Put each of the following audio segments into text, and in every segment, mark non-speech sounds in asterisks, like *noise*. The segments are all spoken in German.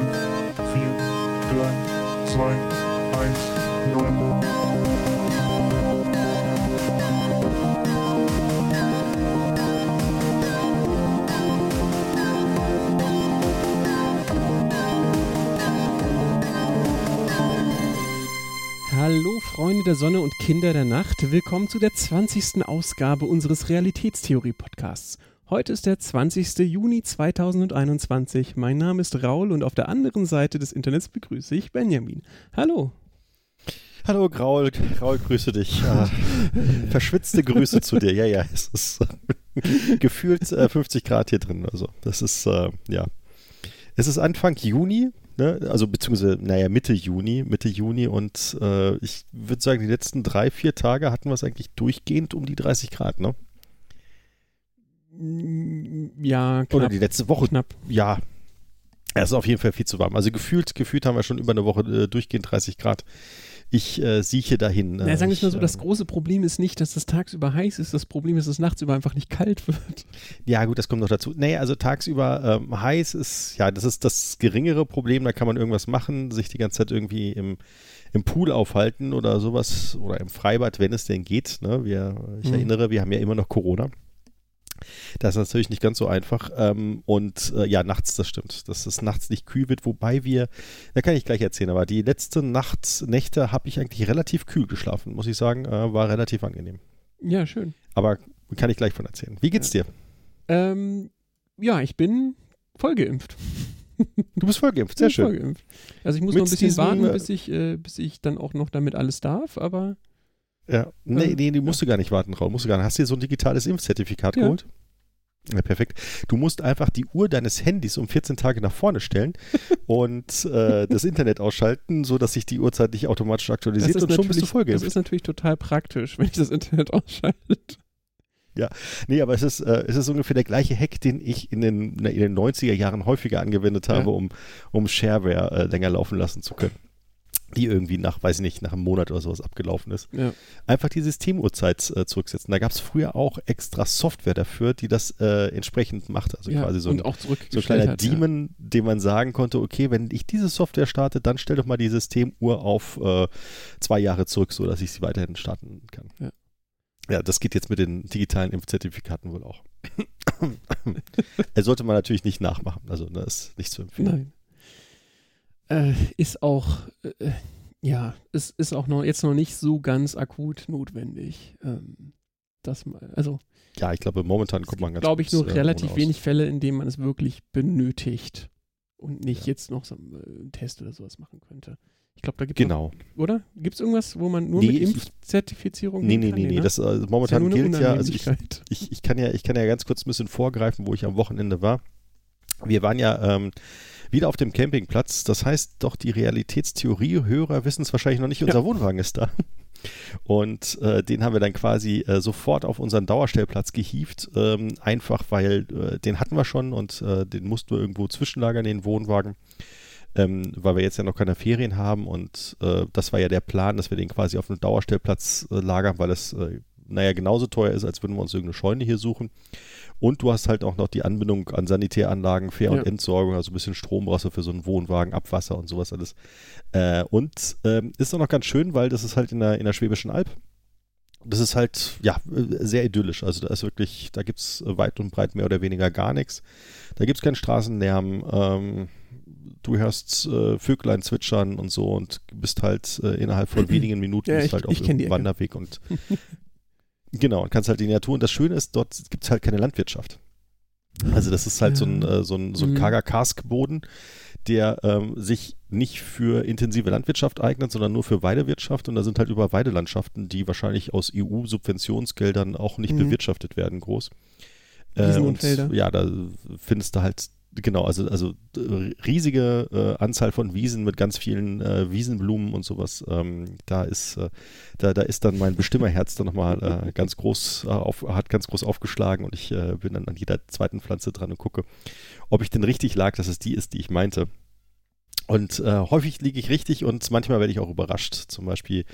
4, 3, 2, 1, 0. Hallo Freunde der Sonne und Kinder der Nacht, willkommen zu der 20. Ausgabe unseres Realitätstheorie-Podcasts. Heute ist der 20. Juni 2021. Mein Name ist Raul und auf der anderen Seite des Internets begrüße ich Benjamin. Hallo. Hallo Raul, Raul, grüße dich. Ah, verschwitzte Grüße zu dir. Ja, ja, es ist äh, gefühlt äh, 50 Grad hier drin. Also das ist, äh, ja. Es ist Anfang Juni, ne? also beziehungsweise, naja, Mitte Juni, Mitte Juni und äh, ich würde sagen, die letzten drei, vier Tage hatten wir es eigentlich durchgehend um die 30 Grad, ne? Ja, knapp. Oder die letzte Woche. Knapp. Ja. Es ist auf jeden Fall viel zu warm. Also gefühlt, gefühlt haben wir schon über eine Woche äh, durchgehend 30 Grad. Ich äh, sieche dahin. Na, sagen wir es mal so, das ähm, große Problem ist nicht, dass es tagsüber heiß ist, das Problem ist, dass es nachts über einfach nicht kalt wird. Ja, gut, das kommt noch dazu. Nee, also tagsüber ähm, heiß ist, ja, das ist das geringere Problem. Da kann man irgendwas machen, sich die ganze Zeit irgendwie im, im Pool aufhalten oder sowas oder im Freibad, wenn es denn geht. Ne? Wir, ich Mhm. erinnere, wir haben ja immer noch Corona. Das ist natürlich nicht ganz so einfach. Ähm, und äh, ja, nachts, das stimmt, dass es nachts nicht kühl wird, wobei wir, da kann ich gleich erzählen, aber die letzte Nacht, Nächte habe ich eigentlich relativ kühl geschlafen, muss ich sagen, äh, war relativ angenehm. Ja, schön. Aber kann ich gleich von erzählen. Wie geht's dir? Ähm, ja, ich bin voll geimpft. Du bist voll geimpft, *laughs* sehr schön. Voll geimpft. Also ich muss Mit noch ein bisschen diesem, warten, äh, bis ich, äh, bis ich dann auch noch damit alles darf, aber Ja. Nee, Äh, nee, du musst du gar nicht warten, Raul. Musst du gar nicht. Hast du dir so ein digitales Impfzertifikat Ja. geholt? Ja, perfekt. Du musst einfach die Uhr deines Handys um 14 Tage nach vorne stellen *laughs* und äh, das Internet ausschalten, sodass sich die Uhrzeit nicht automatisch aktualisiert und schon bist du voll das ist natürlich total praktisch, wenn ich das Internet *laughs* ausschalte. Nee, aber es ist, äh, es ist ungefähr der gleiche Hack, den ich in den, in den 90er Jahren häufiger angewendet Ja. habe, um, um Shareware äh, länger laufen lassen zu können. Die irgendwie nach, weiß ich nicht, nach einem Monat oder sowas abgelaufen ist. Ja. einfach die Systemuhrzeit äh, zurücksetzen. Da gab es früher auch extra Software dafür, die das äh, entsprechend macht. Also ja. quasi so ein, so ein kleiner hat, ja. Demon, dem man sagen konnte, okay, wenn ich diese Software starte, dann stell doch mal die Systemuhr auf äh, zwei Jahre zurück, so dass ich sie weiterhin starten kann. Ja. Ja, das geht jetzt mit den digitalen Impfzertifikaten wohl auch. er *coughs* *coughs* sollte man natürlich nicht nachmachen. Also das ist nicht zu empfehlen. Nein. Äh, ist auch, äh, ja, es ist auch noch jetzt noch nicht so ganz akut notwendig. Ähm, das mal, also Ja, ich glaube, momentan kommt man ganz glaube ich nur äh, relativ wenig Fälle, in denen man es wirklich benötigt und nicht Ja. jetzt noch so einen äh, Test oder sowas machen könnte. Ich glaube, da gibt es Genau. oder? Gibt es irgendwas, wo man nur Nee, mit Impfzertifizierung Nee, nee, nee, nee. ne? Das, ja momentan eine gilt ja, also ich, ich, ich, kann ja, ich kann ja ganz kurz ein bisschen vorgreifen, wo ich am Wochenende war. Wir waren ja ähm, wieder auf dem Campingplatz. Das heißt doch, die Realitätstheorie-Hörer wissen es wahrscheinlich noch nicht, unser Wohnwagen ist da. Und äh, den haben wir dann quasi äh, sofort auf unseren Dauerstellplatz gehievt. Ähm, einfach weil äh, den hatten wir schon und äh, den mussten wir irgendwo zwischenlagern, den Wohnwagen. Ähm, weil wir jetzt ja noch keine Ferien haben und äh, das war ja der Plan, dass wir den quasi auf einem Dauerstellplatz äh, lagern, weil es, äh, naja, genauso teuer ist, als würden wir uns irgendeine Scheune hier suchen. Und du hast halt auch noch die Anbindung an Sanitäranlagen, Fähr- Ja. und Entsorgung, also ein bisschen Strom brauchst du für so einen Wohnwagen, Abwasser und sowas alles. Äh, und ähm, ist auch noch ganz schön, weil das ist halt in der, in der Schwäbischen Alb. Das ist halt, ja, äh, sehr idyllisch. Also da ist wirklich, da gibt es weit und breit mehr oder weniger gar nichts. Da gibt es keinen Straßenlärm. Ähm, du hörst äh, Vöglein zwitschern und so und bist halt äh, innerhalb von *clears throat* wenigen Minuten Ja, ich- halt auf irgendeinem Wanderweg und *laughs* genau, und kannst halt in die Natur. Und das Schöne ist, dort gibt es halt keine Landwirtschaft. Also das ist halt so ein, äh, so ein, so ein Mhm. karger Karskboden, der ähm, sich nicht für intensive Landwirtschaft eignet, sondern nur für Weidewirtschaft. Und da sind halt über Weidelandschaften, die wahrscheinlich aus EU-Subventionsgeldern auch nicht Mhm. bewirtschaftet werden, groß. Äh, und und Felder. ja, da findest du halt, genau, also, also äh, riesige äh, Anzahl von Wiesen mit ganz vielen äh, Wiesenblumen und sowas. Ähm, da ist, äh, da, da ist dann mein Bestimmerherz dann nochmal äh, *laughs* ganz groß, äh, auf, hat ganz groß aufgeschlagen und ich äh, bin dann an jeder zweiten Pflanze dran und gucke, ob ich denn richtig lag, dass es die ist, die ich meinte. Und äh, häufig liege ich richtig und manchmal werde ich auch überrascht. Zum Beispiel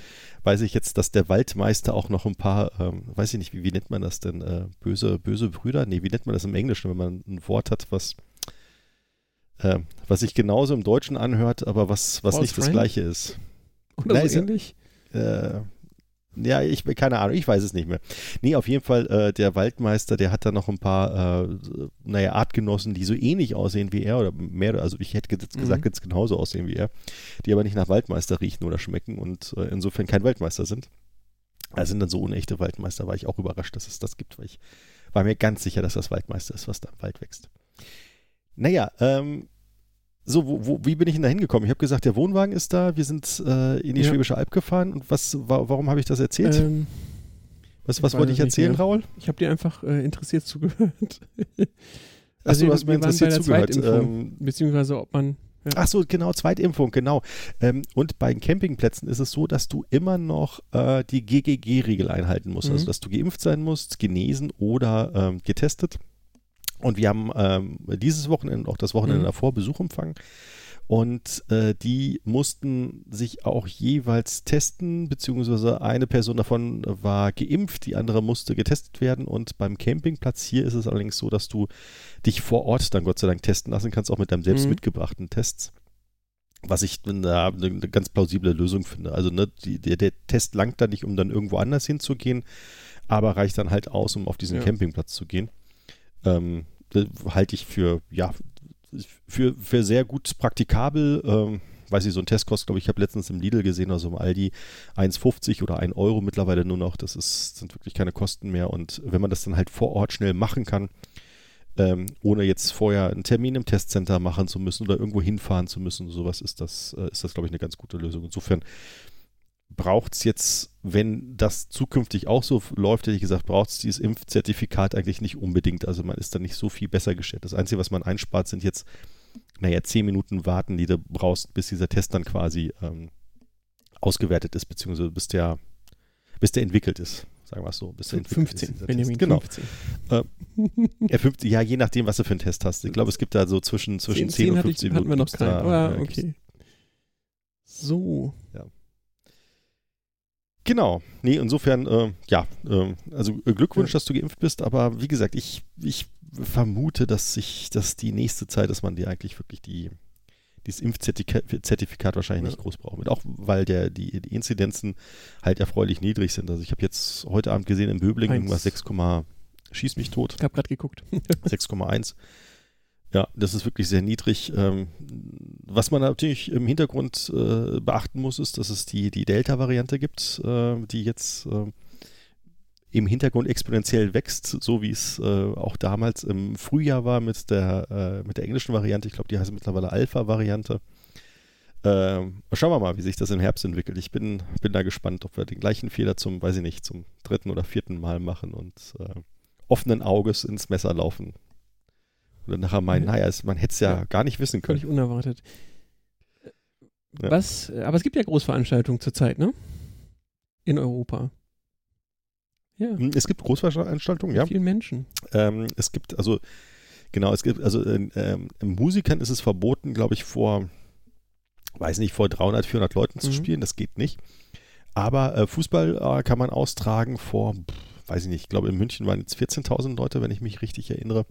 weiß ich jetzt, dass der Waldmeister auch noch ein paar, ähm, weiß ich nicht, wie, wie nennt man das denn? Äh, böse, böse Brüder? Nee, wie nennt man das im Englischen, wenn man ein Wort hat, was Äh, was sich genauso im Deutschen anhört, aber was, was False nicht das Friend? gleiche ist. Oder Nein, so ist ja- ähnlich? Äh, ja, ich keine Ahnung, ich weiß es nicht mehr. Nee, auf jeden Fall, äh, der Waldmeister, der hat da noch ein paar, äh, naja, Artgenossen, die so ähnlich aussehen wie er oder mehr, also ich hätte jetzt gesagt, Mhm. jetzt genauso aussehen wie er, die aber nicht nach Waldmeister riechen oder schmecken und äh, insofern kein Waldmeister sind. Also sind dann so unechte Waldmeister, war ich auch überrascht, dass es das gibt, weil ich war mir ganz sicher, dass das Waldmeister ist, was da im Wald wächst. Naja, ähm, so, wo, wo, wie bin ich denn da hingekommen? Ich habe gesagt, der Wohnwagen ist da, wir sind äh, in die Ja. Schwäbische Alb gefahren und was, wa warum habe ich das erzählt? Ähm, was was weiß wollte ich erzählen, mehr. Raul? ich habe dir einfach äh, interessiert zugehört. *laughs* Achso, du hast mir interessiert zugehört. Ähm, Beziehungsweise ob man. Ja. Ach so, genau, Zweitimpfung, genau. Ähm, und bei den Campingplätzen ist es so, dass du immer noch äh, die GGG-Regel einhalten musst. Mhm. Also, dass du geimpft sein musst, genesen oder ähm, getestet. Und wir haben ähm, dieses Wochenende, auch das Wochenende Mhm. davor, Besuch empfangen. Und äh, die mussten sich auch jeweils testen, beziehungsweise eine Person davon war geimpft, die andere musste getestet werden. Und beim Campingplatz hier ist es allerdings so, dass du dich vor Ort dann Gott sei Dank testen lassen kannst, auch mit deinem selbst Mhm. mitgebrachten Tests. Was ich eine, eine ganz plausible Lösung finde. Also ne, die, der, der Test langt da nicht, um dann irgendwo anders hinzugehen, aber reicht dann halt aus, um auf diesen Ja. Campingplatz zu gehen. Ähm, das halte ich für, ja, für, für sehr gut praktikabel. Ähm, weiß ich, so ein Test kostet, glaube ich, ich habe letztens im Lidl gesehen, also im Aldi 1,50 oder 1 Euro mittlerweile nur noch. Das ist, sind wirklich keine Kosten mehr. Und wenn man das dann halt vor Ort schnell machen kann, ähm, ohne jetzt vorher einen Termin im Testcenter machen zu müssen oder irgendwo hinfahren zu müssen, sowas ist das, äh, ist das, glaube ich, eine ganz gute Lösung. Insofern braucht es jetzt, wenn das zukünftig auch so läuft, hätte ich gesagt, braucht es dieses Impfzertifikat eigentlich nicht unbedingt. Also man ist da nicht so viel besser gestellt. Das Einzige, was man einspart, sind jetzt, naja, zehn Minuten warten, die du brauchst, bis dieser Test dann quasi ähm, ausgewertet ist, beziehungsweise bis der, bis der entwickelt ist. Sagen wir es so. Bis der entwickelt 15. ist, Benjamin. Genau. 15. Ja, 50, ja, je nachdem, was du für einen Test hast. Ich glaube, es gibt da so zwischen, zwischen 10, 10 und hatte ich, 15 hatten wir Minuten. noch keinen. da, Ah, äh, gibt's- okay. So. Genau. Nee, insofern, äh, ja, äh, also äh, Glückwunsch, Ja. dass du geimpft bist, aber wie gesagt, ich, ich vermute, dass sich, dass die nächste Zeit, dass man dir eigentlich wirklich die, dieses Impfzertifikat wahrscheinlich Ja. nicht groß brauchen wird. Auch weil der, die, die Inzidenzen halt erfreulich niedrig sind. Also ich habe jetzt heute Abend gesehen in Böblingen irgendwas 6, schieß mich tot. Ich habe gerade geguckt. *laughs* 6,1. Ja, das ist wirklich sehr niedrig. Ähm, was man natürlich im Hintergrund äh, beachten muss, ist, dass es die, die Delta-Variante gibt, äh, die jetzt äh, im Hintergrund exponentiell wächst, so wie es auch damals im Frühjahr war mit der, mit der englischen Variante. Ich glaube, die heißt mittlerweile Alpha-Variante. Ähm, schauen wir mal, wie sich das im Herbst entwickelt. Ich bin, bin da gespannt, ob wir den gleichen Fehler zum, weiß ich nicht, zum dritten oder vierten Mal machen und offenen Auges ins Messer laufen. Und nachher meinen, Ja. naja, es, man hätte es ja, Ja. gar nicht wissen können. Völlig unerwartet. Ja. Was, aber es gibt ja Großveranstaltungen zurzeit, ne? In Europa. Ja, Hm, Es gibt Großveranstaltungen, ja. vielen Menschen. Ähm, es gibt, also, genau, es gibt, also äh, Musikern ist es verboten, glaube ich, vor, weiß nicht, vor 300, 400 Leuten zu Mhm. spielen. Das geht nicht. Aber äh, Fußball äh, kann man austragen vor, pff, weiß ich nicht, ich glaube, in München waren jetzt 14.000 Leute, wenn ich mich richtig erinnere.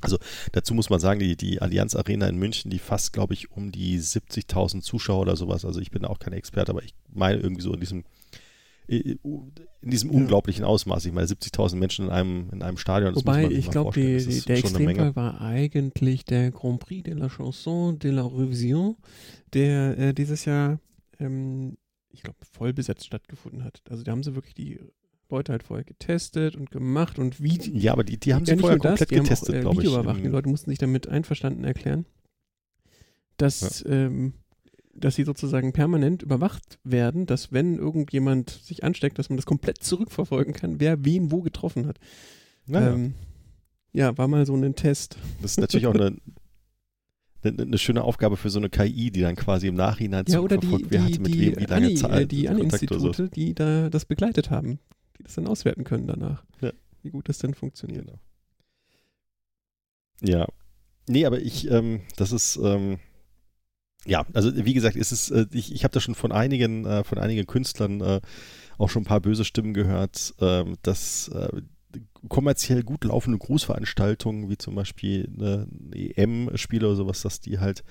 Also dazu muss man sagen, die, die Allianz Arena in München, die fasst, glaube ich, um die 70.000 Zuschauer oder sowas. Also ich bin auch kein Experte, aber ich meine irgendwie so in diesem in diesem unglaublichen Ausmaß. Ich meine, 70.000 Menschen in einem, in einem Stadion. das muss Wobei, ich glaube, der. Extremfall war eigentlich der Grand Prix de la Chanson de la Revision, der äh, dieses Jahr, ähm, ich glaube, voll besetzt stattgefunden hat. Also da haben sie wirklich die Leute halt vorher getestet und gemacht und wie Ja, aber die, die haben ja, sie vorher nur das, komplett die haben getestet, auch, äh, glaube ich. Videoüberwachen. Die Leute mussten sich damit einverstanden erklären, dass, ähm, dass sie sozusagen permanent überwacht werden, dass wenn irgendjemand sich ansteckt, dass man das komplett zurückverfolgen kann, wer wen wo getroffen hat. Naja, Ähm, ja, war mal so ein Test. das ist natürlich auch eine, *laughs* eine, schöne Aufgabe für so eine KI, die dann quasi im Nachhinein Ja, oder die, zurückverfolgt, wer die, hatte mit die, wem wie lange Zeit äh, die oder so. An-Institute, die da das begleitet haben, die das dann auswerten können danach. Ja. Wie gut das denn funktioniert. Genau. Ja. Nee, aber ich, ähm, das ist, ähm, ja, also wie gesagt, ist es, äh, ich, ich habe da schon von einigen, äh, von einigen Künstlern äh, auch schon ein paar böse Stimmen gehört, ähm, dass äh, kommerziell gut laufende Großveranstaltungen, wie zum Beispiel eine EM-Spiele oder sowas, dass die halt,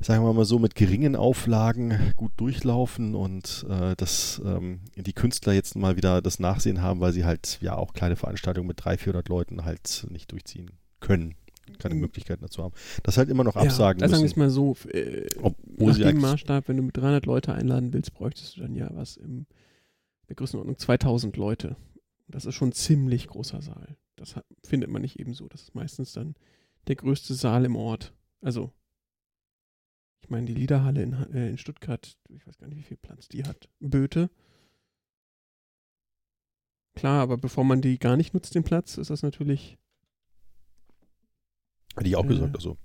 sagen wir mal so, mit geringen Auflagen gut durchlaufen und äh, dass ähm, die Künstler jetzt mal wieder das Nachsehen haben, weil sie halt ja auch kleine Veranstaltungen mit 300, 400 Leuten halt nicht durchziehen können keine Mhm. Möglichkeiten dazu haben. Das halt immer noch absagen ja, also sagen wir es müssen. mal so, äh, Obwohl nach sie dem Maßstab, wenn du mit 300 Leute einladen willst, bräuchtest du dann ja was im der Größenordnung 2000 Leute. Das ist schon ein ziemlich großer Saal. Das hat, findet man nicht ebenso. Das ist meistens dann der größte Saal im Ort. Also, ich meine, die Liederhalle in, äh, in Stuttgart, ich weiß gar nicht, wie viel Platz die hat. Böte. Klar, aber bevor man die gar nicht nutzt, den Platz, ist das natürlich Hätte ich auch Äh, gesagt, also.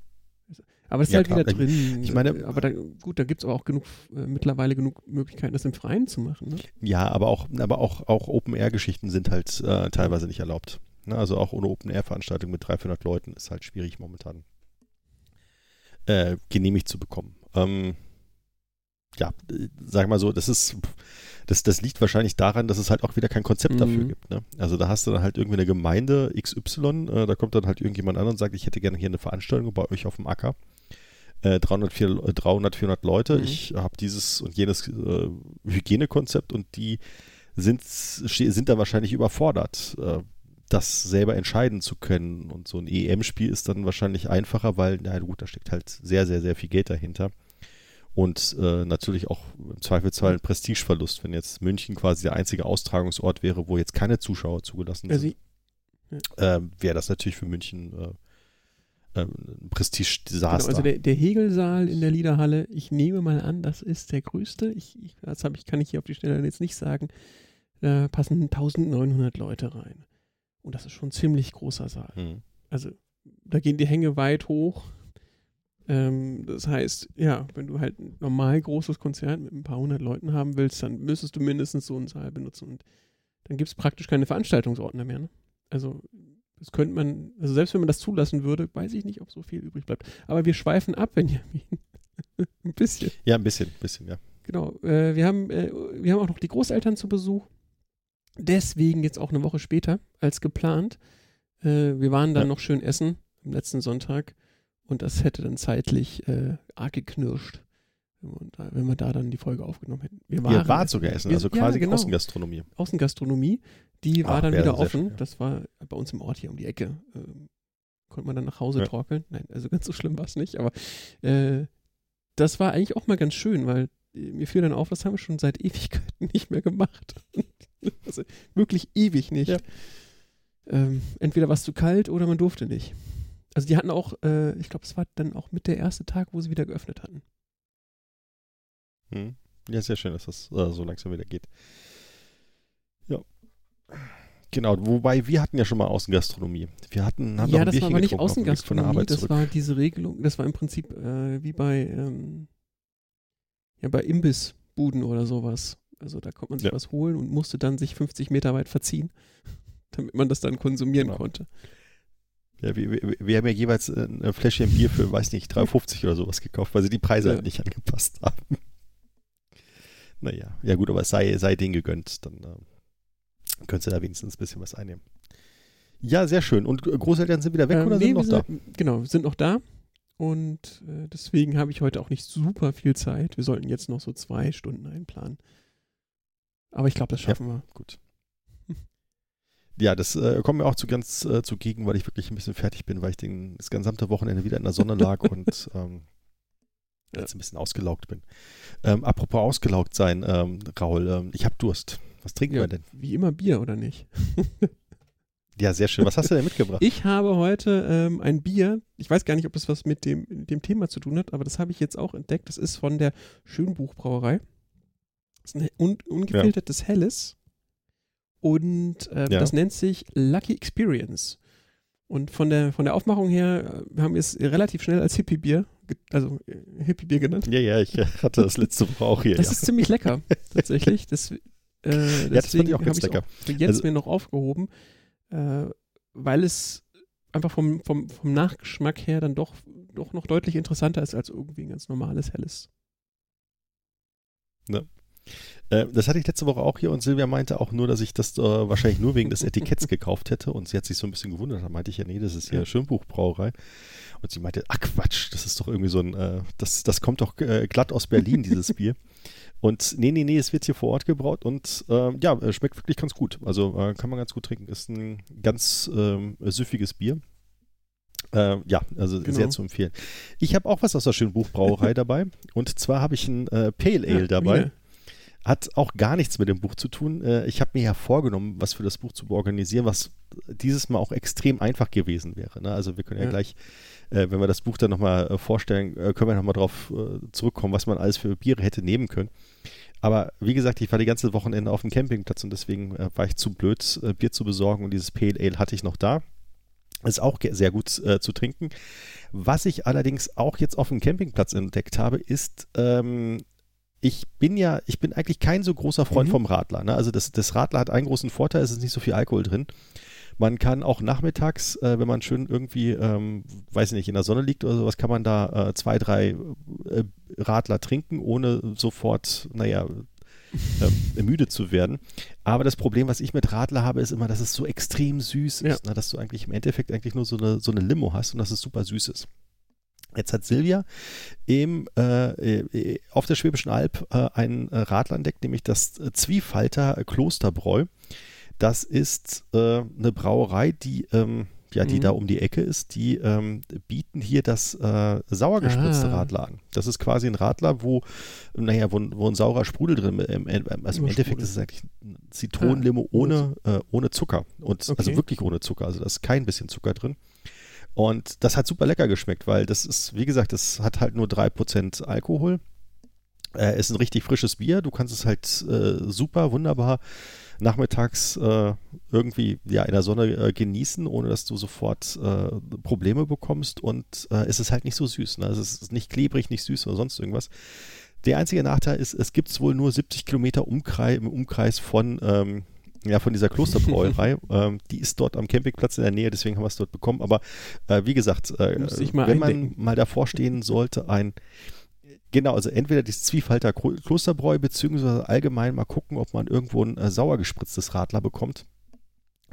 Aber es ist Ja, halt klar. wieder drin. Ich meine- aber da, gut, da gibt es aber auch genug, äh, mittlerweile genug Möglichkeiten, das im Freien zu machen. Ne? Ja, aber auch, aber auch, auch Open-Air-Geschichten sind halt äh, teilweise nicht erlaubt. Ne? Also auch ohne Open-Air-Veranstaltung mit 300, 400 Leuten ist halt schwierig momentan äh, genehmigt zu bekommen. Ähm, ja, sag mal so, das ist, das, das liegt wahrscheinlich daran, dass es halt auch wieder kein Konzept Mhm. dafür gibt. Ne? Also da hast du dann halt irgendwie eine Gemeinde XY, äh, da kommt dann halt irgendjemand an und sagt, ich hätte gerne hier eine Veranstaltung bei euch auf dem Acker. Äh, 300, 400, 300, 400 Leute. Mhm. Ich habe dieses und jenes äh, Hygienekonzept und die sind, sind da wahrscheinlich überfordert, äh, das selber entscheiden zu können. Und so ein EM-Spiel ist dann wahrscheinlich einfacher, weil, na gut, da steckt halt sehr, sehr, sehr viel Geld dahinter. Und äh, natürlich auch im Zweifelsfall ein Prestigeverlust, wenn jetzt München quasi der einzige Austragungsort wäre, wo jetzt keine Zuschauer zugelassen Also, sind, äh, wäre das natürlich für München äh, äh, ein genau, Prestigedesaster. also der, der Hegelsaal in der Liederhalle, ich nehme mal an, das ist der größte. Ich, ich, das hab ich, kann ich hier auf die Stelle jetzt nicht sagen. Da passen 1900 Leute rein. Und das ist schon ein ziemlich großer Saal. hm. Also da gehen die Hänge weit hoch. Ähm, das heißt, ja, wenn du halt ein normal großes Konzert mit ein paar hundert Leuten haben willst, dann müsstest du mindestens so einen Saal benutzen. Und dann gibt es praktisch keine Veranstaltungsordner mehr. Ne? Also das könnte man, also selbst wenn man das zulassen würde, weiß ich nicht, ob so viel übrig bleibt. Aber wir schweifen ab, Benjamin. *laughs* ein bisschen. Ja, ein bisschen, ein bisschen, ja. Genau. Äh, wir, haben, äh, wir haben auch noch die Großeltern zu Besuch. Deswegen jetzt auch eine Woche später als geplant. Äh, wir waren dann Ja. noch schön essen am letzten Sonntag und das hätte dann zeitlich äh, arg geknirscht, wenn wir, da, wenn wir da dann die Folge aufgenommen hätten. Wir waren Ihr wart sogar essen, Wir- also ja, quasi genau. Außengastronomie. Außengastronomie, die war Ach, dann wieder offen. schön, ja. Das war bei uns im Ort hier um die Ecke. Ähm, konnte man dann nach Hause Ja. torkeln. Nein, also ganz so schlimm war es nicht, aber äh, das war eigentlich auch mal ganz schön, weil äh, mir fiel dann auf, das haben wir schon seit Ewigkeiten *laughs* nicht mehr gemacht. *laughs* also wirklich ewig nicht. Ja. Ähm, entweder war es zu kalt oder man durfte nicht. Also die hatten auch, äh, ich glaube, es war dann auch mit der erste Tag, wo sie wieder geöffnet hatten. Hm. Ja, sehr schön, dass das äh, so langsam wieder geht. Ja. Genau, wobei wir hatten ja schon mal Außengastronomie. Wir hatten, haben ja, das war aber nicht Außengastronomie, das zurück. war diese Regelung, das war im Prinzip äh, wie bei, ähm, ja, bei Imbissbuden oder sowas. Also da konnte man sich Ja. was holen und musste dann sich 50 Meter weit verziehen, *laughs* damit man das dann konsumieren Genau. konnte. Ja, wir, wir, wir haben ja jeweils äh, ein Fläschchen Bier für, weiß nicht, 3,50 oder sowas gekauft, weil sie die Preise Ja. halt nicht angepasst haben. *laughs* Naja, ja gut, aber es sei, sei denen gegönnt, dann äh, könntest du da wenigstens ein bisschen was einnehmen. Ja, sehr schön. Und Großeltern sind wieder weg Ähm, oder nee, sind noch wir da? sind, Genau, sind noch da. Und äh, deswegen habe ich heute auch nicht super viel Zeit. Wir sollten jetzt noch so zwei Stunden einplanen. Aber ich glaube, das Ja. schaffen wir. Gut. *laughs* Ja, das äh, kommt mir auch zu ganz äh, zugegen, weil ich wirklich ein bisschen fertig bin, weil ich den, das gesamte Wochenende wieder in der Sonne lag *laughs* und ähm, Ja. jetzt ein bisschen ausgelaugt bin. Ähm, apropos ausgelaugt sein, ähm, Raul, ähm, ich habe Durst. Was trinken Ja, wir denn? wie immer Bier, oder nicht? *laughs* Ja, sehr schön. Was hast du denn mitgebracht? Ich habe heute ähm, ein Bier. Ich weiß gar nicht, ob das was mit dem, mit dem Thema zu tun hat, aber das habe ich jetzt auch entdeckt. Das ist von der Schönbuchbrauerei. Ist ein un ungefiltertes Helles. Und ähm, Ja. das nennt sich Lucky Experience. Und von der, von der Aufmachung her äh, haben wir es relativ schnell als Hippie-Bier, also äh, Hippie-Bier genannt. ja, ja, ich äh, hatte das letzte Woche auch hier. Das ja. ist ziemlich lecker, *laughs* tatsächlich. Das, äh, das fand ich auch ganz lecker. Für jetzt Also- mir noch aufgehoben, äh, weil es einfach vom, vom, vom Nachgeschmack her dann doch, doch noch deutlich interessanter ist als irgendwie ein ganz normales Helles. Äh, das hatte ich letzte Woche auch hier und Silvia meinte auch nur, dass ich das äh, wahrscheinlich nur wegen des Etiketts gekauft hätte und sie hat sich so ein bisschen gewundert. Da meinte ich ja, nee, das ist hier Ja. Schönbuchbrauerei. Und sie meinte, ach Quatsch, das ist doch irgendwie so ein, äh, das, das kommt doch äh, glatt aus Berlin, dieses Bier. Und nee, nee, nee, es wird hier vor Ort gebraut und ähm, ja, äh, schmeckt wirklich ganz gut. Also äh, kann man ganz gut trinken. Ist ein ganz ähm, süffiges Bier. Äh, ja, also Genau. sehr zu empfehlen. Ich habe auch was aus der Schönbuchbrauerei *laughs* dabei. Und zwar habe ich ein äh, Pale Ale dabei. Hat auch gar nichts mit dem Buch zu tun. Äh, Ich habe mir ja vorgenommen, was für das Buch zu organisieren, was dieses Mal auch extrem einfach gewesen wäre. ne? Also wir können ja, Ja. gleich, äh, wenn wir das Buch dann nochmal äh, vorstellen, können wir nochmal drauf zurückkommen, was man alles für Biere hätte nehmen können. Aber wie gesagt, ich war die ganze Wochenende auf dem Campingplatz und deswegen war ich zu blöd, Bier zu besorgen und dieses Pale Ale hatte ich noch da. Ist auch sehr gut äh, zu trinken. Was ich allerdings auch jetzt auf dem Campingplatz entdeckt habe, ist, ähm, ich bin ja, ich bin eigentlich kein so großer Freund Mhm. vom Radler. Ne? Also das, das Radler hat einen großen Vorteil, es ist nicht so viel Alkohol drin. Man kann auch nachmittags, äh, wenn man schön irgendwie, ähm, weiß ich nicht, in der Sonne liegt oder sowas, kann man da äh, zwei, drei äh, Radler trinken, ohne sofort, naja, *laughs* äh, müde zu werden. Aber das Problem, was ich mit Radler habe, ist immer, dass es so extrem süß Ja. ist. Ne? Dass du eigentlich im Endeffekt eigentlich nur so eine, so eine Limo hast und dass es super süß ist. Jetzt hat Silvia im, äh, äh, auf der Schwäbischen Alb äh, einen äh, Radler entdeckt, nämlich das äh, Zwiefalter Klosterbräu. Das ist äh, eine Brauerei, die, ähm, ja, die Mhm. da um die Ecke ist. Die ähm, bieten hier das äh, sauergespritzte Ah. Radler an. Das ist quasi ein Radler, wo, naja, wo, ein- wo ein saurer Sprudel drin ist. Im, also im Endeffekt ist es eigentlich ein Zitronenlimo ohne, äh, ohne Zucker. Und, Also Okay. wirklich ohne Zucker. Also da ist kein bisschen Zucker drin. Und das hat super lecker geschmeckt, weil das ist, wie gesagt, das hat halt nur 3% Alkohol. Äh, ist ein richtig frisches Bier. Du kannst es halt äh, super, wunderbar nachmittags äh, irgendwie ja, in der Sonne äh, genießen, ohne dass du sofort äh, Probleme bekommst. Und äh, es ist halt nicht so süß. Ne? Es ist nicht klebrig, nicht süß oder sonst irgendwas. Der einzige Nachteil ist, es gibt wohl nur 70 Kilometer Umkreis, im Umkreis von, ähm, ja, von dieser Klosterbrauerei. *laughs* ähm, die ist dort am Campingplatz in der Nähe, deswegen haben wir es dort bekommen. Aber äh, wie gesagt, äh, wenn man eindenken. mal davor stehen sollte, ein Genau, also entweder das Zwiefalter Klo- Klosterbräu, beziehungsweise allgemein mal gucken, ob man irgendwo ein äh, sauer gespritztes Radler bekommt.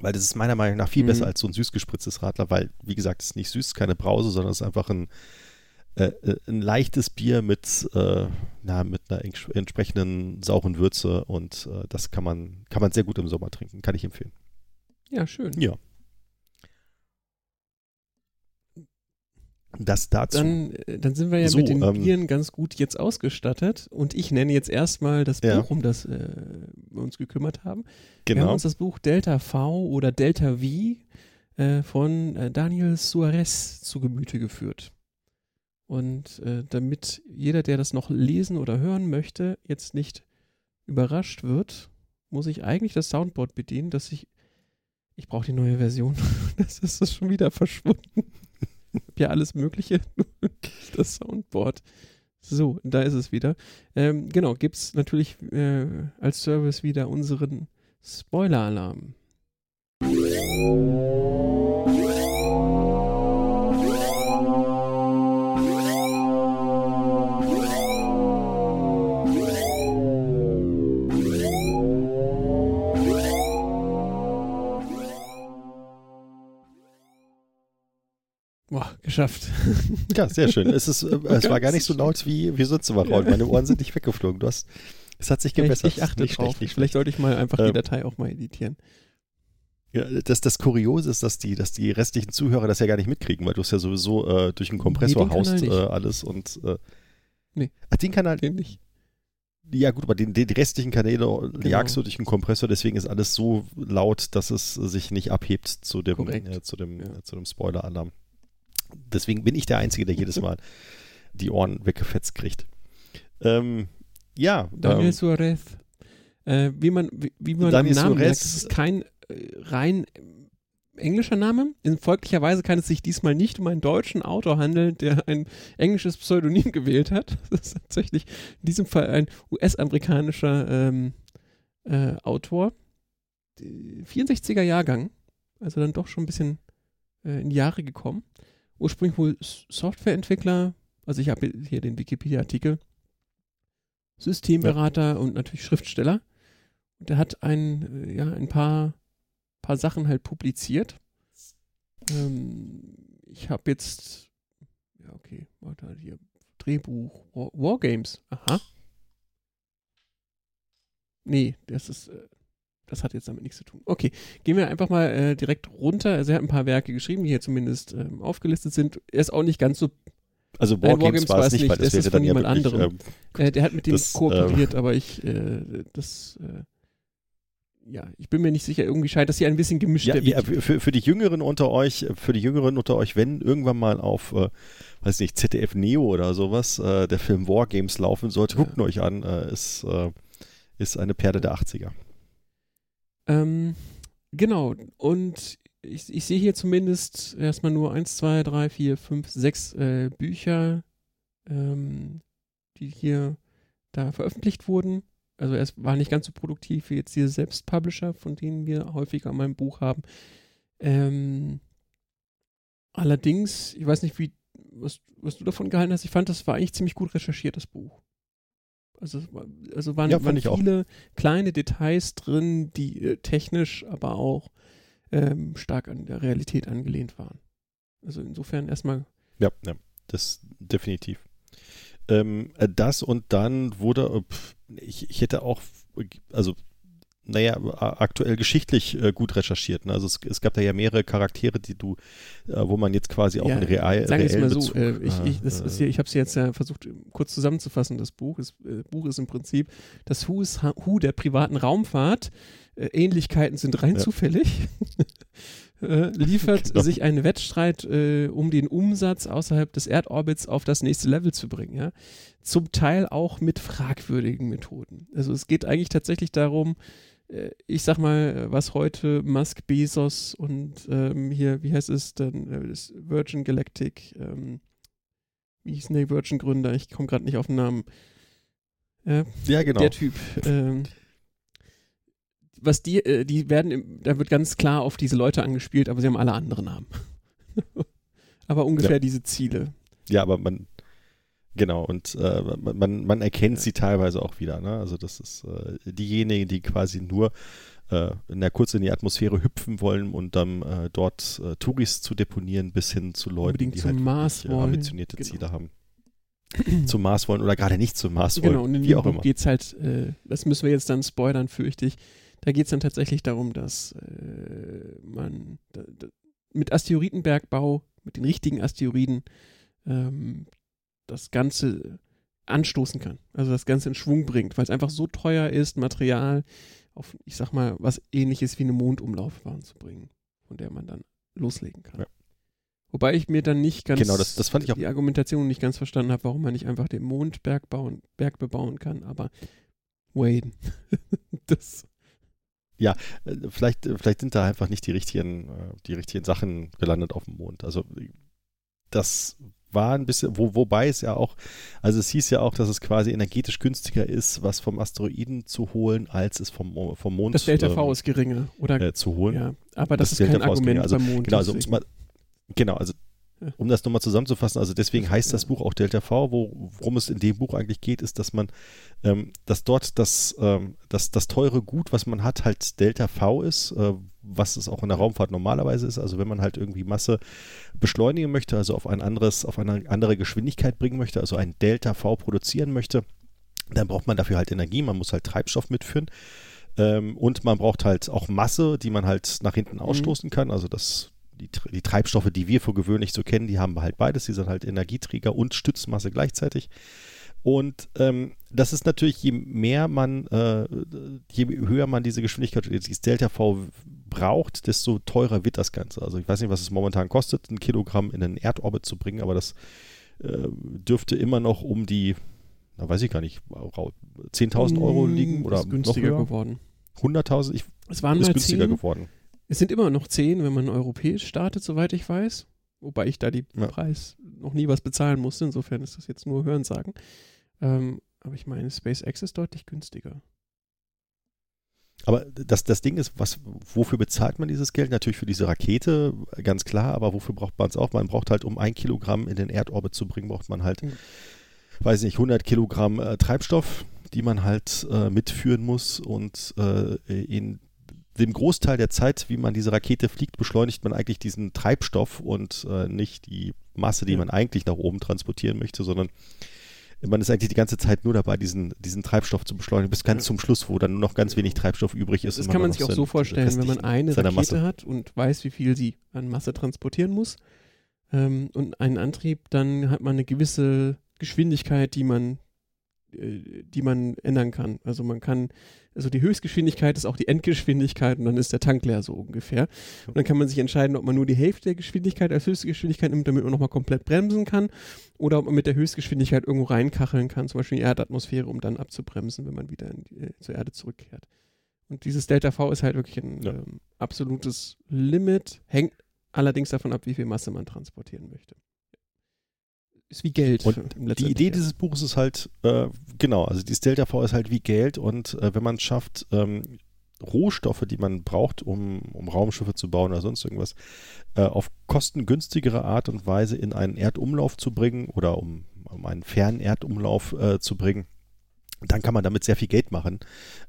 Weil das ist meiner Meinung nach viel Mhm. besser als so ein süß gespritztes Radler, weil, wie gesagt, es ist nicht süß, keine Brause, sondern es ist einfach ein, äh, äh, ein leichtes Bier mit, äh, na, mit einer ents- entsprechenden sauren Würze und äh, das kann man, kann man sehr gut im Sommer trinken, kann ich empfehlen. Ja, schön. Ja. Das dazu. Dann, äh, dann sind wir ja So, mit den ähm, Bieren ganz gut jetzt ausgestattet. Und ich nenne jetzt erstmal das Ja. Buch, um das äh, wir uns gekümmert haben. Wir haben genau. uns das Buch Delta V oder Delta V von Daniel Suarez zu Gemüte geführt. Und äh, damit jeder, der das noch lesen oder hören möchte, jetzt nicht überrascht wird, muss ich eigentlich das Soundboard bedienen, dass ich. Ich brauche die neue Version. *laughs* Das ist schon wieder verschwunden. Ich habe ja alles Mögliche, *laughs* das Soundboard. So, da ist es wieder. Ähm, genau, gibt es natürlich äh, als Service wieder unseren Spoiler-Alarm. Boah, geschafft. *laughs* Ja, sehr schön. Es, ist, äh, *laughs* es war gar nicht so laut wie, wie sonst immer, Raul. Meine Ohren sind nicht weggeflogen. Du hast, es hat sich ich, gebessert. ich achte Nicht drauf. schlecht, nicht Vielleicht sollte ich mal einfach die Ähm, Datei auch mal editieren. Ja, das, das Kuriose ist, dass die, dass die restlichen Zuhörer das ja gar nicht mitkriegen, weil du es ja sowieso äh, durch einen Kompressor Nee, den haust, äh, alles und äh, Nee. Ach, den Kanal, Den nicht. ja gut, aber den, den, die restlichen Kanäle Genau. jagst du durch einen Kompressor, deswegen ist alles so laut, dass es sich nicht abhebt zu dem, äh, zu dem, Ja. zu dem Spoiler-Alarm. Deswegen bin ich der Einzige, der jedes *laughs* Mal die Ohren weggefetzt kriegt. Ähm, ja, Daniel ähm, Suarez. Äh, wie man, wie, wie man Daniel am Namen merkt, Suarez- es ist kein äh, rein englischer Name. In folglicherweise kann es sich diesmal nicht um einen deutschen Autor handeln, der ein englisches Pseudonym *laughs* gewählt hat. Das ist tatsächlich in diesem Fall ein US-amerikanischer ähm, äh, Autor. Die 64er Jahrgang, also dann doch schon ein bisschen äh, in die Jahre gekommen. Ursprünglich wohl Softwareentwickler, also ich habe hier den Wikipedia-Artikel. Systemberater und natürlich Schriftsteller. Und der hat ein, äh, ja, ein paar, paar Sachen halt publiziert. Ähm, ich habe jetzt, ja, okay, warte, hier, Drehbuch, War, Wargames, aha. Nee, das ist, äh, das hat jetzt damit nichts zu tun. Okay, gehen wir einfach mal äh, direkt runter. Also er hat ein paar Werke geschrieben, die hier zumindest ähm, aufgelistet sind. Er ist auch nicht ganz so Also Wargames war es nicht, weil das, das ist wäre dann ja jemand wirklich, anderem. ähm, Äh, der hat mit dem Das, kooperiert, aber ich, äh, das, äh, ja, ich bin mir nicht sicher, irgendwie scheint das hier ein bisschen gemischt. Ja, ja, für, für die Jüngeren unter euch, für die Jüngeren unter euch, wenn irgendwann mal auf, äh, weiß nicht, ZDF Neo oder sowas, äh, der Film Wargames laufen sollte, guckt ihn euch an, äh, ist, äh, ist eine Perle der 80er. Ähm, genau, und ich, ich sehe hier zumindest erstmal nur eins, zwei, drei, vier, fünf, sechs äh, Bücher, ähm, die hier da veröffentlicht wurden. Also es war nicht ganz so produktiv wie jetzt diese Selbstpublisher, von denen wir häufiger mal ein Buch haben. Ähm, allerdings, ich weiß nicht, wie, was, was du davon gehalten hast, ich fand, das war eigentlich ziemlich gut recherchiert, das Buch. Also, also waren, Ja, waren auch. viele kleine Details drin, die äh, technisch, aber auch ähm, stark an der Realität angelehnt waren. Also insofern erstmal Ja, ja, das definitiv. Ähm, äh, das und dann wurde, äh, ich, ich hätte auch, also, naja, aktuell geschichtlich äh, gut recherchiert. Ne? Also es, es gab da ja mehrere Charaktere, die du, äh, wo man jetzt quasi auch Ja, einen real, Sagen reellen mal so, Bezug, äh, ich, ich, das äh, ist hier, ich habe es jetzt ja versucht, ähm, kurz zusammenzufassen, das Buch. Das äh, Buch ist im Prinzip das Who, is, Who der privaten Raumfahrt. Äh, Ähnlichkeiten sind rein Ja. zufällig. *laughs* äh, liefert *laughs* Genau. sich einen Wettstreit, um den Umsatz außerhalb des Erdorbits auf das nächste Level zu bringen. Ja? Zum Teil auch mit fragwürdigen Methoden. Also es geht eigentlich tatsächlich darum, ich sag mal, was heute Musk, Bezos und ähm, hier, wie heißt es denn, äh, Virgin Galactic, ähm, wie hieß denn der Virgin-Gründer? Ich komme gerade nicht auf den Namen. Äh, ja, genau. Der Typ. Ähm, was die, äh, die werden, da wird ganz klar auf diese Leute angespielt, aber sie haben alle andere Namen. *laughs* aber ungefähr Ja. diese Ziele. Ja, aber man, genau, und äh, man, man, erkennt sie teilweise auch wieder. Ne? Also das ist äh, diejenigen, die quasi nur äh, in der kurz in die Atmosphäre hüpfen wollen und dann äh, dort äh, Touris zu deponieren, bis hin zu Leuten, Unbedingt die zum halt Mars wirklich, äh, wollen. ambitionierte Genau. Ziele haben. *clears throat* zum Mars wollen oder gerade nicht zum Mars wollen. Genau, und in wie dem auch Buch immer. geht es halt, äh, das müssen wir jetzt dann spoilern, fürchte ich. Da geht es dann tatsächlich darum, dass äh, man da, da, mit Asteroidenbergbau, mit den richtigen Asteroiden, ähm, das Ganze anstoßen kann. Also das Ganze in Schwung bringt, weil es einfach so teuer ist, Material auf, ich sag mal, was ähnliches wie eine Mondumlaufbahn zu bringen, von der man dann loslegen kann. Ja. Wobei ich mir dann nicht ganz Genau, das- das fand ich auch- die Argumentation nicht ganz verstanden habe, warum man nicht einfach den Mond Berg, bauen, Berg bebauen kann, aber Wayne. *laughs* das, Äh, Vielleicht, äh, vielleicht sind da einfach nicht die richtigen, äh, die richtigen Sachen gelandet auf dem Mond. Also das war ein bisschen, wo, wobei es ja auch, also es hieß ja auch, dass es quasi energetisch günstiger ist, was vom Asteroiden zu holen, als es vom, vom Mond das Delta V ähm, ist geringer, oder? äh, zu holen. ja, aber das, das ist kein Delta V ist Argument geringer. Also, beim Mond. Genau, also mal, genau, also um das nochmal zusammenzufassen, also deswegen heißt das. Buch auch Delta V, wo, worum es in dem Buch eigentlich geht, ist, dass man, ähm, dass dort das, ähm, das, das teure Gut, was man hat, halt Delta V ist, äh, was es auch in der Raumfahrt normalerweise ist. Also wenn man halt irgendwie Masse beschleunigen möchte, also auf ein anderes, auf eine andere Geschwindigkeit bringen möchte, also ein Delta V produzieren möchte, dann braucht man dafür halt Energie, man muss halt Treibstoff mitführen. Ähm, und man braucht halt auch Masse, die man halt nach hinten ausstoßen kann. Also das, die, die Treibstoffe, die wir für gewöhnlich so kennen, die haben halt beides. Die sind halt Energieträger und Stützmasse gleichzeitig. Und ähm, das ist natürlich, je mehr man, äh, je höher man diese Geschwindigkeit, dieses Delta V braucht, desto teurer wird das Ganze. Also ich weiß nicht, was es momentan kostet, ein Kilogramm in den Erdorbit zu bringen, aber das äh, dürfte immer noch um die, na weiß ich gar nicht, rau- 10.000 Euro liegen Mm, oder ist günstiger noch höher. geworden. 100.000 ich, Es waren ist günstiger 10, geworden. Es sind immer noch 10, wenn man europäisch startet, soweit ich weiß. Wobei ich da die Ja. Preis noch nie was bezahlen musste. Insofern ist das jetzt nur Hörensagen. Ähm, aber ich meine, SpaceX ist deutlich günstiger. Aber das, das Ding ist, was, wofür bezahlt man dieses Geld? Natürlich für diese Rakete, ganz klar, aber wofür braucht man es auch? Man braucht halt, um ein Kilogramm in den Erdorbit zu bringen, braucht man halt, Mhm. weiß nicht, 100 Kilogramm äh, Treibstoff. die man halt äh, mitführen muss und äh, in dem Großteil der Zeit, wie man diese Rakete fliegt, beschleunigt man eigentlich diesen Treibstoff und äh, nicht die Masse, die Ja. man eigentlich nach oben transportieren möchte, sondern man ist eigentlich die ganze Zeit nur dabei, diesen, diesen Treibstoff zu beschleunigen, bis ganz Ja. zum Schluss, wo dann nur noch ganz wenig Treibstoff übrig ist. Das kann man sich auch so vorstellen, wenn man eine Rakete Masse. hat und weiß, wie viel sie an Masse transportieren muss ähm, und einen Antrieb, dann hat man eine gewisse Geschwindigkeit, die man, äh, die man ändern kann. Also man kann, also die Höchstgeschwindigkeit ist auch die Endgeschwindigkeit und dann ist der Tank leer so ungefähr. Und dann kann man sich entscheiden, ob man nur die Hälfte der Geschwindigkeit als Höchstgeschwindigkeit nimmt, damit man nochmal komplett bremsen kann, oder ob man mit der Höchstgeschwindigkeit irgendwo reinkacheln kann, zum Beispiel in die Erdatmosphäre, um dann abzubremsen, wenn man wieder die, äh, zur Erde zurückkehrt. Und dieses Delta V ist halt wirklich ein Ja. ähm, absolutes Limit, hängt allerdings davon ab, wie viel Masse man transportieren möchte. Ist wie Geld. Und Die Idee Endes. dieses Buches ist halt, äh, genau, also dieses Delta V ist halt wie Geld und äh, wenn man es schafft, ähm, Rohstoffe, die man braucht, um, um Raumschiffe zu bauen oder sonst irgendwas, äh, auf kostengünstigere Art und Weise in einen Erdumlauf zu bringen oder um, um einen fernen Erdumlauf äh, zu bringen, dann kann man damit sehr viel Geld machen.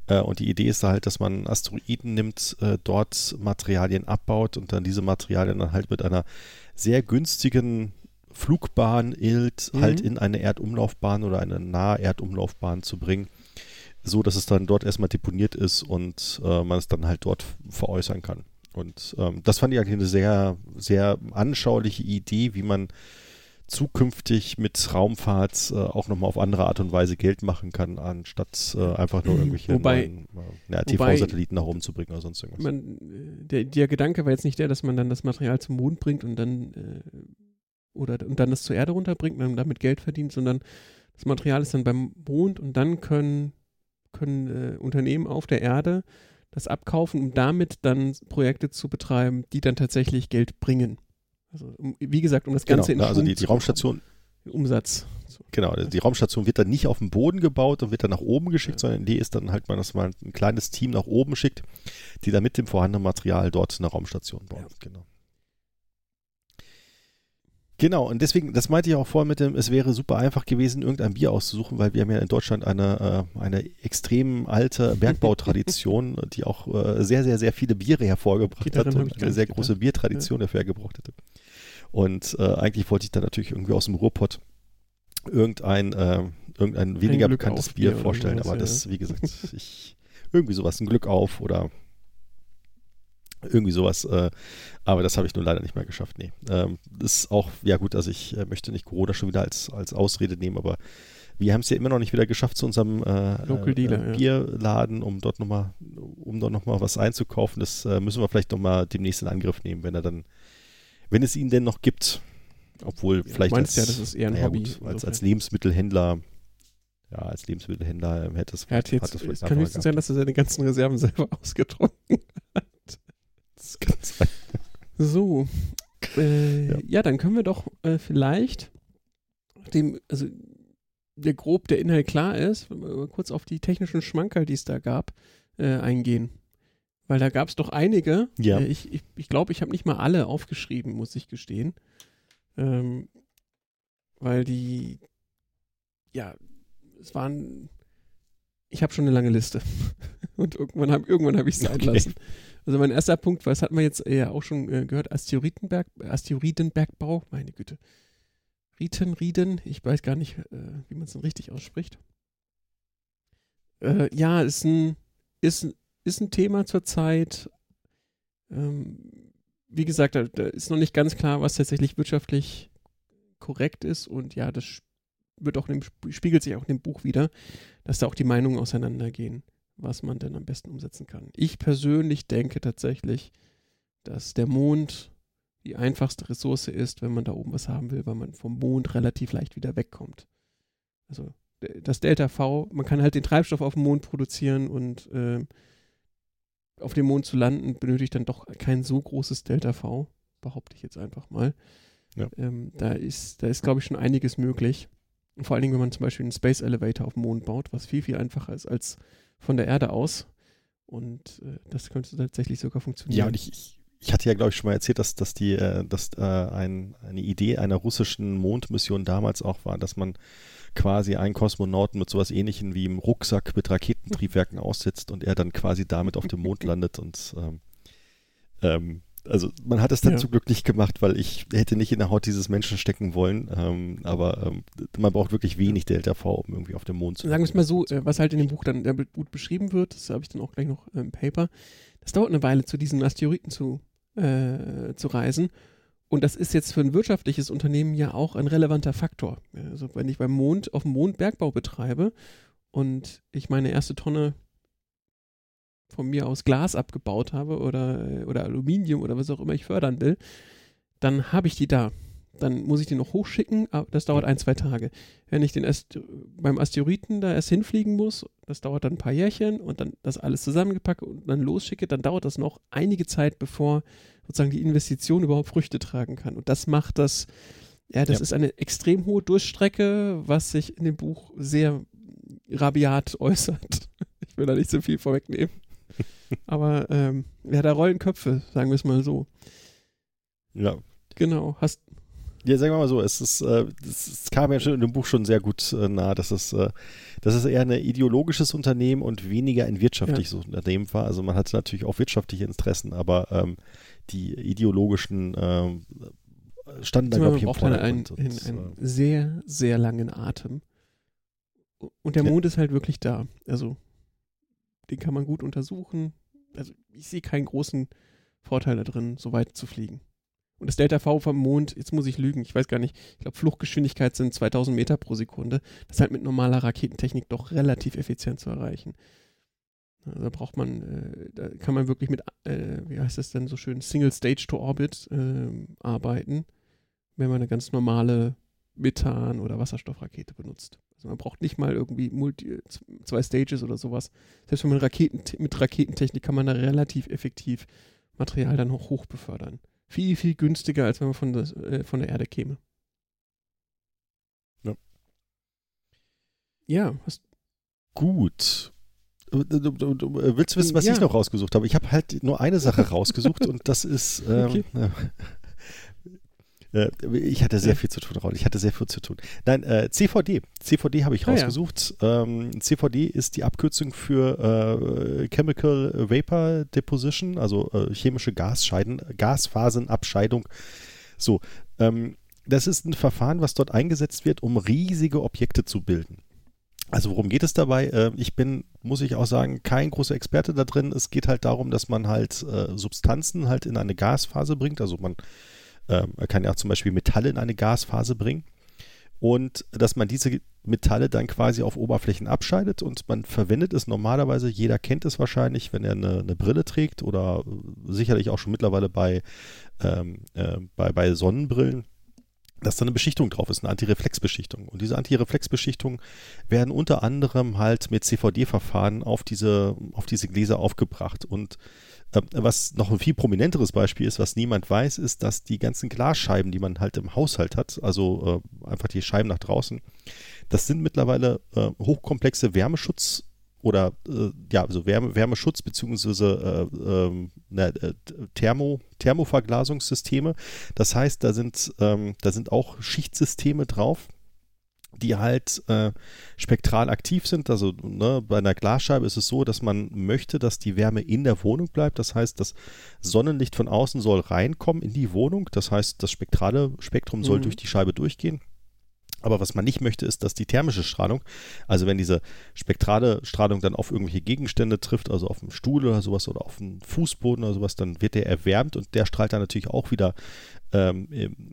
Äh, und die Idee ist halt, dass man Asteroiden nimmt, äh, dort Materialien abbaut und dann diese Materialien dann halt mit einer sehr günstigen Flugbahn ILT Mhm. halt in eine Erdumlaufbahn oder eine nahe Erdumlaufbahn zu bringen, so dass es dann dort erstmal deponiert ist und äh, man es dann halt dort veräußern kann. Und ähm, das fand ich eigentlich eine sehr, sehr anschauliche Idee, wie man zukünftig mit Raumfahrt äh, auch nochmal auf andere Art und Weise Geld machen kann, anstatt äh, einfach nur irgendwelche Wobei- äh, TV-Satelliten nach oben zu bringen oder sonst irgendwas. man, äh, der, der Gedanke war jetzt nicht der, dass man dann das Material zum Mond bringt und dann äh, oder und dann das zur Erde runterbringt und damit Geld verdient, sondern das Material ist dann beim Mond und dann können, können äh, Unternehmen auf der Erde das abkaufen, um damit dann Projekte zu betreiben, die dann tatsächlich Geld bringen. Also um, wie gesagt, um das genau, Ganze in ne, also Schwung die, die Raumstation. Umsatz. So. Genau, die Raumstation wird dann nicht auf den Boden gebaut und wird dann nach oben geschickt, Ja. sondern die ist dann halt mal, dass man ein kleines Team nach oben schickt, die dann mit dem vorhandenen Material dort eine Raumstation bauen. Ja. Genau. Genau, und deswegen, das meinte ich auch vorher mit dem, es wäre super einfach gewesen, irgendein Bier auszusuchen, weil wir haben ja in Deutschland eine, äh, eine extrem alte Bergbautradition, *laughs* die auch äh, sehr, sehr, sehr viele Biere hervorgebracht hat und eine sehr gedacht. große Biertradition hervorgebracht hätte. Und äh, eigentlich wollte ich dann natürlich irgendwie aus dem Ruhrpott irgendein, äh, irgendein weniger bekanntes Bier Bier vorstellen, aber ja. das, wie gesagt, ich, irgendwie sowas, ein Glück auf oder irgendwie sowas, äh, aber das habe ich nun leider nicht mehr geschafft. Nee. Ähm, das ist auch, ja gut, also ich äh, möchte nicht Corona schon wieder als, als Ausrede nehmen, aber wir haben es ja immer noch nicht wieder geschafft zu unserem äh, Local Dealer, äh. Bierladen, um dort nochmal, um dort nochmal was einzukaufen. Das müssen wir vielleicht nochmal demnächst in Angriff nehmen, wenn er dann, wenn es ihn denn noch gibt. Obwohl Ja, vielleicht du meinst als, ja, das ist eher ein naja, Hobby, Gut, als, als Lebensmittelhändler, ja, als Lebensmittelhändler ähm, hätte es Er hat jetzt, hat es kann höchstens sein, dass er seine ganzen Reserven *laughs* selber ausgetrunken hat. Das kann sein. So. Äh, Ja. ja. dann können wir doch äh, vielleicht, dem, also der grob der Inhalt klar ist, kurz auf die technischen Schmankerl, die es da gab, äh, eingehen. Weil da gab es doch einige. Ja. Äh, ich glaube, ich, ich, glaub, ich habe nicht mal alle aufgeschrieben, muss ich gestehen. Ähm, weil die, ja, es waren, ich habe schon eine lange Liste. *laughs* Und irgendwann habe irgendwann hab ich es Okay. lassen. Also mein erster Punkt, was hat man jetzt ja auch schon äh, gehört, Asteroidenberg, Asteroidenbergbau, meine Güte. Rieten, Rieden, ich weiß gar nicht, äh, wie man es denn richtig ausspricht. Äh, ja, ist ein, ist, ist ein Thema zurzeit. Ähm, wie gesagt, da, da ist noch nicht ganz klar, was tatsächlich wirtschaftlich korrekt ist und ja, das wird auch dem, spiegelt sich auch in dem Buch wieder, dass da auch die Meinungen auseinandergehen, was man denn am besten umsetzen kann. Ich persönlich denke tatsächlich, dass der Mond die einfachste Ressource ist, wenn man da oben was haben will, weil man vom Mond relativ leicht wieder wegkommt. Also das Delta V, man kann halt den Treibstoff auf dem Mond produzieren und ähm, auf dem Mond zu landen benötigt dann doch kein so großes Delta V, behaupte ich jetzt einfach mal. Ja. Ähm, da ist, da ist glaube ich schon einiges möglich. Und vor allen Dingen, wenn man zum Beispiel einen Space Elevator auf dem Mond baut, was viel, viel einfacher ist als von der Erde aus. Und äh, das könnte tatsächlich sogar funktionieren. Ja, und ich, ich, ich hatte ja, glaube ich, schon mal erzählt, dass, dass, die, äh, dass äh, ein, eine Idee einer russischen Mondmission damals auch war, dass man quasi einen Kosmonauten mit sowas ähnlichem wie im Rucksack mit Raketentriebwerken *laughs* aussetzt und er dann quasi damit auf dem Mond *laughs* landet und ähm, ähm, also man hat es dann Ja. zum Glück nicht gemacht, weil ich hätte nicht in der Haut dieses Menschen stecken wollen, ähm, aber ähm, man braucht wirklich wenig Delta V, um irgendwie auf dem Mond zu Sagen wir es mal so, äh, was halt in dem Buch dann gut beschrieben wird, das habe ich dann auch gleich noch im Paper, das dauert eine Weile, zu diesen Asteroiden zu, äh, zu reisen. Und das ist jetzt für ein wirtschaftliches Unternehmen ja auch ein relevanter Faktor. Also wenn ich beim Mond auf dem Mond Bergbau betreibe und ich meine erste Tonne von mir aus Glas abgebaut habe oder, oder Aluminium oder was auch immer ich fördern will, dann habe ich die da. Dann muss ich die noch hochschicken, aber das dauert ein, zwei Tage. Wenn ich den erst beim Asteroiden da erst hinfliegen muss, das dauert dann ein paar Jährchen und dann das alles zusammengepackt und dann losschicke, dann dauert das noch einige Zeit, bevor sozusagen die Investition überhaupt Früchte tragen kann. Und das macht das, ja, das Ja. ist eine extrem hohe Durchstrecke, was sich in dem Buch sehr rabiat äußert. *laughs* Ich will da nicht so viel vorwegnehmen. Aber ähm, ja, da rollen Köpfe, sagen wir es mal so. Ja. Genau. Hast, Ja, sagen wir mal so, es ist, äh, es, kam ja schon in dem Buch schon sehr gut äh, nahe, dass es, äh, dass es eher ein ideologisches Unternehmen und weniger ein wirtschaftliches Unternehmen war. Also man hatte natürlich auch wirtschaftliche Interessen, aber ähm, die ideologischen ähm, standen da, glaube ich, im Vordergrund. einen, und, einen sehr, sehr langen Atem. Und der Ja. Mond ist halt wirklich da. Also, den kann man gut untersuchen. Also, ich sehe keinen großen Vorteil da drin, so weit zu fliegen. Und das Delta V vom Mond, jetzt muss ich lügen, ich weiß gar nicht, ich glaube, Fluchtgeschwindigkeit sind 2000 Meter pro Sekunde. Das ist halt mit normaler Raketentechnik doch relativ effizient zu erreichen. Also da braucht man, äh, da kann man wirklich mit, äh, wie heißt das denn so schön, Single Stage to Orbit äh, arbeiten, wenn man eine ganz normale Methan- oder Wasserstoffrakete benutzt. Also man braucht nicht mal irgendwie multi, zwei Stages oder sowas. Selbst wenn man Raketen, mit Raketentechnik kann man da relativ effektiv Material dann auch hoch befördern. Viel, viel günstiger, als wenn man von, das, äh, von der Erde käme. Ja. Ja, hast, Gut. Du, du, du, du willst du wissen, was Ja. ich noch rausgesucht habe? Ich habe halt nur eine Sache *laughs* rausgesucht und das ist. Ähm, Okay. Äh, ich hatte sehr Ja. viel zu tun, Raul. Ich hatte sehr viel zu tun. Nein, äh, CVD. CVD habe ich Ah, ja. rausgesucht. Ähm, CVD ist die Abkürzung für äh, Chemical Vapor Deposition, also äh, chemische Gasscheiden, Gasphasenabscheidung. So, ähm, das ist ein Verfahren, was dort eingesetzt wird, um riesige Objekte zu bilden. Also worum geht es dabei? Äh, ich bin, muss ich auch sagen, kein großer Experte da drin. Es geht halt darum, dass man halt äh, Substanzen halt in eine Gasphase bringt. Also man äh, kann ja auch zum Beispiel Metalle in eine Gasphase bringen. Und dass man diese Metalle dann quasi auf Oberflächen abscheidet und man verwendet es normalerweise, jeder kennt es wahrscheinlich, wenn er eine, eine Brille trägt oder sicherlich auch schon mittlerweile bei, ähm, äh, bei, bei Sonnenbrillen, dass da eine Beschichtung drauf ist, eine Antireflexbeschichtung. Und diese Antireflexbeschichtungen werden unter anderem halt mit CVD-Verfahren auf diese, auf diese Gläser aufgebracht. Und was noch ein viel prominenteres Beispiel ist, was niemand weiß, ist, dass die ganzen Glasscheiben, die man halt im Haushalt hat, also äh, einfach die Scheiben nach draußen, das sind mittlerweile äh, hochkomplexe Wärmeschutz- oder äh, ja, also Wärme, Wärmeschutz beziehungsweise äh, ähm, na, äh, Thermo, Thermoverglasungssysteme. Das heißt, da sind, ähm, da sind auch Schichtsysteme drauf, die halt äh, spektral aktiv sind. Also ne, bei einer Glasscheibe ist es so, dass man möchte, dass die Wärme in der Wohnung bleibt. Das heißt, das Sonnenlicht von außen soll reinkommen in die Wohnung. Das heißt, das spektrale Spektrum soll Mhm. durch die Scheibe durchgehen. Aber was man nicht möchte, ist, dass die thermische Strahlung, also wenn diese spektrale Strahlung dann auf irgendwelche Gegenstände trifft, also auf einen Stuhl oder sowas oder auf einen Fußboden oder sowas, dann wird der erwärmt und der strahlt dann natürlich auch wieder ähm,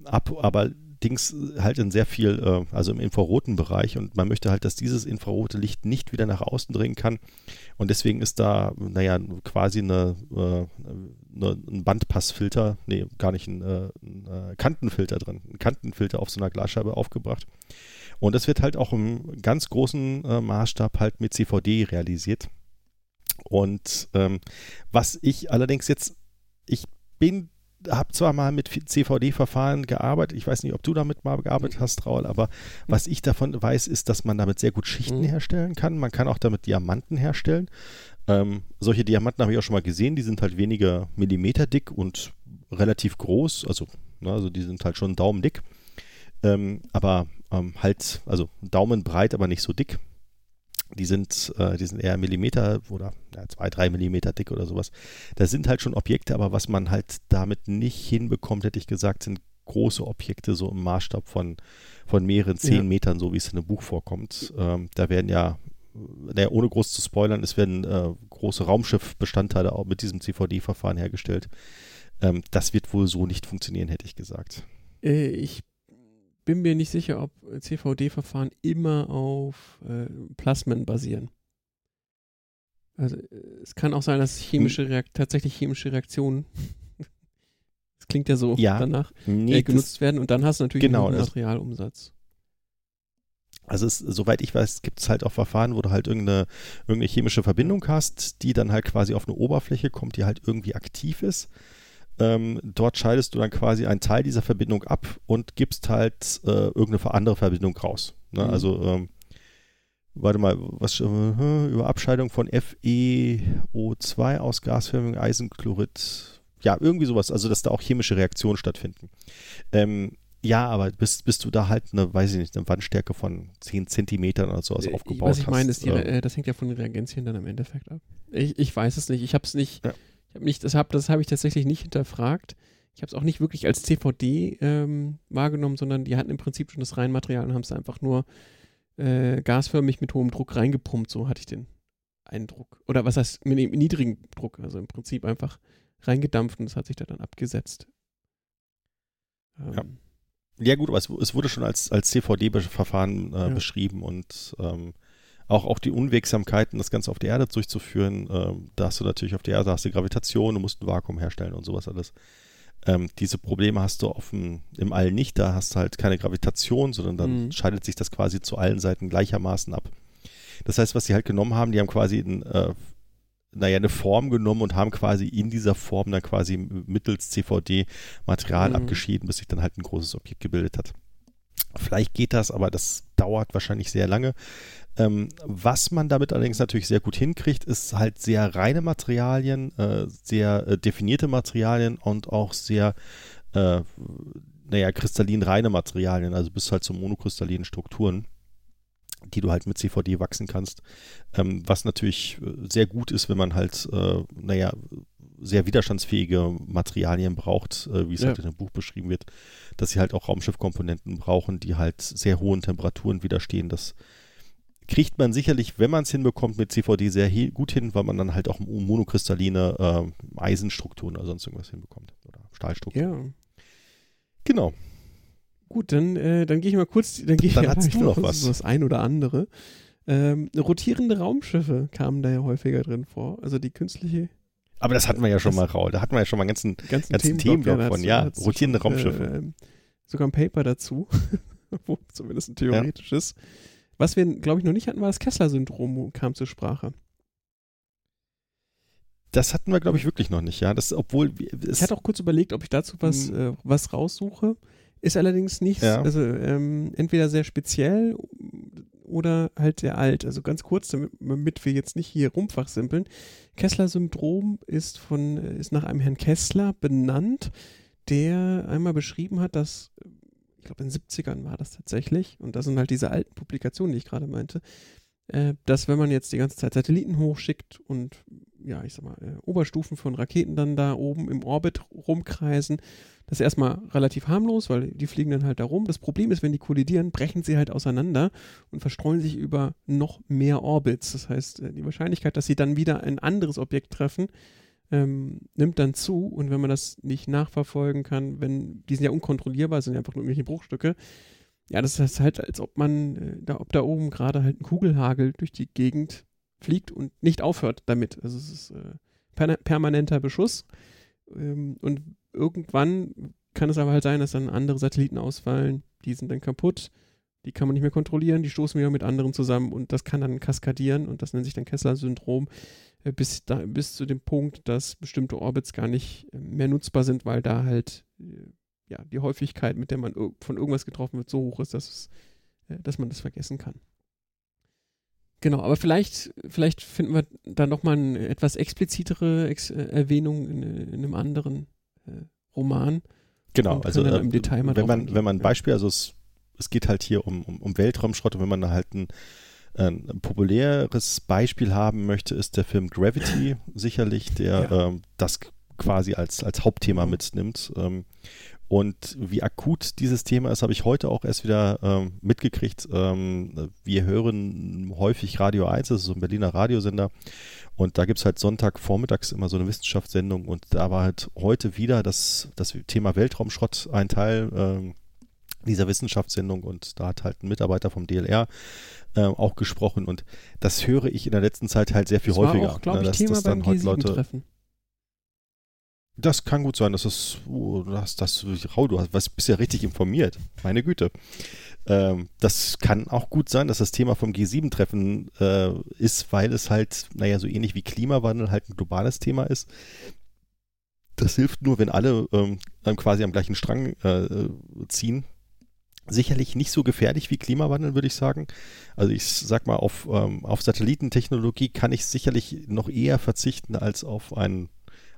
ab, aber Dings halt in sehr viel, äh, also im infraroten Bereich und man möchte halt, dass dieses infrarote Licht nicht wieder nach außen dringen kann und deswegen ist da, naja, quasi eine, äh, eine, ein Bandpassfilter, nee, gar nicht ein, äh, ein äh, Kantenfilter drin, ein Kantenfilter auf so einer Glasscheibe aufgebracht. Und das wird halt auch im ganz großen äh, Maßstab halt mit CVD realisiert. Und ähm, was ich allerdings jetzt, ich bin, habe zwar mal mit CVD-Verfahren gearbeitet, ich weiß nicht, ob du damit mal gearbeitet hast, Raul, aber was ich davon weiß, ist, dass man damit sehr gut Schichten Mhm. herstellen kann. Man kann auch damit Diamanten herstellen. Ähm, solche Diamanten habe ich auch schon mal gesehen, die sind halt weniger Millimeter dick und relativ groß, also, ne, also die sind halt schon daumendick. Ähm, aber ähm, halt, also daumenbreit, aber nicht so dick. Die sind, äh, die sind eher Millimeter oder ja, zwei, drei Millimeter dick oder sowas. Das sind halt schon Objekte, aber was man halt damit nicht hinbekommt, hätte ich gesagt, sind große Objekte so im Maßstab von, von mehreren zehn ja. Metern, so wie es in einem Buch vorkommt. Ähm, da werden ja, naja, ohne groß zu spoilern, es werden äh, große Raumschiffbestandteile auch mit diesem CVD-Verfahren hergestellt. Ähm, das wird wohl so nicht funktionieren, hätte ich gesagt. Äh, ich bin mir nicht sicher, ob CVD-Verfahren immer auf äh, Plasmen basieren. Also äh, es kann auch sein, dass chemische Reakt tatsächlich chemische Reaktionen, *laughs* das klingt ja so ja, danach, nee, äh, genutzt werden und dann hast du natürlich genau, einen Materialumsatz. Also es, soweit ich weiß, gibt es halt auch Verfahren, wo du halt irgendeine, irgendeine chemische Verbindung hast, die dann halt quasi auf eine Oberfläche kommt, die halt irgendwie aktiv ist. Ähm, dort scheidest du dann quasi einen Teil dieser Verbindung ab und gibst halt äh, irgendeine andere Verbindung raus. Ne? Mhm. Also, ähm, warte mal, was äh, über Abscheidung von FeO2 aus gasförmigem Eisenchlorid. Ja, irgendwie sowas. Also, dass da auch chemische Reaktionen stattfinden. Ähm, ja, aber bis, bis du da halt eine, weiß ich nicht, eine Wandstärke von 10 Zentimetern oder sowas äh, aufgebaut hast. Was ich meine, ist, die, äh, das hängt ja von den Reagenzien dann im Endeffekt ab. Ich, ich weiß es nicht. Ich habe es nicht. Ja. Ich habe nicht, das habe das hab ich tatsächlich nicht hinterfragt. Ich habe es auch nicht wirklich als CVD ähm, wahrgenommen, sondern die hatten im Prinzip schon das Reinmaterial und haben es einfach nur äh, gasförmig mit hohem Druck reingepumpt. So hatte ich den Eindruck. Oder was heißt mit dem niedrigen Druck? Also im Prinzip einfach reingedampft und das hat sich da dann abgesetzt. Ähm, ja. ja. gut, aber es, es, wurde schon als, als CVD-Verfahren äh, ja. beschrieben und ähm, auch, auch die Unwegsamkeiten, das Ganze auf der Erde durchzuführen, ähm, da hast du natürlich auf der Erde hast du Gravitation, du musst ein Vakuum herstellen und sowas alles. Ähm, diese Probleme hast du auf dem, im All nicht, da hast du halt keine Gravitation, sondern dann mhm. scheidet sich das quasi zu allen Seiten gleichermaßen ab. Das heißt, was sie halt genommen haben, die haben quasi ein, äh, naja, eine Form genommen und haben quasi in dieser Form dann quasi mittels CVD Material mhm. abgeschieden, bis sich dann halt ein großes Objekt gebildet hat. Vielleicht geht das, aber das dauert wahrscheinlich sehr lange. Ähm, was man damit allerdings natürlich sehr gut hinkriegt, ist halt sehr reine Materialien, äh, sehr äh, definierte Materialien und auch sehr, äh, naja, kristallin reine Materialien, also bis halt zu monokristallinen Strukturen die du halt mit CVD wachsen kannst. Ähm, was natürlich äh, sehr gut ist, wenn man halt, äh, naja, sehr widerstandsfähige Materialien braucht, äh, wie es ja. halt in dem Buch beschrieben wird, dass sie halt auch Raumschiffkomponenten brauchen, die halt sehr hohen Temperaturen widerstehen. Das kriegt man sicherlich, wenn man es hinbekommt, mit CVD sehr gut hin, weil man dann halt auch monokristalline äh, Eisenstrukturen oder sonst irgendwas hinbekommt. Oder Stahlstrukturen. Ja. Genau. Gut, dann, äh, dann gehe ich mal kurz. Dann, dann ja, hast du *laughs* noch was. Das ein oder andere. Ähm, rotierende Raumschiffe kamen da ja häufiger drin vor. Also die künstliche. Aber das hatten wir ja schon mal, Raul. Da hatten wir ja schon mal einen ganzen, ganzen, ganzen Themenblock, Themenblock von, ja, rotierende schon, Raumschiffe. Äh, sogar ein Paper dazu, *laughs* wo zumindest ein theoretisches. Ja. Was wir, glaube ich, noch nicht hatten, war das Kessler-Syndrom, kam zur Sprache. Das hatten wir, glaube ich, wirklich noch nicht, ja. Das, obwohl ich hatte auch kurz überlegt, ob ich dazu was, hm. äh, was raussuche. Ist allerdings nicht, ja. also ähm, entweder sehr speziell oder halt sehr alt. Also ganz kurz, damit, damit wir jetzt nicht hier rumfachsimpeln. Kessler-Syndrom ist von, ist nach einem Herrn Kessler benannt, der einmal beschrieben hat, dass ich glaube in den 70ern war das tatsächlich, und das sind halt diese alten Publikationen, die ich gerade meinte, äh, dass wenn man jetzt die ganze Zeit Satelliten hochschickt und ja, ich sag mal, äh, Oberstufen von Raketen dann da oben im Orbit rumkreisen, das ist erstmal relativ harmlos, weil die fliegen dann halt da rum. Das Problem ist, wenn die kollidieren, brechen sie halt auseinander und verstreuen sich über noch mehr Orbits. Das heißt, äh, die Wahrscheinlichkeit, dass sie dann wieder ein anderes Objekt treffen, ähm, nimmt dann zu und wenn man das nicht nachverfolgen kann, wenn die sind ja unkontrollierbar, sind ja einfach nur irgendwelche Bruchstücke. Ja, das ist halt, als ob man, äh, da, ob da oben gerade halt ein Kugelhagel durch die Gegend fliegt und nicht aufhört damit. Also es ist äh, per permanenter Beschuss. Ähm, und irgendwann kann es aber halt sein, dass dann andere Satelliten ausfallen, die sind dann kaputt, die kann man nicht mehr kontrollieren, die stoßen wieder mit anderen zusammen und das kann dann kaskadieren und das nennt sich dann Kessler-Syndrom. Äh, bis, da, bis zu dem Punkt, dass bestimmte Orbits gar nicht äh, mehr nutzbar sind, weil da halt äh, ja, die Häufigkeit, mit der man von irgendwas getroffen wird, so hoch ist, dass, es, dass man das vergessen kann. Genau, aber vielleicht, vielleicht finden wir da nochmal eine etwas explizitere Ex äh, Erwähnung in, in, einem anderen äh, Roman. Genau, also äh, im Detail mal wenn man, eingehen, wenn man ein. Beispiel, also es, es geht halt hier um, um, um Weltraumschrott und wenn man da halt ein, ein populäres Beispiel haben möchte, ist der Film Gravity sicherlich, der Ja. ähm, das quasi als, als Hauptthema Mhm. mitnimmt. Ähm, und wie akut dieses Thema ist, habe ich heute auch erst wieder ähm, mitgekriegt. Ähm, wir hören häufig Radio 1, das ist so ein Berliner Radiosender. Und da gibt es halt Sonntagvormittags immer so eine Wissenschaftssendung. Und da war halt heute wieder das, das Thema Weltraumschrott ein Teil ähm, dieser Wissenschaftssendung. Und da hat halt ein Mitarbeiter vom DLR äh, auch gesprochen. Und das höre ich in der letzten Zeit halt sehr viel das war häufiger. auch, glaube ne, ich, dass, Thema dass dann beim halt Leute G7-Treffen. das kann gut sein, dass es, oh, du hast das, Rau, du hast, was, bist ja richtig informiert. Meine Güte. Ähm, das kann auch gut sein, dass das Thema vom G7-Treffen äh, ist, weil es halt, naja, so ähnlich wie Klimawandel halt ein globales Thema ist. Das hilft nur, wenn alle ähm, quasi am gleichen Strang äh, ziehen. Sicherlich nicht so gefährlich wie Klimawandel, würde ich sagen. Also ich sag mal, auf, ähm, auf Satellitentechnologie kann ich sicherlich noch eher verzichten als auf einen,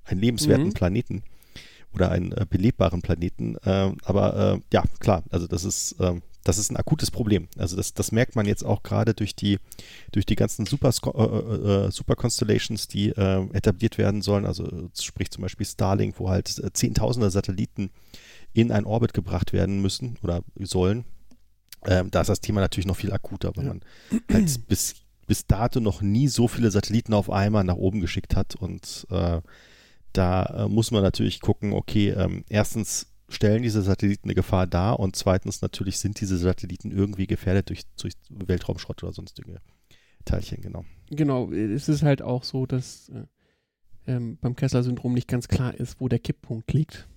einen lebenswerten Mhm. Planeten oder einen äh, belebbaren Planeten. Ähm, aber äh, ja, klar, also das ist, ähm, das ist ein akutes Problem. Also das, das merkt man jetzt auch gerade durch die, durch die ganzen Super, äh, äh, Super Constellations, die äh, etabliert werden sollen. Also äh, sprich zum Beispiel Starlink, wo halt äh, Zehntausende Satelliten in einen Orbit gebracht werden müssen oder sollen. Ähm, da ist das Thema natürlich noch viel akuter, weil Ja. man halt bis, bis dato noch nie so viele Satelliten auf einmal nach oben geschickt hat. Und äh, da äh, muss man natürlich gucken, okay, ähm, erstens stellen diese Satelliten eine Gefahr dar und zweitens natürlich sind diese Satelliten irgendwie gefährdet durch, durch Weltraumschrott oder sonstige Teilchen, genau. Genau, es ist halt auch so, dass äh, ähm, beim Kessler-Syndrom nicht ganz klar ist, wo der Kipppunkt liegt.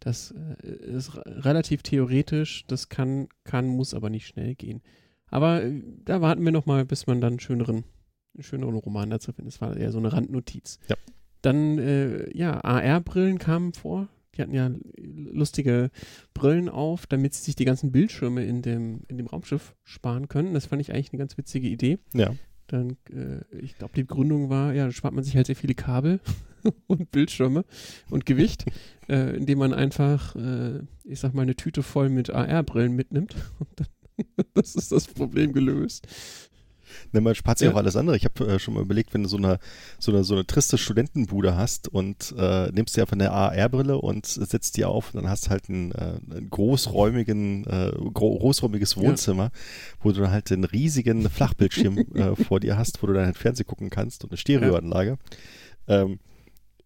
Das äh, ist relativ theoretisch, das kann, kann, muss aber nicht schnell gehen. Aber äh, da warten wir nochmal, bis man dann einen schöneren, einen schöneren Roman dazu findet. Das war eher so eine Randnotiz. Ja. Dann, äh, ja, AR-Brillen kamen vor. Die hatten ja lustige Brillen auf, damit sie sich die ganzen Bildschirme in dem, in dem Raumschiff sparen können. Das fand ich eigentlich eine ganz witzige Idee. Ja. Dann, äh, ich glaube, die Begründung war, ja, dann spart man sich halt sehr viele Kabel *laughs* und Bildschirme und Gewicht, *laughs* äh, indem man einfach, äh, ich sag mal, eine Tüte voll mit AR-Brillen mitnimmt. Und dann, *laughs* das ist das Problem gelöst. Ne, man spart sich Ja. auch alles andere. Ich habe äh, schon mal überlegt, wenn du so eine, so eine, so eine triste Studentenbude hast und äh, nimmst dir einfach eine AR-Brille und setzt die auf und dann hast du halt ein, äh, ein großräumigen, äh, gro großräumiges Ja. Wohnzimmer, wo du dann halt einen riesigen Flachbildschirm äh, vor dir hast, wo du dann halt Fernsehen gucken kannst und eine Stereoanlage. Ähm,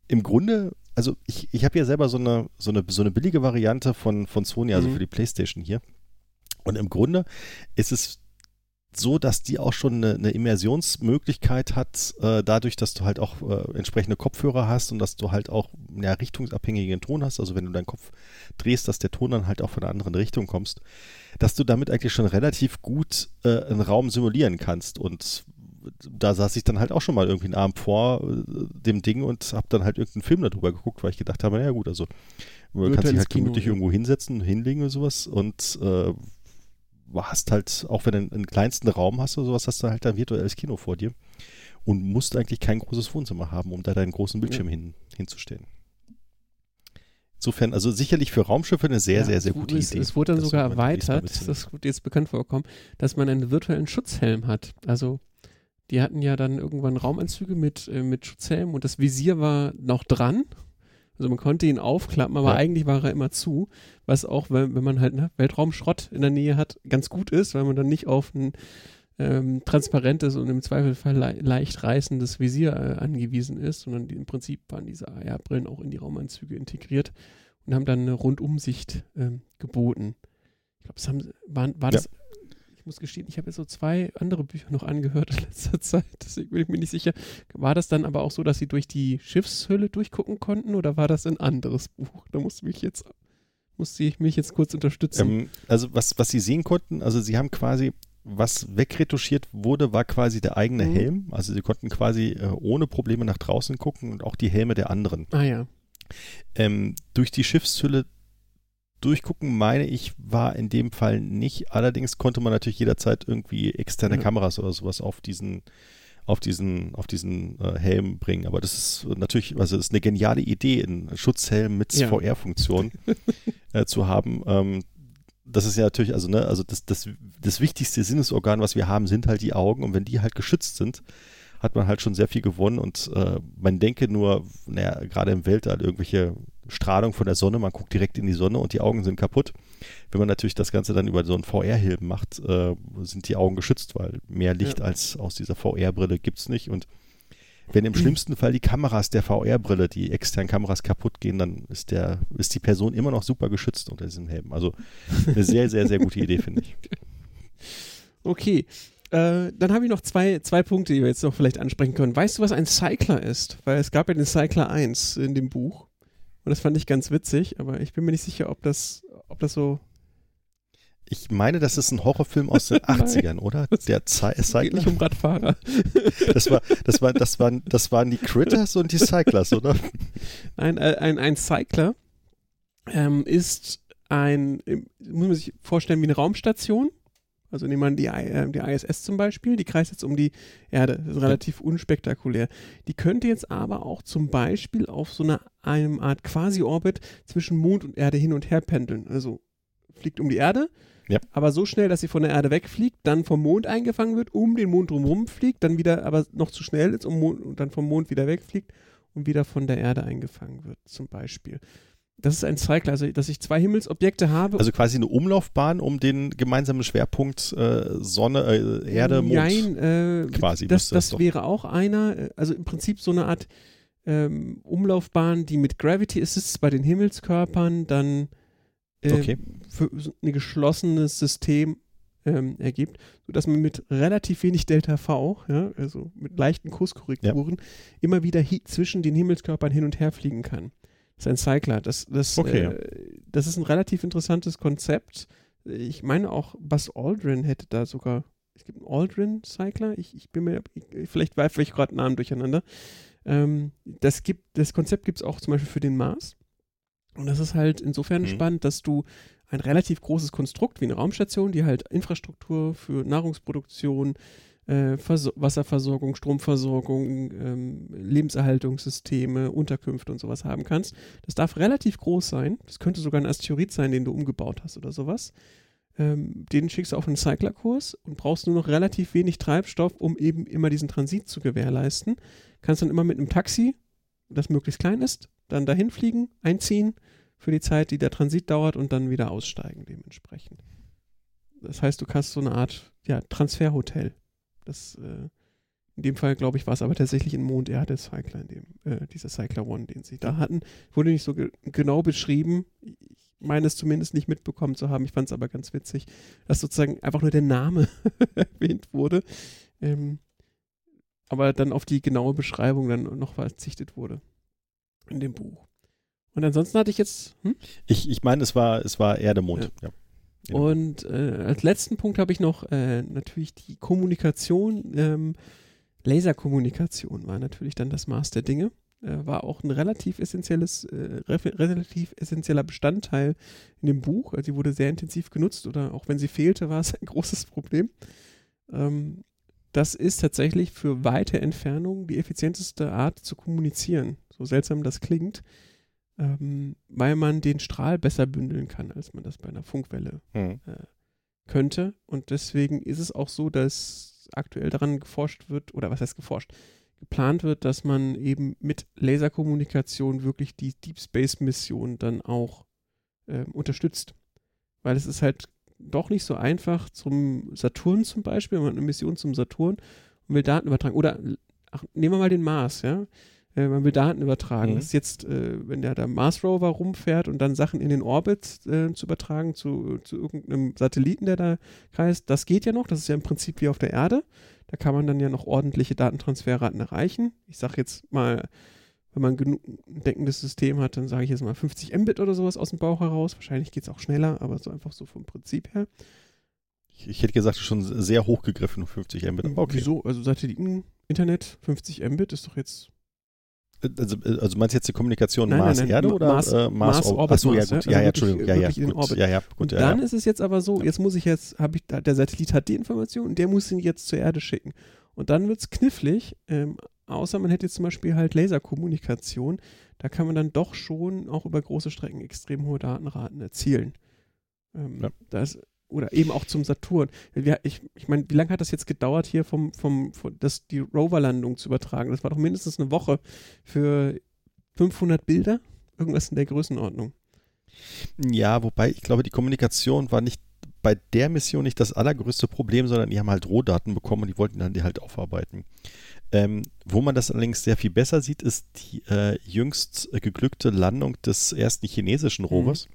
Im Grunde, also ich, ich habe ja selber so eine, so eine, so eine billige Variante von, von Sony, also Mhm. für die Playstation hier. Und im Grunde ist es so, dass die auch schon eine, eine Immersionsmöglichkeit hat, äh, dadurch, dass du halt auch äh, entsprechende Kopfhörer hast und dass du halt auch ja, richtungsabhängigen Ton hast, also wenn du deinen Kopf drehst, dass der Ton dann halt auch von einer anderen Richtung kommst, dass du damit eigentlich schon relativ gut äh, einen Raum simulieren kannst und da saß ich dann halt auch schon mal irgendwie einen Abend vor äh, dem Ding und habe dann halt irgendeinen Film darüber geguckt, weil ich gedacht habe, naja gut, also kannst dich ins halt Kino, gemütlich ja. irgendwo hinsetzen, hinlegen oder sowas und äh, hast halt, auch wenn du einen, kleinsten Raum hast oder sowas, hast du halt ein virtuelles Kino vor dir und musst eigentlich kein großes Wohnzimmer haben, um da deinen großen Bildschirm hin, hinzustellen. Insofern, also sicherlich für Raumschiffe eine sehr, Ja, sehr, sehr gute es, Idee. Es wurde dann sogar man erweitert, das wird jetzt bekannt vorkommen, dass man einen virtuellen Schutzhelm hat. Also die hatten ja dann irgendwann Raumanzüge mit, äh, mit Schutzhelm und das Visier war noch dran. Also man konnte ihn aufklappen, aber Ja. eigentlich war er immer zu, was auch, wenn, wenn man halt ne, Weltraumschrott in der Nähe hat, ganz gut ist, weil man dann nicht auf ein ähm, transparentes und im Zweifelsfall le leicht reißendes Visier äh, angewiesen ist, sondern die, im Prinzip waren diese AR-Brillen auch in die Raumanzüge integriert und haben dann eine Rundumsicht ähm, geboten. Ich glaube, waren, war Ja. das, ich muss gestehen, ich habe jetzt so zwei andere Bücher noch angehört in letzter *laughs* Zeit, deswegen bin ich mir nicht sicher. War das dann aber auch so, dass sie durch die Schiffshülle durchgucken konnten oder war das ein anderes Buch? Da musste mich jetzt, musste ich mich jetzt kurz unterstützen. Ähm, also was, was sie sehen konnten, also sie haben quasi, was wegretuschiert wurde, war quasi der eigene Mhm. Helm. Also sie konnten quasi äh, ohne Probleme nach draußen gucken und auch die Helme der anderen. ah ja. Ähm, durch die Schiffshülle durchgucken, meine ich, war in dem Fall nicht. Allerdings konnte man natürlich jederzeit irgendwie externe Ja. Kameras oder sowas auf diesen auf diesen, auf diesen äh, Helm bringen. Aber das ist natürlich, also das ist eine geniale Idee, einen Schutzhelm mit Ja. VR-Funktion *laughs* äh, zu haben. Ähm, das ist ja natürlich, also, ne, also das, das, das wichtigste Sinnesorgan, was wir haben, sind halt die Augen. Und wenn die halt geschützt sind, hat man halt schon sehr viel gewonnen. Und äh, man denke nur, naja, gerade im Weltall irgendwelche Strahlung von der Sonne, man guckt direkt in die Sonne und die Augen sind kaputt. Wenn man natürlich das Ganze dann über so einen VR-Helm macht, äh, sind die Augen geschützt, weil mehr Licht Ja. als aus dieser VR-Brille gibt es nicht. Und wenn im schlimmsten Fall die Kameras der VR-Brille, die externen Kameras kaputt gehen, dann ist, der, ist die Person immer noch super geschützt unter diesem Helm. Also eine sehr, sehr, sehr gute Idee, finde ich. *laughs* Okay. Äh, dann habe ich noch zwei, zwei Punkte, die wir jetzt noch vielleicht ansprechen können. Weißt du, was ein Cycler ist? Weil es gab ja den Cycler 1 in dem Buch. Und das fand ich ganz witzig, aber ich bin mir nicht sicher, ob das, ob das so. Ich meine, das ist ein *laughs* Horrorfilm aus den Nein. 80ern, oder? Der Cy Es geht nicht Cycler. um Radfahrer. Das, war, das, war, das, waren, das waren die Critters und die Cyclers, oder? Ein, äh, ein, ein Cycler ähm, ist ein, muss man sich vorstellen, wie eine Raumstation. Also nehmen wir die, äh, die ISS zum Beispiel, die kreist jetzt um die Erde. Das ist relativ unspektakulär. Die könnte jetzt aber auch zum Beispiel auf so einer einem Art Quasi-Orbit zwischen Mond und Erde hin und her pendeln. Also fliegt um die Erde, Ja. aber so schnell, dass sie von der Erde wegfliegt, dann vom Mond eingefangen wird, um den Mond drumherum fliegt, dann wieder aber noch zu schnell ist um Mond, und dann vom Mond wieder wegfliegt und wieder von der Erde eingefangen wird, zum Beispiel. Das ist ein Cycler, also dass ich zwei Himmelsobjekte habe. Also quasi eine Umlaufbahn um den gemeinsamen Schwerpunkt äh, Sonne, äh, Erde, Mond. Nein, äh, quasi das, das wäre auch einer, äh, also im Prinzip so eine Art ähm, Umlaufbahn, die mit Gravity Assists bei den Himmelskörpern dann äh, Okay. für ein geschlossenes System ähm, ergibt, sodass man mit relativ wenig Delta V, ja, also mit leichten Kurskorrekturen, immer wieder zwischen den Himmelskörpern hin und her fliegen kann. Das ist ein Cycler. Das, das, Okay, äh, das ist ein relativ interessantes Konzept. Ich meine auch, Buzz Aldrin hätte da sogar. Es gibt einen Aldrin-Cycler. Ich, ich bin mir. Ich, vielleicht werfe ich gerade Namen durcheinander. Ähm, das, gibt, das Konzept gibt es auch zum Beispiel für den Mars. Und das ist halt insofern Mhm. spannend, dass du ein relativ großes Konstrukt wie eine Raumstation, die halt Infrastruktur für Nahrungsproduktion, äh, Verso Wasserversorgung, Stromversorgung, ähm, Lebenserhaltungssysteme, Unterkünfte und sowas haben kannst. Das darf relativ groß sein. Das könnte sogar ein Asteroid sein, den du umgebaut hast oder sowas. Ähm, den schickst du auf einen Cyclerkurs und brauchst nur noch relativ wenig Treibstoff, um eben immer diesen Transit zu gewährleisten. Kannst dann immer mit einem Taxi, das möglichst klein ist, dann dahin fliegen, einziehen für die Zeit, die der Transit dauert und dann wieder aussteigen dementsprechend. Das heißt, du kannst so eine Art ja, Transferhotel. Das, äh, in dem Fall, glaube ich, war es aber tatsächlich ein Mond-Erde-Cycler, in dem, äh, dieser Cycler One, den sie da hatten. Wurde nicht so ge genau beschrieben. Ich meine es zumindest nicht mitbekommen zu haben. Ich fand es aber ganz witzig, dass sozusagen einfach nur der Name *laughs* erwähnt wurde. Ähm, aber dann auf die genaue Beschreibung dann noch verzichtet wurde in dem Buch. Und ansonsten hatte ich jetzt, hm? Ich, ich meine, es war, es war Erde, Mond. Ja. Ja. Und äh, als letzten Punkt habe ich noch äh, natürlich die Kommunikation. Ähm, Laserkommunikation war natürlich dann das Maß der Dinge. Äh, war auch ein relativ essentielles, äh, re- relativ essentieller Bestandteil in dem Buch. Also sie wurde sehr intensiv genutzt oder auch wenn sie fehlte, war es ein *laughs* großes Problem. Ähm, das ist tatsächlich für weite Entfernungen die effizienteste Art zu kommunizieren. So seltsam das klingt ähm, weil man den Strahl besser bündeln kann, als man das bei einer Funkwelle Hm. könnte. Und deswegen ist es auch so, dass aktuell daran geforscht wird, oder was heißt geforscht, geplant wird, dass man eben mit Laserkommunikation wirklich die Deep Space Mission dann auch ähm, unterstützt. Weil es ist halt doch nicht so einfach zum Saturn zum Beispiel, wenn man eine Mission zum Saturn und will Daten übertragen. Oder ach, nehmen wir mal den Mars, ja. Äh, man will Daten übertragen. Mhm. Das ist jetzt, äh, wenn der, der Mars Rover rumfährt und dann Sachen in den Orbit äh, zu übertragen zu, zu irgendeinem Satelliten, der da kreist, das geht ja noch. Das ist ja im Prinzip wie auf der Erde. Da kann man dann ja noch ordentliche Datentransferraten erreichen. Ich sage jetzt mal, wenn man genug ein deckendes System hat, dann sage ich jetzt mal 50 Mbit oder sowas aus dem Bauch heraus. Wahrscheinlich geht es auch schneller, aber so einfach so vom Prinzip her. Ich, ich hätte gesagt, schon sehr hochgegriffen, 50 Mbit. Aber okay. Wieso? Also Satelliten, Internet, 50 Mbit ist doch jetzt Also, also meinst du jetzt die Kommunikation Mars-Erde oder Mars- äh, Mars-Orbit Achso, ja Mars, gut, ja? ja, Also Entschuldigung, ja, ja, gut, Orbit. ja, ja, gut, Und ja, dann ist es jetzt aber so, jetzt muss ich jetzt, habe ich, der Satellit hat die Information und der muss ihn jetzt zur Erde schicken. Und dann wird es knifflig, ähm, außer man hätte jetzt zum Beispiel halt Laserkommunikation. Da kann man dann doch schon auch über große Strecken extrem hohe Datenraten erzielen. Ähm, Ja. das, oder eben auch zum Saturn. Ich ich meine, wie lange hat das jetzt gedauert, hier vom, vom, von, das, die Rover-Landung zu übertragen? Das war doch mindestens eine Woche für 500 Bilder? Irgendwas in der Größenordnung. Ja, wobei ich glaube, die Kommunikation war nicht bei der Mission nicht das allergrößte Problem, sondern die haben halt Rohdaten bekommen und die wollten dann die halt aufarbeiten. Ähm, wo man das allerdings sehr viel besser sieht, ist die äh, jüngst äh, geglückte Landung des ersten chinesischen Rovers.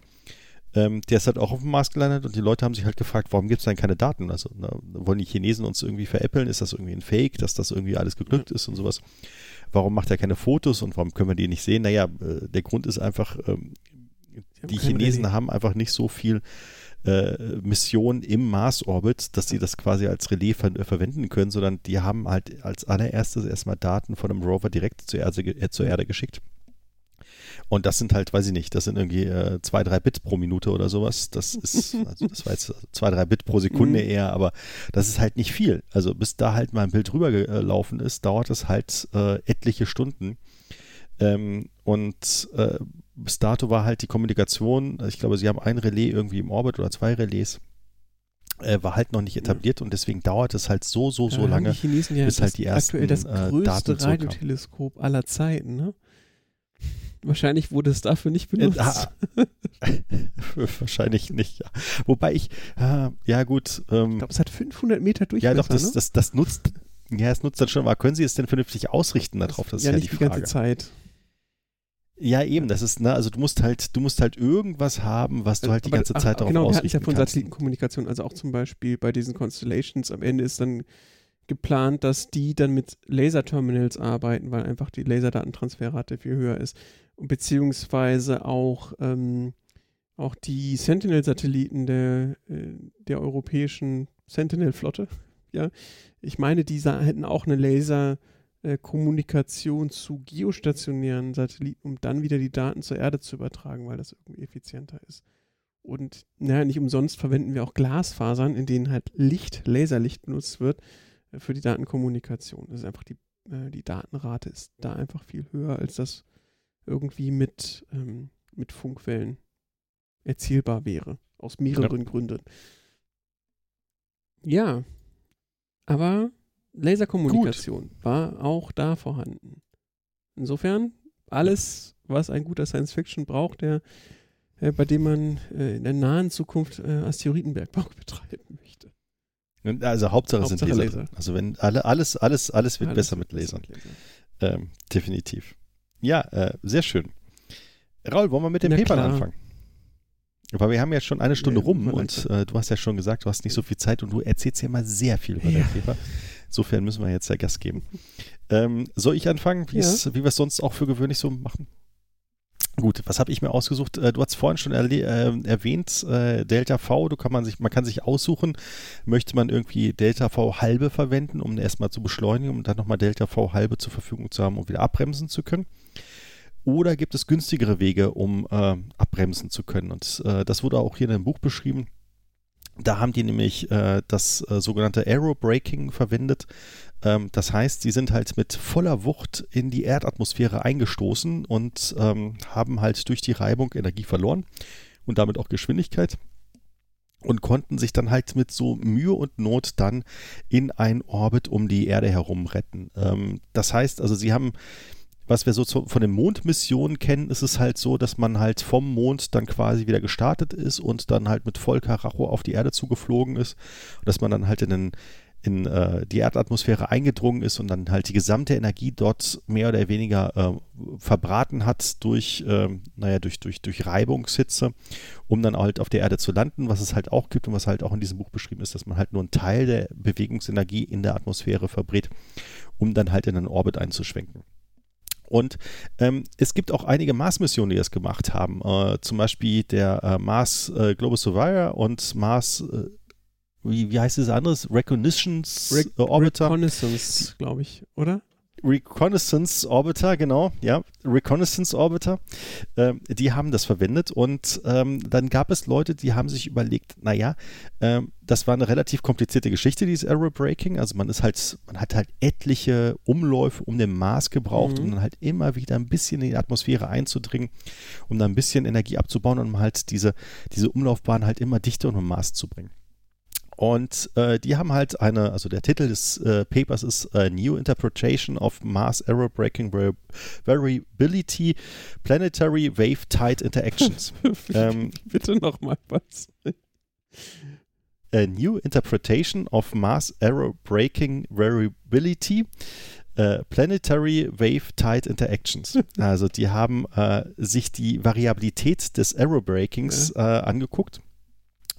Ähm, der ist halt auch auf dem Mars gelandet und die Leute haben sich halt gefragt, warum gibt es dann keine Daten? Also na, wollen die Chinesen uns irgendwie veräppeln? Ist das irgendwie ein Fake, dass das irgendwie alles geglückt ist und sowas? Warum macht er keine Fotos und warum können wir die nicht sehen? Naja, äh, der Grund ist einfach, ähm, die Chinesen Relais. haben einfach nicht so viel äh, Mission im Mars-Orbit, dass sie das quasi als Relais ver äh, verwenden können, sondern die haben halt als allererstes erstmal Daten von einem Rover direkt zur Erde, äh, zur Erde geschickt. Und das sind halt, weiß ich nicht, das sind irgendwie äh, zwei, drei Bit pro Minute oder sowas. Das ist, also das war jetzt zwei, drei Bit pro Sekunde Mhm. eher, aber das ist halt nicht viel. Also bis da halt mal ein Bild rübergelaufen ist, dauert es halt äh, etliche Stunden. Ähm, und äh, bis dato war halt die Kommunikation, ich glaube, sie haben ein Relais irgendwie im Orbit oder zwei Relais, äh, war halt noch nicht etabliert und deswegen dauert es halt so, so, so lange. die Chinesen ja bis halt die ersten, aktuell das äh, größte Daten. Radioteleskop aller Zeiten, ne? Wahrscheinlich wurde es dafür nicht benutzt. ah, *laughs* Wahrscheinlich nicht, ja. Wobei ich, äh, ja gut, ähm, Ich glaube, es hat 500 Meter Durchmesser, ja doch, das, ne? das, das nutzt, ja, es nutzt dann schon, aber können Sie es denn vernünftig ausrichten darauf? Das ist ja, ja, nicht die die ganze Frage. Zeit. Ja, eben, das ist, ne, also du musst halt, du musst halt irgendwas haben, was du halt die Aber- ganze ach, Zeit darauf Genau, wir hatten ja ausrichten von kannst. Satellitenkommunikation, also auch zum Beispiel bei diesen Constellations. Am Ende ist dann geplant, dass die dann mit Laserterminals arbeiten, weil einfach die Laserdatentransferrate viel höher ist. Beziehungsweise auch, ähm, auch die Sentinel-Satelliten der, äh, der europäischen Sentinel-Flotte. *laughs* Ja, ich meine, die sa- hätten auch eine Laser-Kommunikation zu geostationären Satelliten, um dann wieder die Daten zur Erde zu übertragen, weil das irgendwie effizienter ist. Und naja, nicht umsonst verwenden wir auch Glasfasern, in denen halt Licht, Laserlicht benutzt wird äh, für die Datenkommunikation. Das ist einfach die, äh, die Datenrate ist da einfach viel höher, als das irgendwie mit, ähm, mit Funkwellen erzielbar wäre. Aus mehreren Gründen. Ja, aber Laserkommunikation war auch da vorhanden. Insofern, alles, was ein guter Science-Fiction braucht, der, äh, bei dem man äh, in der nahen Zukunft äh, Asteroidenbergbau *laughs* betreiben möchte. Also Hauptsache, Hauptsache sind Laser. Laser. Also wenn alle, alles, alles, alles wird Alles besser mit Lasern. mit Lasern. Ähm, definitiv. Ja, äh, sehr schön. Raul, wollen wir mit den Na Papern klar. anfangen? Weil wir haben ja schon eine Stunde Ja, rum und äh, du hast ja schon gesagt, du hast nicht so viel Zeit und du erzählst ja immer sehr viel über Ja. dein Paper. Insofern müssen wir jetzt ja Gas geben. Ähm, soll ich anfangen, wie es- wie wir es sonst auch für gewöhnlich so machen? Gut, was habe ich mir ausgesucht? Äh, Du hast vorhin schon äh, erwähnt, äh, Delta V, du kann man sich, man kann sich aussuchen, möchte man irgendwie Delta V halbe verwenden, um erstmal zu beschleunigen, um dann nochmal Delta V halbe zur Verfügung zu haben, um wieder abbremsen zu können. Oder gibt es günstigere Wege, um äh, abbremsen zu können? Und äh, das wurde auch hier in dem Buch beschrieben. Da haben die nämlich äh, das äh, sogenannte Aerobraking verwendet. Ähm, das heißt, sie sind halt mit voller Wucht in die Erdatmosphäre eingestoßen und ähm, haben halt durch die Reibung Energie verloren und damit auch Geschwindigkeit und konnten sich dann halt mit so Mühe und Not dann in einen Orbit um die Erde herum retten. Ähm, das heißt, also sie haben was wir so zu, von den Mondmissionen kennen, ist es halt so, dass man halt vom Mond dann quasi wieder gestartet ist und dann halt mit Vollkaracho auf die Erde zugeflogen ist. dass man dann halt in, den, in äh, die Erdatmosphäre eingedrungen ist und dann halt die gesamte Energie dort mehr oder weniger äh, verbraten hat durch, ähm, naja, durch, durch, durch Reibungshitze, um dann halt auf der Erde zu landen. Was es halt auch gibt und was halt auch in diesem Buch beschrieben ist, dass man halt nur einen Teil der Bewegungsenergie in der Atmosphäre verbrät, um dann halt in einen Orbit einzuschwenken. Und ähm, es gibt auch einige Mars-Missionen, die das gemacht haben. Äh, zum Beispiel der äh, Mars äh, Global Surveyor und Mars, äh, wie, wie heißt das anderes? Recognitions Re äh, Orbiter. Reconnaissance, glaube ich, oder? Reconnaissance Orbiter, genau, ja, Reconnaissance Orbiter, ähm, die haben das verwendet und ähm, dann gab es Leute, die haben sich überlegt, naja, ähm, das war eine relativ komplizierte Geschichte, dieses Aerobraking, also man ist halt, man hat halt etliche Umläufe um den Mars gebraucht, mhm. um dann halt immer wieder ein bisschen in die Atmosphäre einzudringen, um dann ein bisschen Energie abzubauen und um halt diese, diese Umlaufbahn halt immer dichter um den Mars zu bringen. Und äh, die haben halt eine, also der Titel des äh, Papers ist A New Interpretation of Mass Error Breaking Variability Planetary Wave Tide Interactions. *laughs* ähm, Bitte nochmal was. A New Interpretation of Mass Error Breaking Variability Uh, Planetary Wave Tide Interactions. *laughs* Also die haben äh, sich die Variabilität des Aerobreakings ja. äh, angeguckt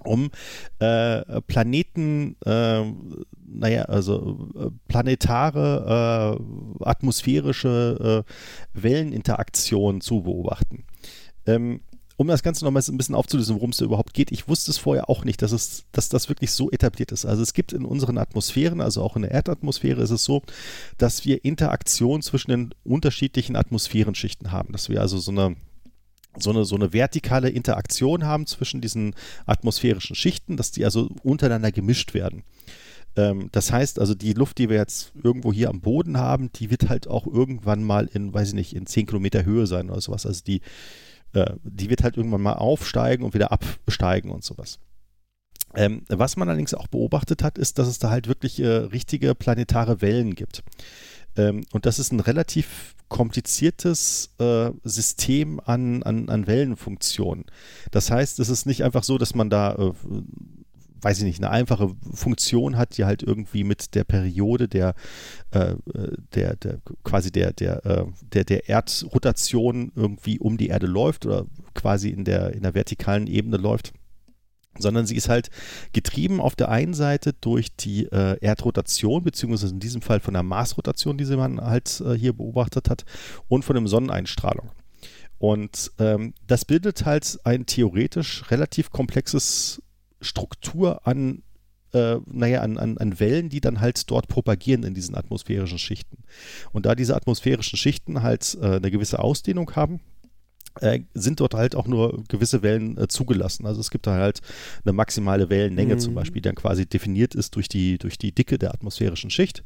um äh, Planeten, äh, naja, also äh, planetare, äh, atmosphärische äh, Welleninteraktion zu beobachten. Ähm, um das Ganze nochmal ein bisschen aufzulösen, worum es da überhaupt geht, ich wusste es vorher auch nicht, dass, es, dass das wirklich so etabliert ist. Also es gibt in unseren Atmosphären, also auch in der Erdatmosphäre ist es so, dass wir Interaktion zwischen den unterschiedlichen Atmosphärenschichten haben. Dass wir also so eine so eine, so eine vertikale Interaktion haben zwischen diesen atmosphärischen Schichten, dass die also untereinander gemischt werden. Ähm, das heißt also, die Luft, die wir jetzt irgendwo hier am Boden haben, die wird halt auch irgendwann mal in, weiß ich nicht, in 10 Kilometer Höhe sein oder sowas. Also die, äh, die wird halt irgendwann mal aufsteigen und wieder absteigen und sowas. Ähm, was man allerdings auch beobachtet hat, ist, dass es da halt wirklich äh, richtige planetare Wellen gibt. Ähm, und das ist ein relativ kompliziertes äh, System an, an, an Wellenfunktionen. Das heißt, es ist nicht einfach so, dass man da, äh, weiß ich nicht, eine einfache Funktion hat, die halt irgendwie mit der Periode der, äh, der, der quasi der, der, äh, der, der Erdrotation irgendwie um die Erde läuft oder quasi in der, in der vertikalen Ebene läuft sondern sie ist halt getrieben auf der einen Seite durch die äh, Erdrotation, beziehungsweise in diesem Fall von der Marsrotation, die sie man halt äh, hier beobachtet hat, und von der Sonneneinstrahlung. Und ähm, das bildet halt ein theoretisch relativ komplexes Struktur an, äh, naja, an, an, an Wellen, die dann halt dort propagieren in diesen atmosphärischen Schichten. Und da diese atmosphärischen Schichten halt äh, eine gewisse Ausdehnung haben, äh, sind dort halt auch nur gewisse Wellen äh, zugelassen. Also es gibt da halt eine maximale Wellenlänge mhm. zum Beispiel, die dann quasi definiert ist durch die, durch die Dicke der atmosphärischen Schicht.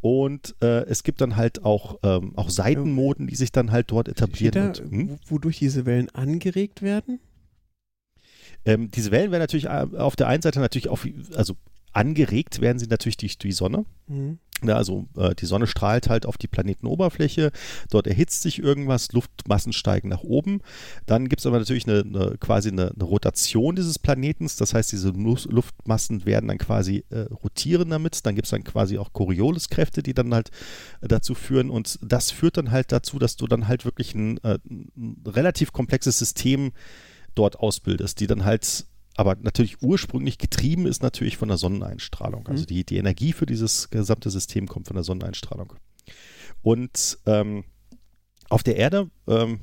Und äh, es gibt dann halt auch, ähm, auch Seitenmoden, die sich dann halt dort etablieren. Da, und, hm? Wodurch diese Wellen angeregt werden? Ähm, diese Wellen werden natürlich äh, auf der einen Seite natürlich auch, also angeregt werden sie natürlich durch die Sonne. Mhm. Ja, also äh, die Sonne strahlt halt auf die Planetenoberfläche, dort erhitzt sich irgendwas, Luftmassen steigen nach oben. Dann gibt es aber natürlich eine, eine quasi eine, eine, Rotation dieses Planetens, das heißt, diese Luftmassen werden dann quasi äh, rotieren damit. Dann gibt es dann quasi auch Coriolis-Kräfte, die dann halt äh, dazu führen und das führt dann halt dazu, dass du dann halt wirklich ein, äh, ein relativ komplexes System dort ausbildest, die dann halt aber natürlich ursprünglich getrieben ist natürlich von der Sonneneinstrahlung. Also mhm. die, die Energie für dieses gesamte System kommt von der Sonneneinstrahlung. Und ähm, auf der Erde ähm,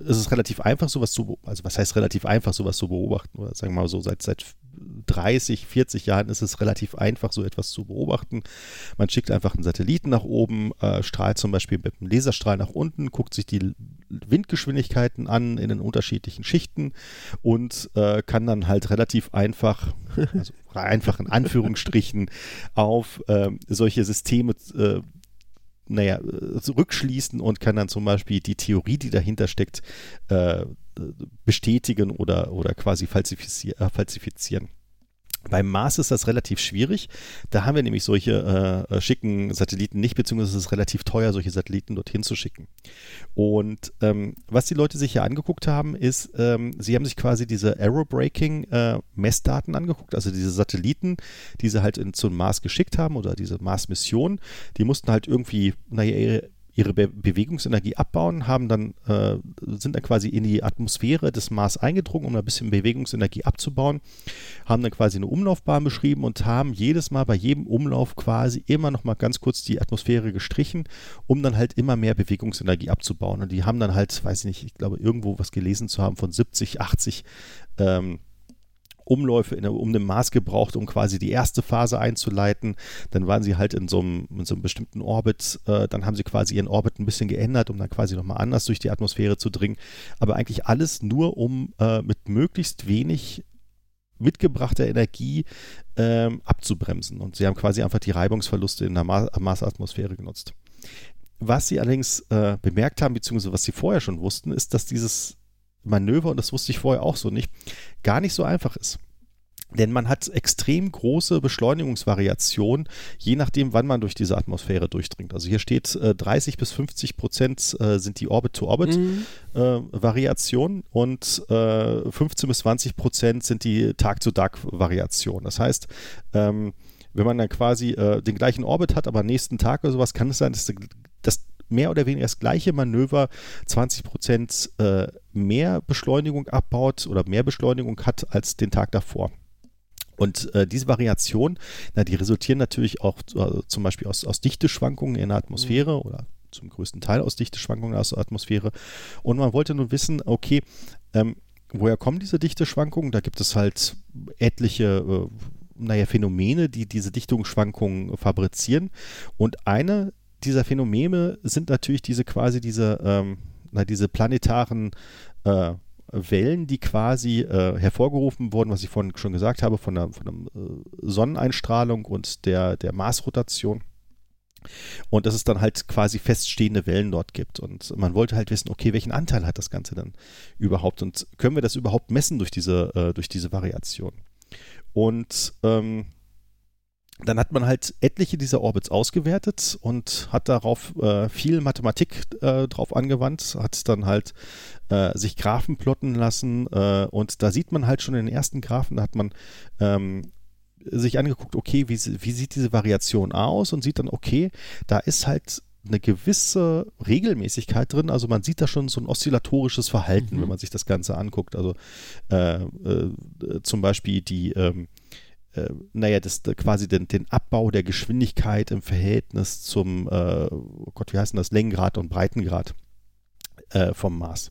ist es relativ einfach, sowas zu, also was heißt relativ einfach, sowas zu beobachten, oder sagen wir mal so, seit, seit 30, 40 Jahren ist es relativ einfach, so etwas zu beobachten. Man schickt einfach einen Satelliten nach oben, äh, strahlt zum Beispiel mit einem Laserstrahl nach unten, guckt sich die Windgeschwindigkeiten an in den unterschiedlichen Schichten und äh, kann dann halt relativ einfach, *laughs* also einfach in Anführungsstrichen, auf äh, solche Systeme äh, naja, zurückschließen und kann dann zum Beispiel die Theorie, die dahinter steckt, äh, bestätigen oder, oder quasi falsifizier äh, falsifizieren. Beim Mars ist das relativ schwierig. Da haben wir nämlich solche äh, schicken Satelliten nicht, beziehungsweise es ist relativ teuer, solche Satelliten dorthin zu schicken. Und ähm, was die Leute sich hier angeguckt haben, ist, ähm, sie haben sich quasi diese Aerobraking-Messdaten äh, angeguckt, also diese Satelliten, die sie halt in, zum Mars geschickt haben oder diese Mars-Mission. Die mussten halt irgendwie, naja, ihre Be Bewegungsenergie abbauen, haben dann, äh, sind dann quasi in die Atmosphäre des Mars eingedrungen, um ein bisschen Bewegungsenergie abzubauen, haben dann quasi eine Umlaufbahn beschrieben und haben jedes Mal bei jedem Umlauf quasi immer noch mal ganz kurz die Atmosphäre gestrichen, um dann halt immer mehr Bewegungsenergie abzubauen. Und die haben dann halt, weiß ich nicht, ich glaube irgendwo was gelesen zu haben von 70, 80 ähm, Umläufe in, um dem Mars gebraucht, um quasi die erste Phase einzuleiten. Dann waren sie halt in so einem, in so einem bestimmten Orbit. Äh, dann haben sie quasi ihren Orbit ein bisschen geändert, um dann quasi nochmal anders durch die Atmosphäre zu dringen. Aber eigentlich alles nur, um äh, mit möglichst wenig mitgebrachter Energie ähm, abzubremsen. Und sie haben quasi einfach die Reibungsverluste in der Marsatmosphäre genutzt. Was sie allerdings äh, bemerkt haben, beziehungsweise was sie vorher schon wussten, ist, dass dieses Manöver, und das wusste ich vorher auch so nicht, gar nicht so einfach ist. Denn man hat extrem große Beschleunigungsvariationen, je nachdem, wann man durch diese Atmosphäre durchdringt. Also hier steht äh, 30 bis 50 Prozent äh, sind die Orbit-to-Orbit-Variationen mhm. äh, und 15 bis 20 Prozent sind die Tag-zu-Tag-Variationen. Das heißt, ähm, wenn man dann quasi äh, den gleichen Orbit hat, aber nächsten Tag oder sowas, kann es sein, dass das mehr oder weniger das gleiche Manöver 20 Prozent äh, mehr Beschleunigung abbaut oder mehr Beschleunigung hat als den Tag davor. Und äh, diese Variation, na, die resultieren natürlich auch äh, zum Beispiel aus, aus Dichteschwankungen in der Atmosphäre mhm. oder zum größten Teil aus Dichteschwankungen aus der Atmosphäre. Und man wollte nun wissen, okay, ähm, woher kommen diese Dichteschwankungen? Da gibt es halt etliche äh, naja, Phänomene, die diese Dichtungsschwankungen fabrizieren. Und eine dieser Phänomene sind natürlich diese quasi diese, ähm, na, diese planetaren äh, Wellen, die quasi äh, hervorgerufen wurden, was ich vorhin schon gesagt habe, von der, von der äh, Sonneneinstrahlung und der, der Marsrotation. Und dass es dann halt quasi feststehende Wellen dort gibt. Und man wollte halt wissen, okay, welchen Anteil hat das Ganze dann überhaupt? Und können wir das überhaupt messen durch diese, äh, durch diese Variation? Und ähm, dann hat man halt etliche dieser Orbits ausgewertet und hat darauf äh, viel Mathematik äh, drauf angewandt, hat dann halt äh, sich Graphen plotten lassen äh, und da sieht man halt schon in den ersten Graphen, da hat man ähm, sich angeguckt, okay, wie, wie sieht diese Variation aus und sieht dann, okay, da ist halt eine gewisse Regelmäßigkeit drin. Also man sieht da schon so ein oszillatorisches Verhalten, mhm. wenn man sich das Ganze anguckt. Also äh, äh, zum Beispiel die ähm, äh, naja, das, quasi den, den, Abbau der Geschwindigkeit im Verhältnis zum, äh, oh Gott, wie heißt denn das, Längengrad und Breitengrad äh, vom Mars.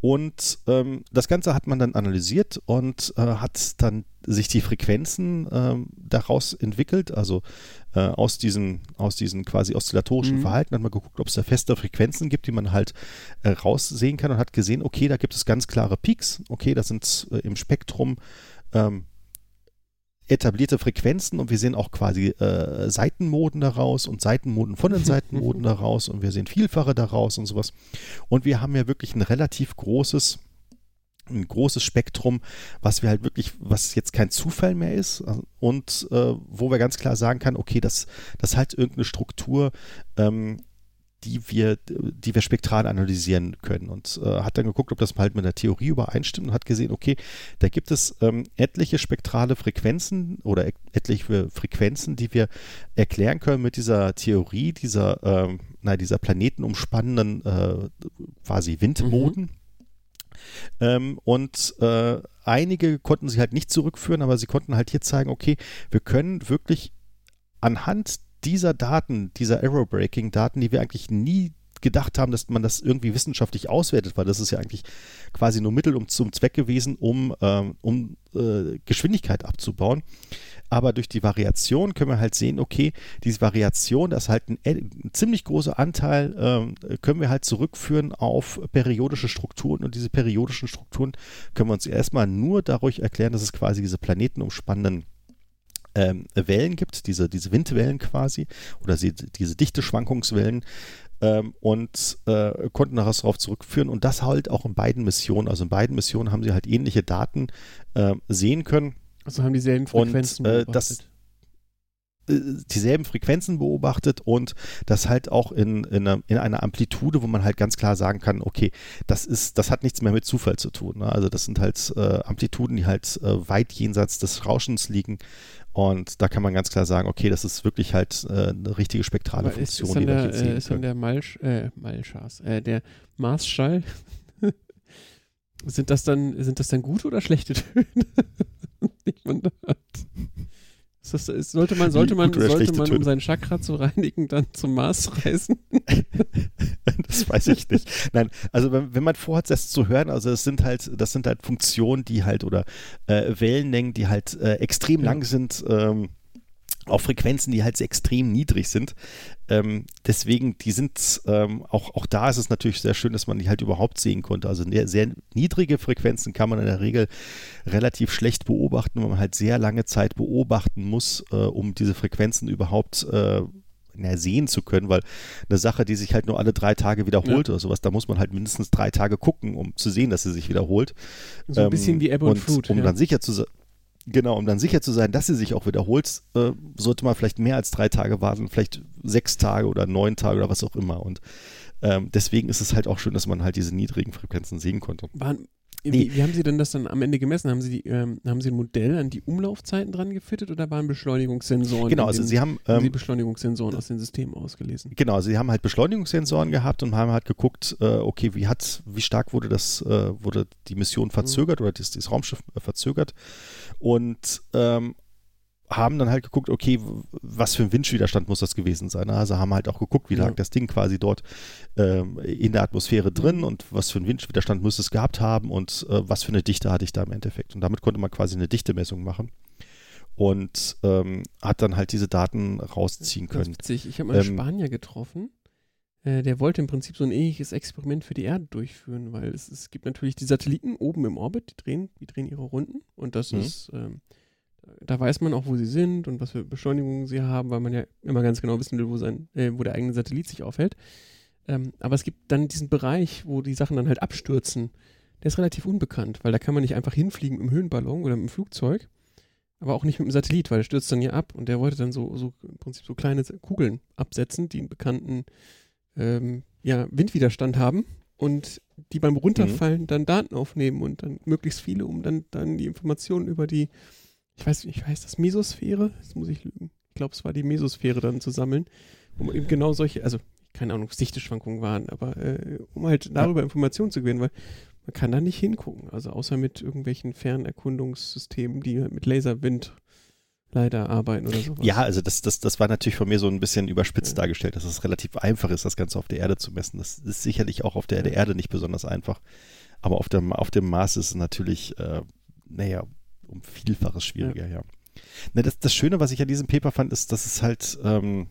Und ähm, das Ganze hat man dann analysiert und äh, hat dann sich die Frequenzen ähm, daraus entwickelt, also äh, aus diesen, aus diesen quasi oszillatorischen mhm. Verhalten hat man geguckt, ob es da feste Frequenzen gibt, die man halt äh, raussehen kann und hat gesehen, okay, da gibt es ganz klare Peaks, okay, das sind äh, im Spektrum ähm, etablierte Frequenzen und wir sehen auch quasi äh, Seitenmoden daraus und Seitenmoden von den *laughs* Seitenmoden daraus und wir sehen Vielfache daraus und sowas. Und wir haben ja wirklich ein relativ großes ein großes Spektrum, was wir halt wirklich, was jetzt kein Zufall mehr ist und äh, wo wir ganz klar sagen kann, okay, das, das hat irgendeine Struktur, ähm, die wir, die wir spektral analysieren können. Und äh, hat dann geguckt, ob das halt mit der Theorie übereinstimmt und hat gesehen, okay, da gibt es ähm, etliche spektrale Frequenzen oder etliche Frequenzen, die wir erklären können mit dieser Theorie, dieser, ähm, na, dieser planetenumspannenden äh, quasi Windmoden. Mhm. Ähm, und äh, einige konnten sie halt nicht zurückführen, aber sie konnten halt hier zeigen, okay, wir können wirklich anhand dieser Daten, dieser Error-Breaking-Daten, die wir eigentlich nie gedacht haben, dass man das irgendwie wissenschaftlich auswertet, weil das ist ja eigentlich quasi nur Mittel um, zum Zweck gewesen, um, ähm, um äh, Geschwindigkeit abzubauen. Aber durch die Variation können wir halt sehen, okay, diese Variation, das ist halt ein, ein ziemlich großer Anteil, ähm, können wir halt zurückführen auf periodische Strukturen. Und diese periodischen Strukturen können wir uns erstmal nur dadurch erklären, dass es quasi diese planetenumspannenden ähm, Wellen gibt, diese, diese Windwellen quasi, oder sie, diese dichte Schwankungswellen, ähm, und äh, konnten darauf zurückführen. Und das halt auch in beiden Missionen. Also in beiden Missionen haben sie halt ähnliche Daten äh, sehen können. Also haben dieselben Frequenzen. Und äh, das äh, dieselben Frequenzen beobachtet und das halt auch in, in, einer, in, einer, Amplitude, wo man halt ganz klar sagen kann, okay, das ist, das hat nichts mehr mit Zufall zu tun. Ne? Also das sind halt äh, Amplituden, die halt äh, weit jenseits des Rauschens liegen und da kann man ganz klar sagen, okay, das ist wirklich halt äh, eine richtige spektrale Aber Funktion, ist, ist die wir hier sehen äh, Ist dann der Malsch, äh, Malschas, äh, der Marsschall, *laughs* sind das dann, sind das dann gute oder schlechte Töne, *laughs* da hat? Ist das, ist, sollte man, sollte man, sollte man, um sein Chakra zu reinigen, dann zum Mars reisen? *laughs* das weiß ich nicht. Nein, also wenn, wenn man vorhat, das zu hören, also es sind halt, das sind halt Funktionen, die halt oder äh, Wellenlängen, die halt äh, extrem Ja. lang sind, ähm, auf Frequenzen, die halt extrem niedrig sind. Ähm, deswegen, die sind, ähm, auch, auch da ist es natürlich sehr schön, dass man die halt überhaupt sehen konnte. Also ne- sehr niedrige Frequenzen kann man in der Regel relativ schlecht beobachten, weil man halt sehr lange Zeit beobachten muss, äh, um diese Frequenzen überhaupt äh, na, sehen zu können, weil eine Sache, die sich halt nur alle drei Tage wiederholt oder sowas, da muss man halt mindestens drei Tage gucken, um zu sehen, dass sie sich wiederholt. So ein Ähm, bisschen wie Ebbe und, Flut. Um ja. dann sicher zu sein. Genau, um dann sicher zu sein, dass sie sich auch wiederholt, äh, sollte man vielleicht mehr als drei Tage warten, vielleicht sechs Tage oder neun Tage oder was auch immer. Und ähm, deswegen ist es halt auch schön, dass man halt diese niedrigen Frequenzen sehen konnte. Waren, wie, wie haben Sie denn das dann am Ende gemessen? Haben Sie, die, ähm, haben Sie ein Modell an die Umlaufzeiten dran gefittet oder waren Beschleunigungssensoren? Genau, also den, sie haben, haben Sie ähm, Beschleunigungssensoren aus den Systemen ausgelesen? genau, sie haben halt Beschleunigungssensoren gehabt und haben halt geguckt, äh, okay, wie hat, wie stark wurde das, äh, wurde die Mission verzögert oder das, das Raumschiff äh, verzögert und ähm, haben dann halt geguckt, okay, was für ein Windwiderstand muss das gewesen sein. Also haben halt auch geguckt, wie Ja. lag das Ding quasi dort ähm, in der Atmosphäre drin und was für einen Windwiderstand müsste es gehabt haben und äh, was für eine Dichte hatte ich da im Endeffekt. Und damit konnte man quasi eine Dichtemessung machen und ähm, hat dann halt diese Daten rausziehen können. witzig. Ich habe mal einen Ähm, Spanier getroffen. Äh, der wollte im Prinzip so ein ähnliches Experiment für die Erde durchführen, weil es, es gibt natürlich die Satelliten oben im Orbit, die drehen, die drehen ihre Runden und das Mhm. ist, ähm, da weiß man auch, wo sie sind und was für Beschleunigungen sie haben, weil man ja immer ganz genau wissen will, wo, sein, äh, wo der eigene Satellit sich aufhält. Ähm, aber es gibt dann diesen Bereich, wo die Sachen dann halt abstürzen. Der ist relativ unbekannt, weil da kann man nicht einfach hinfliegen mit dem Höhenballon oder mit dem Flugzeug, aber auch nicht mit dem Satellit, weil der stürzt dann hier ab und der wollte dann so, so im Prinzip so kleine Kugeln absetzen, die einen bekannten ähm, ja, Windwiderstand haben und die beim Runterfallen dann Daten aufnehmen und dann möglichst viele, um dann, dann die Informationen über die, ich weiß nicht, heißt das Mesosphäre? Jetzt muss ich lügen. Ich glaube, es war die Mesosphäre dann zu sammeln, um eben genau solche, also keine Ahnung, Dichteschwankungen waren, aber äh, um halt darüber Informationen zu gewinnen, weil man kann da nicht hingucken, also außer mit irgendwelchen Fernerkundungssystemen, die mit Laserwind leider arbeiten oder sowas. Ja, also das, das, das war natürlich von mir so ein bisschen überspitzt Ja. dargestellt, dass es relativ einfach ist, das Ganze auf der Erde zu messen. Das ist sicherlich auch auf der, Ja. Erde nicht besonders einfach. Aber auf dem, auf dem Mars ist es natürlich, äh, naja, um Vielfaches schwieriger, ja. Na, das, das Schöne, was ich an diesem Paper fand, ist, dass es halt, ähm,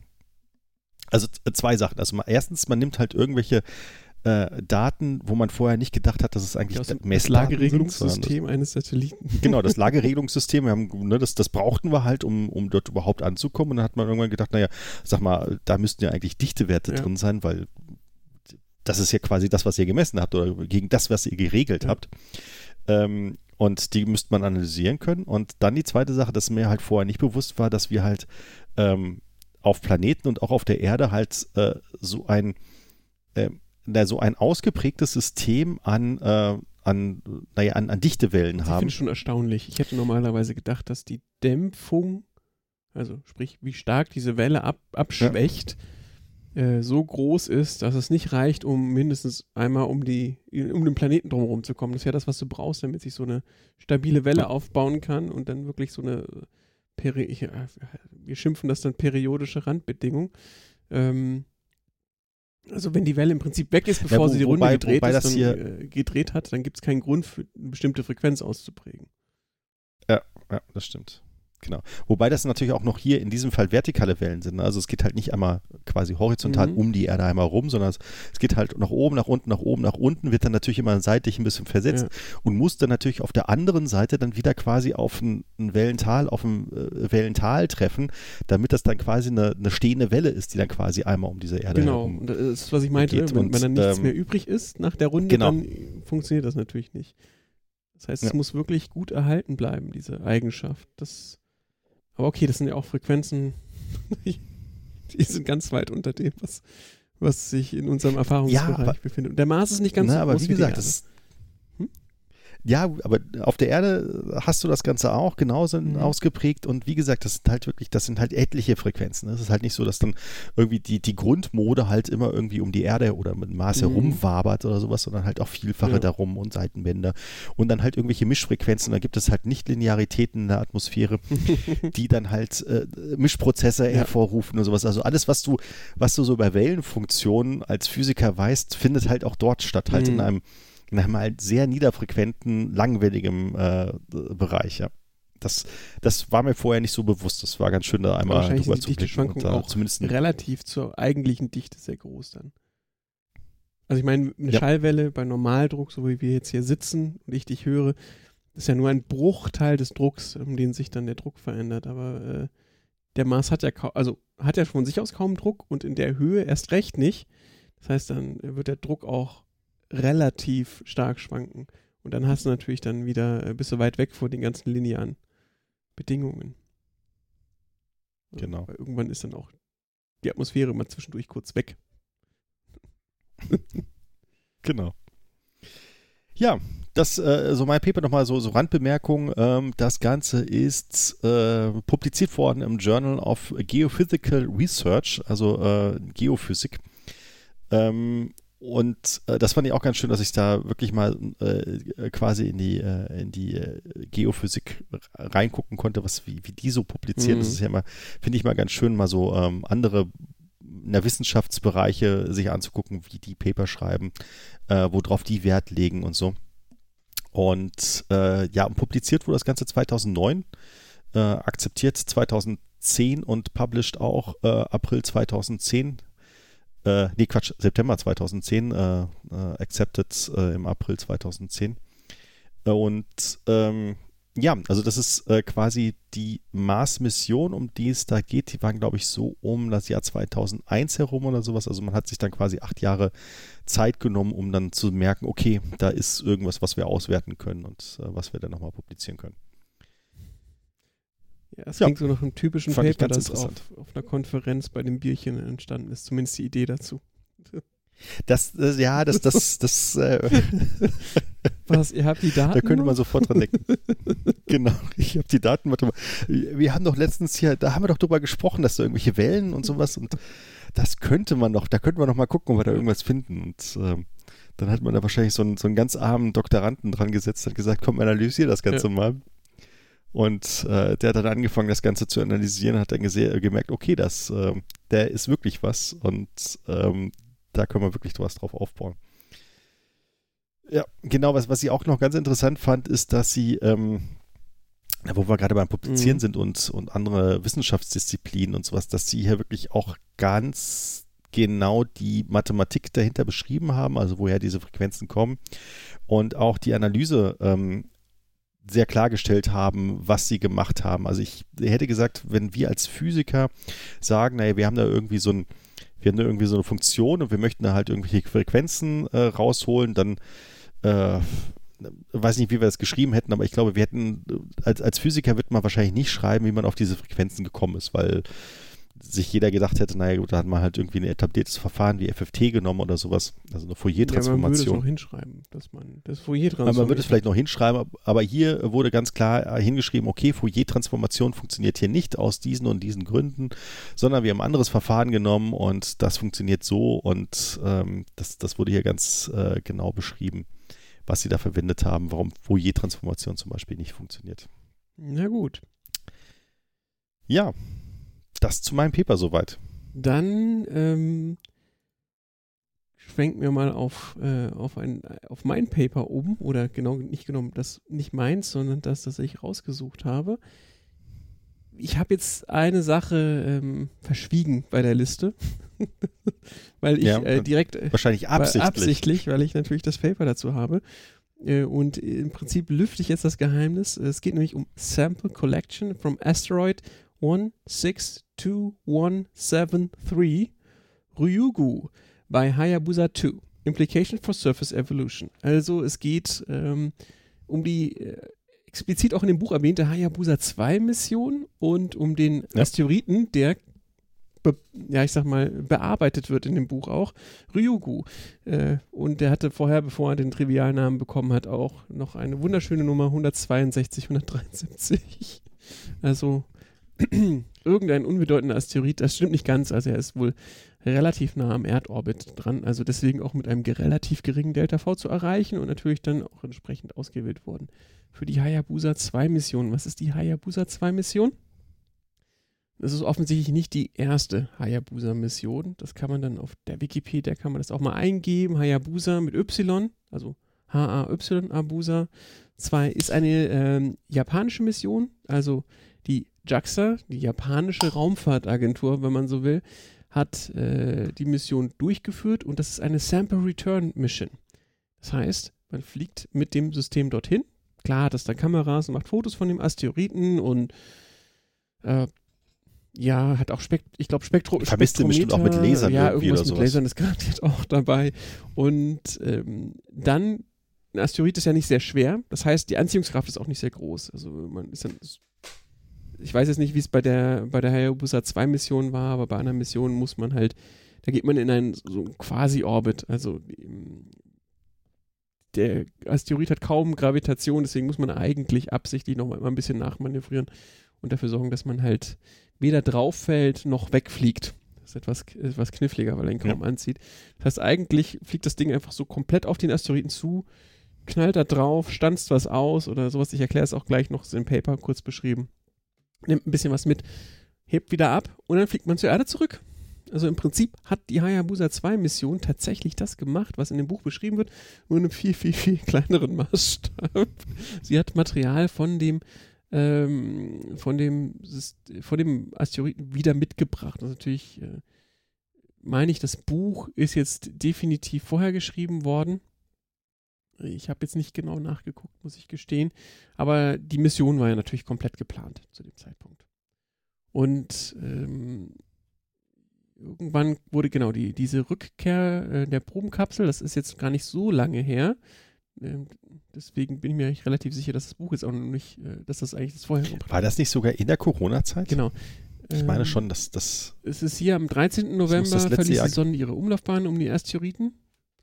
also z- zwei Sachen. Also mal, erstens, man nimmt halt irgendwelche äh, Daten, wo man vorher nicht gedacht hat, dass es eigentlich sondern das- Lageregelungssystem eines Satelliten. Genau, das *laughs* Lageregelungssystem, wir haben, ne, das, das brauchten wir halt, um, um dort überhaupt anzukommen. Und dann hat man irgendwann gedacht, naja, sag mal, da müssten ja eigentlich Dichtewerte Ja. drin sein, weil das ist ja quasi das, was ihr gemessen habt oder gegen das, was ihr geregelt Ja. habt. Ähm, und die müsste man analysieren können. Und dann die zweite Sache, dass mir halt vorher nicht bewusst war, dass wir halt ähm, auf Planeten und auch auf der Erde halt äh, so ein ähm, na, so ein ausgeprägtes System an, äh, an, naja, an, an Dichtewellen Ich haben. finde schon erstaunlich. Ich hätte normalerweise gedacht, dass die Dämpfung, also sprich, wie stark diese Welle ab, abschwächt, äh, so groß ist, dass es nicht reicht, um mindestens einmal um die, um den Planeten drumherum zu kommen. Das ist ja das, was du brauchst, damit sich so eine stabile Welle Ja. aufbauen kann und dann wirklich so eine Peri äh, wir schimpfen das dann periodische Randbedingung. Ähm, also wenn die Welle im Prinzip weg ist, bevor wo- sie die Runde wobei- gedreht, wobei ist, dann, äh, gedreht hat, dann gibt es keinen Grund für eine bestimmte Frequenz auszuprägen. Ja, das stimmt. Genau. Wobei das natürlich auch noch hier in diesem Fall vertikale Wellen sind. ne? Also es geht halt nicht einmal quasi horizontal Mhm. um die Erde einmal rum, sondern es, es geht halt nach oben, nach unten, nach oben, nach unten, wird dann natürlich immer seitlich ein bisschen versetzt und muss dann natürlich auf der anderen Seite dann wieder quasi auf ein, ein Wellental, auf ein äh, Wellental treffen, damit das dann quasi eine, eine stehende Welle ist, die dann quasi einmal um diese Erde Genau, herum das ist, was ich meinte, geht wenn, und, wenn dann nichts ähm, mehr übrig ist nach der Runde, genau. dann funktioniert das natürlich nicht. Das heißt, es Ja. muss wirklich gut erhalten bleiben, diese Eigenschaft. Das, aber okay, das sind ja auch Frequenzen, *laughs* die sind ganz weit unter dem, was, was sich in unserem Erfahrungsbereich aber- befindet. Und der Mars ist nicht ganz Na, so aber groß wie die gesagt, das ist? Ja, aber auf der Erde hast du das Ganze auch genauso Mhm. ausgeprägt und wie gesagt, das sind halt wirklich, das sind halt etliche Frequenzen. Es ist halt nicht so, dass dann irgendwie die, die Grundmode halt immer irgendwie um die Erde oder mit Mars Mhm. herumwabert oder sowas, sondern halt auch vielfache Ja. darum und Seitenwände und dann halt irgendwelche Mischfrequenzen. Da gibt es halt Nicht-Linearitäten in der Atmosphäre, *laughs* die dann halt äh, Mischprozesse Ja. hervorrufen und sowas. Also alles, was du, was du so bei Wellenfunktionen als Physiker weißt, findet halt auch dort statt, halt Mhm. in einem in einem halt sehr niederfrequenten, langwelligem äh, Bereich, ja. Das, das war mir vorher nicht so bewusst. Das war ganz schön, da einmal Wahrscheinlich drüber sind zu blicken und auch zumindest relativ zur eigentlichen Dichte sehr groß dann. Also ich meine, eine Ja. Schallwelle bei Normaldruck, so wie wir jetzt hier sitzen und ich dich höre, ist ja nur ein Bruchteil des Drucks, um den sich dann der Druck verändert. Aber äh, der Mars hat ja kaum, also hat ja von sich aus kaum Druck und in der Höhe erst recht nicht. Das heißt, dann wird der Druck auch relativ stark schwanken. Und dann hast du natürlich dann wieder, äh, bist du weit weg vor den ganzen linearen Bedingungen. Genau. Weil irgendwann ist dann auch die Atmosphäre mal zwischendurch kurz weg. *laughs* Genau. Ja, das, äh, so mein Paper nochmal so, so Randbemerkung. Ähm, das Ganze ist äh, publiziert worden im Journal of Geophysical Research, also äh, Geophysik. Ähm, und äh, das fand ich auch ganz schön, dass ich da wirklich mal äh, quasi in die, äh, in die äh, Geophysik reingucken konnte, was, wie, wie die so publizieren. Mhm. Das ist ja immer, finde ich mal ganz schön, mal so ähm, andere der Wissenschaftsbereiche sich anzugucken, wie die Paper schreiben, äh, worauf die Wert legen und so. Und äh, ja, und publiziert wurde das Ganze 2009, äh, akzeptiert 2010 und published auch April 2010. Äh, nee, Quatsch, September 2010, äh, äh, accepted äh, im April 2010. Und ähm, ja, also das ist äh, quasi die Mars-Mission, um die es da geht. Die waren, glaube ich, so um das Jahr 2001 herum oder sowas. Also man hat sich dann quasi acht Jahre Zeit genommen, um dann zu merken, okay, da ist irgendwas, was wir auswerten können und äh, was wir dann nochmal publizieren können. Ja, es Ja. klingt so nach einem typischen Fand Paper, das auf, auf einer Konferenz bei dem Bierchen entstanden ist. Zumindest die Idee dazu. Das, äh, ja, das, das, *laughs* das, äh, *laughs* Was, ihr habt die Daten? da könnte man noch? sofort dran denken. *laughs* genau, ich habe die Daten, mal. Wir haben doch letztens hier, da haben wir doch drüber gesprochen, dass da irgendwelche Wellen und sowas und das könnte man doch, da könnten wir noch mal gucken, ob wir da irgendwas finden. Und ähm, dann hat man da wahrscheinlich so einen, so einen ganz armen Doktoranden dran gesetzt und gesagt, komm, analysier das Ganze mal. Und äh, der hat dann angefangen, das Ganze zu analysieren, hat dann gemerkt, okay, das, ähm, der ist wirklich was und ähm, da können wir wirklich was drauf aufbauen. Ja, genau, was, was ich auch noch ganz interessant fand, ist, dass sie, ähm, wo wir gerade beim Publizieren Mhm. sind und, und andere Wissenschaftsdisziplinen und sowas, dass sie hier wirklich auch ganz genau die Mathematik dahinter beschrieben haben, also woher diese Frequenzen kommen und auch die Analyse ähm, sehr klargestellt haben, was sie gemacht haben. Also ich hätte gesagt, wenn wir als Physiker sagen, naja, wir haben da irgendwie so ein, wir haben da irgendwie so eine Funktion und wir möchten da halt irgendwelche Frequenzen äh, rausholen, dann äh, weiß nicht, wie wir das geschrieben hätten, aber ich glaube, wir hätten, als, als Physiker wird man wahrscheinlich nicht schreiben, wie man auf diese Frequenzen gekommen ist, weil sich jeder gedacht hätte, naja gut, da hat man halt irgendwie ein etabliertes Verfahren wie FFT genommen oder sowas, also eine Ja, man würde es Fourier-Transformation. auch hinschreiben, dass man das Fourier Aber man würde es vielleicht noch hinschreiben, aber hier wurde ganz klar äh, hingeschrieben, okay, Fourier-Transformation funktioniert hier nicht aus diesen und diesen Gründen, sondern wir haben ein anderes Verfahren genommen und das funktioniert so und ähm, das, das wurde hier ganz äh, genau beschrieben, was sie da verwendet haben, warum Fourier-Transformation zum Beispiel nicht funktioniert. Na gut. Ja, das zu meinem Paper soweit. Dann ähm, schwenken wir mal auf, äh, auf, ein, auf mein Paper oben, oder genau nicht genommen, das nicht meins, sondern das, das ich rausgesucht habe. Ich habe jetzt eine Sache ähm, verschwiegen bei der Liste, *laughs* weil ich Ja, äh, direkt äh, Wahrscheinlich absichtlich. absichtlich, weil ich natürlich das Paper dazu habe. Äh, Und im Prinzip lüfte ich jetzt das Geheimnis. Es geht nämlich um Sample Collection from Asteroid 162173 Ryugu bei Hayabusa 2. Implication for Surface Evolution. Also es geht ähm, um die äh, explizit auch in dem Buch erwähnte Hayabusa 2 Mission und um den Ja. Asteroiden, der be, ja, ich sag mal, bearbeitet wird in dem Buch auch. Ryugu. Äh, und der hatte vorher, bevor er den Trivialnamen bekommen hat, auch noch eine wunderschöne Nummer 162, 173. Also irgendein unbedeutender Asteroid, das stimmt nicht ganz, also er ist wohl relativ nah am Erdorbit dran, also deswegen auch mit einem relativ geringen Delta V zu erreichen und natürlich dann auch entsprechend ausgewählt worden für die Hayabusa 2 Mission. Was ist die Hayabusa 2 Mission? Das ist offensichtlich nicht die erste Hayabusa-Mission. Das kann man dann auf der Wikipedia, kann man das auch mal eingeben. Hayabusa mit Y, also H-A-Y, Abusa 2 ist eine ähm, japanische Mission. Also JAXA, die japanische Raumfahrtagentur, wenn man so will, hat äh, die Mission durchgeführt und das ist eine Sample Return Mission. Das heißt, man fliegt mit dem System dorthin. Klar hat es da Kameras und macht Fotos von dem Asteroiden und äh, ja, hat auch Spekt ich glaube Spektro Vermisst bestimmt auch mit Lasern ja, irgendwas mit. Lasern ist garantiert auch dabei. Und ähm, dann, ein Asteroid ist ja nicht sehr schwer. Das heißt, die Anziehungskraft ist auch nicht sehr groß. Also man ist dann, ich weiß jetzt nicht, wie es bei der, bei der Hayabusa 2 Mission war, aber bei einer Mission muss man halt, da geht man in einen so Quasi-Orbit. Also ähm, der Asteroid hat kaum Gravitation, deswegen muss man eigentlich absichtlich noch mal ein bisschen nachmanövrieren und dafür sorgen, dass man halt weder drauf fällt noch wegfliegt. Das ist etwas, etwas kniffliger, weil er ihn kaum anzieht. Das heißt, eigentlich fliegt das Ding einfach so komplett auf den Asteroiden zu, knallt da drauf, stanzt was aus oder sowas. Ich erkläre es auch gleich noch im Paper kurz beschrieben. Nimmt ein bisschen was mit, hebt wieder ab und dann fliegt man zur Erde zurück. Also im Prinzip hat die Hayabusa 2 Mission tatsächlich das gemacht, was in dem Buch beschrieben wird, nur in einem viel, viel, viel *laughs* kleineren Maßstab. Sie hat Material von dem ähm, von dem von dem Asteroiden wieder mitgebracht. Ist natürlich, äh, meine ich, das Buch ist jetzt definitiv vorher geschrieben worden. Ich habe jetzt nicht genau nachgeguckt, muss ich gestehen. Aber die Mission war ja natürlich komplett geplant zu dem Zeitpunkt. Und ähm, irgendwann wurde genau die, diese Rückkehr äh, der Probenkapsel, das ist jetzt gar nicht so lange her. Ähm, deswegen bin ich mir eigentlich relativ sicher, dass das Buch jetzt auch noch nicht, äh, dass das eigentlich das vorher War das nicht sogar in der Corona-Zeit? Genau. Ich meine Ähm, schon, dass das. Es ist hier am 13. November verließ die Sonne ihre Umlaufbahn um die Asteroiden.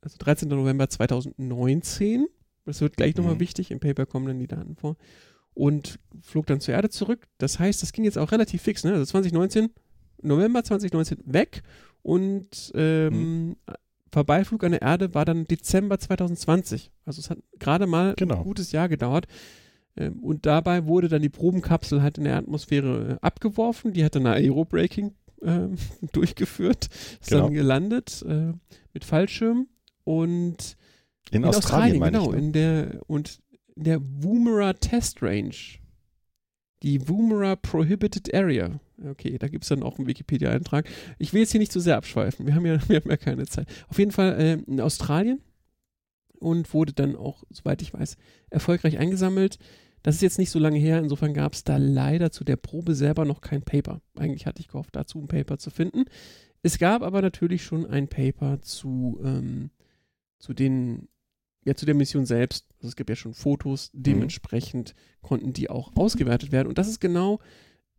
Also 13. November 2019. Das wird gleich nochmal Mhm. wichtig. Im Paper kommen dann die Daten vor. Und flog dann zur Erde zurück. Das heißt, das ging jetzt auch relativ fix. Ne? Also 2019, November 2019 weg. Und ähm, Vorbeiflug an der Erde war dann Dezember 2020. Also es hat gerade mal Genau. ein gutes Jahr gedauert. Ähm, Und dabei wurde dann die Probenkapsel halt in der Atmosphäre äh, abgeworfen. Die hat dann ein Aerobraking ähm, *laughs* durchgeführt, ist Genau. dann gelandet äh, mit Fallschirm und In, Australien, meine genau, ich. Ne? in der und in der Woomera Test Range. Die Woomera Prohibited Area. Okay, da gibt es dann auch einen Wikipedia-Eintrag. Ich will jetzt hier nicht zu sehr abschweifen. Wir haben ja, *laughs* wir haben ja keine Zeit. Auf jeden Fall äh, in Australien und wurde dann auch, soweit ich weiß, erfolgreich eingesammelt. Das ist jetzt nicht so lange her, insofern gab es da leider zu der Probe selber noch kein Paper. Eigentlich hatte ich gehofft, dazu ein Paper zu finden. Es gab aber natürlich schon ein Paper zu, ähm, zu den, ja, zu der Mission selbst. Also es gibt ja schon Fotos, dementsprechend konnten die auch ausgewertet werden. Und das ist genau,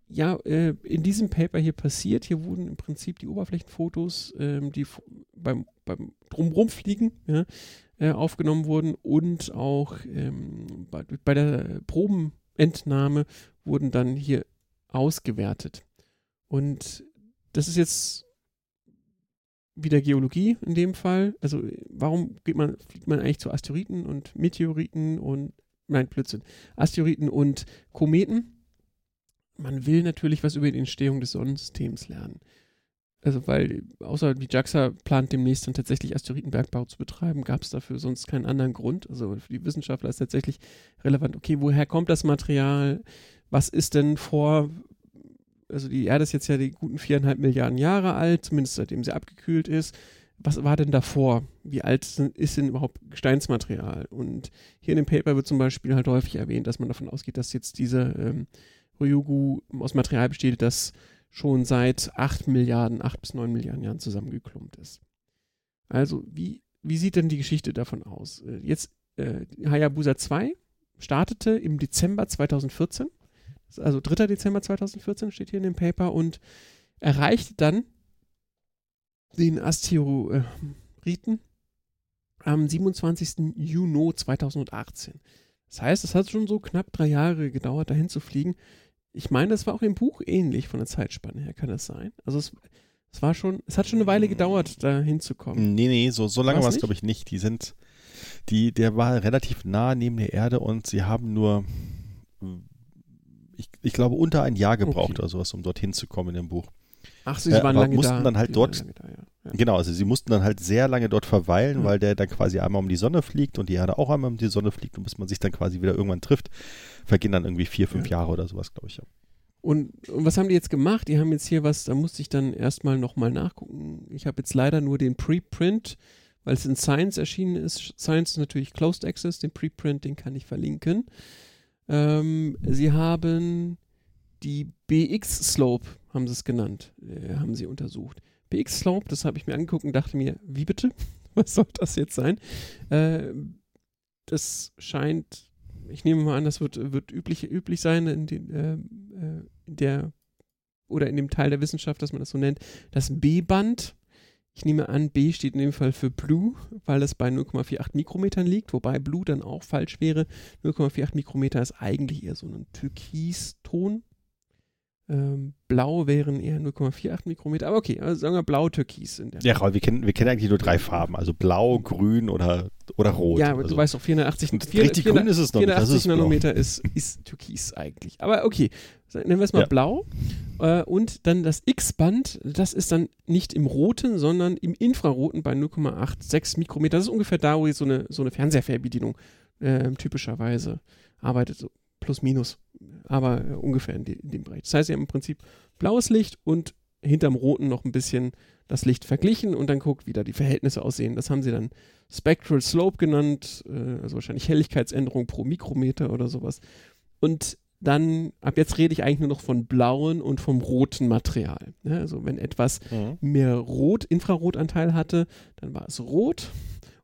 ja, äh, in diesem Paper hier passiert. Hier wurden im Prinzip die Oberflächenfotos, ähm, die beim, beim Drumrumfliegen, ja, äh, aufgenommen wurden und auch ähm, bei, bei der Probenentnahme wurden dann hier ausgewertet. Und das ist jetzt wieder Geologie in dem Fall. Also warum geht man, fliegt man eigentlich zu Asteroiden und Meteoriten und nein, Blödsinn, Asteroiden und Kometen? Man will natürlich was über die Entstehung des Sonnensystems lernen. Also weil, außer die JAXA plant demnächst dann tatsächlich Asteroidenbergbau zu betreiben, gab es dafür sonst keinen anderen Grund. Also für die Wissenschaftler ist tatsächlich relevant, okay, woher kommt das Material? Was ist denn vor, also die Erde ist jetzt ja die guten viereinhalb Milliarden Jahre alt, zumindest seitdem sie abgekühlt ist. Was war denn davor? Wie alt ist denn überhaupt Gesteinsmaterial? Und hier in dem Paper wird zum Beispiel halt häufig erwähnt, dass man davon ausgeht, dass jetzt diese ähm, Ryugu aus Material besteht, das schon seit 8 Milliarden, 8 bis 9 Milliarden Jahren zusammengeklumpt ist. Also, wie, wie sieht denn die Geschichte davon aus? Äh, Jetzt, äh, Hayabusa 2 startete im Dezember 2014, Das ist also 3. Dezember 2014 steht hier in dem Paper und erreichte dann den Asteroiden am 27. Juni 2018. Das heißt, es hat schon so knapp drei Jahre gedauert, dahin zu fliegen. Ich meine, das war auch im Buch ähnlich von der Zeitspanne her, kann das sein? Also es, es war schon, es hat schon eine Weile gedauert, da hinzukommen. Nee, nee, so, so lange war es, glaube ich, nicht. Die sind, die, der war relativ nah neben der Erde und sie haben nur, ich, ich glaube, unter ein Jahr gebraucht Okay. oder sowas, um dorthin zu kommen in dem Buch. Ach so, Äh, sie waren lange mussten da. dann halt Sie dort- da, ja. Ja. Genau, also sie mussten dann halt sehr lange dort verweilen, Ja. weil der dann quasi einmal um die Sonne fliegt und die Erde auch einmal um die Sonne fliegt und bis man sich dann quasi wieder irgendwann trifft, vergehen dann irgendwie vier, fünf Ja. Jahre oder sowas, glaube ich. Ja. Und, und was haben die jetzt gemacht? Die haben jetzt hier was, da musste ich dann erstmal nochmal nachgucken. Ich habe jetzt leider nur den Preprint, weil es in Science erschienen ist. Science ist natürlich Closed Access, den Preprint, den kann ich verlinken. Ähm, sie haben die BX-Slope, haben sie es genannt, äh, haben sie untersucht. BX-Slope, das habe ich mir angeguckt und dachte mir, wie bitte? *laughs* Was soll das jetzt sein? Äh, das scheint, ich nehme mal an, das wird, wird üblich, üblich sein in, den, äh, äh, in der oder in dem Teil der Wissenschaft, dass man das so nennt, das B-Band. Ich nehme an, B steht in dem Fall für Blue, weil das bei 0,48 Mikrometern liegt, wobei Blue dann auch falsch wäre. 0,48 Mikrometer ist eigentlich eher so ein Türkiston. Ähm, Blau wären eher 0,48 Mikrometer, aber okay, also sagen wir Blau-Türkis. Ja, Raul, wir kennen, wir kennen eigentlich nur drei Farben, also blau, grün oder, oder rot. Ja, aber also, du weißt doch, 480, und 400 richtig grün ist es noch nicht, das 480 ist blau. Nanometer ist, ist Türkis eigentlich. Aber okay, nennen wir es mal Ja. blau. Äh, und dann das X-Band, das ist dann nicht im roten, sondern im infraroten bei 0,86 Mikrometer. Das ist ungefähr da, wo jetzt so eine, so eine Fernseherfernbedienung äh, typischerweise arbeitet, so plus minus, aber äh, ungefähr in, die, in dem Bereich. Das heißt, sie haben im Prinzip blaues Licht und hinterm roten noch ein bisschen das Licht verglichen und dann guckt, wie da die Verhältnisse aussehen. Das haben sie dann Spectral Slope genannt, äh, also wahrscheinlich Helligkeitsänderung pro Mikrometer oder sowas. Und dann, ab jetzt rede ich eigentlich nur noch von blauen und vom roten Material. Ne? Also wenn etwas Mhm. mehr Rot, Infrarotanteil hatte, dann war es rot.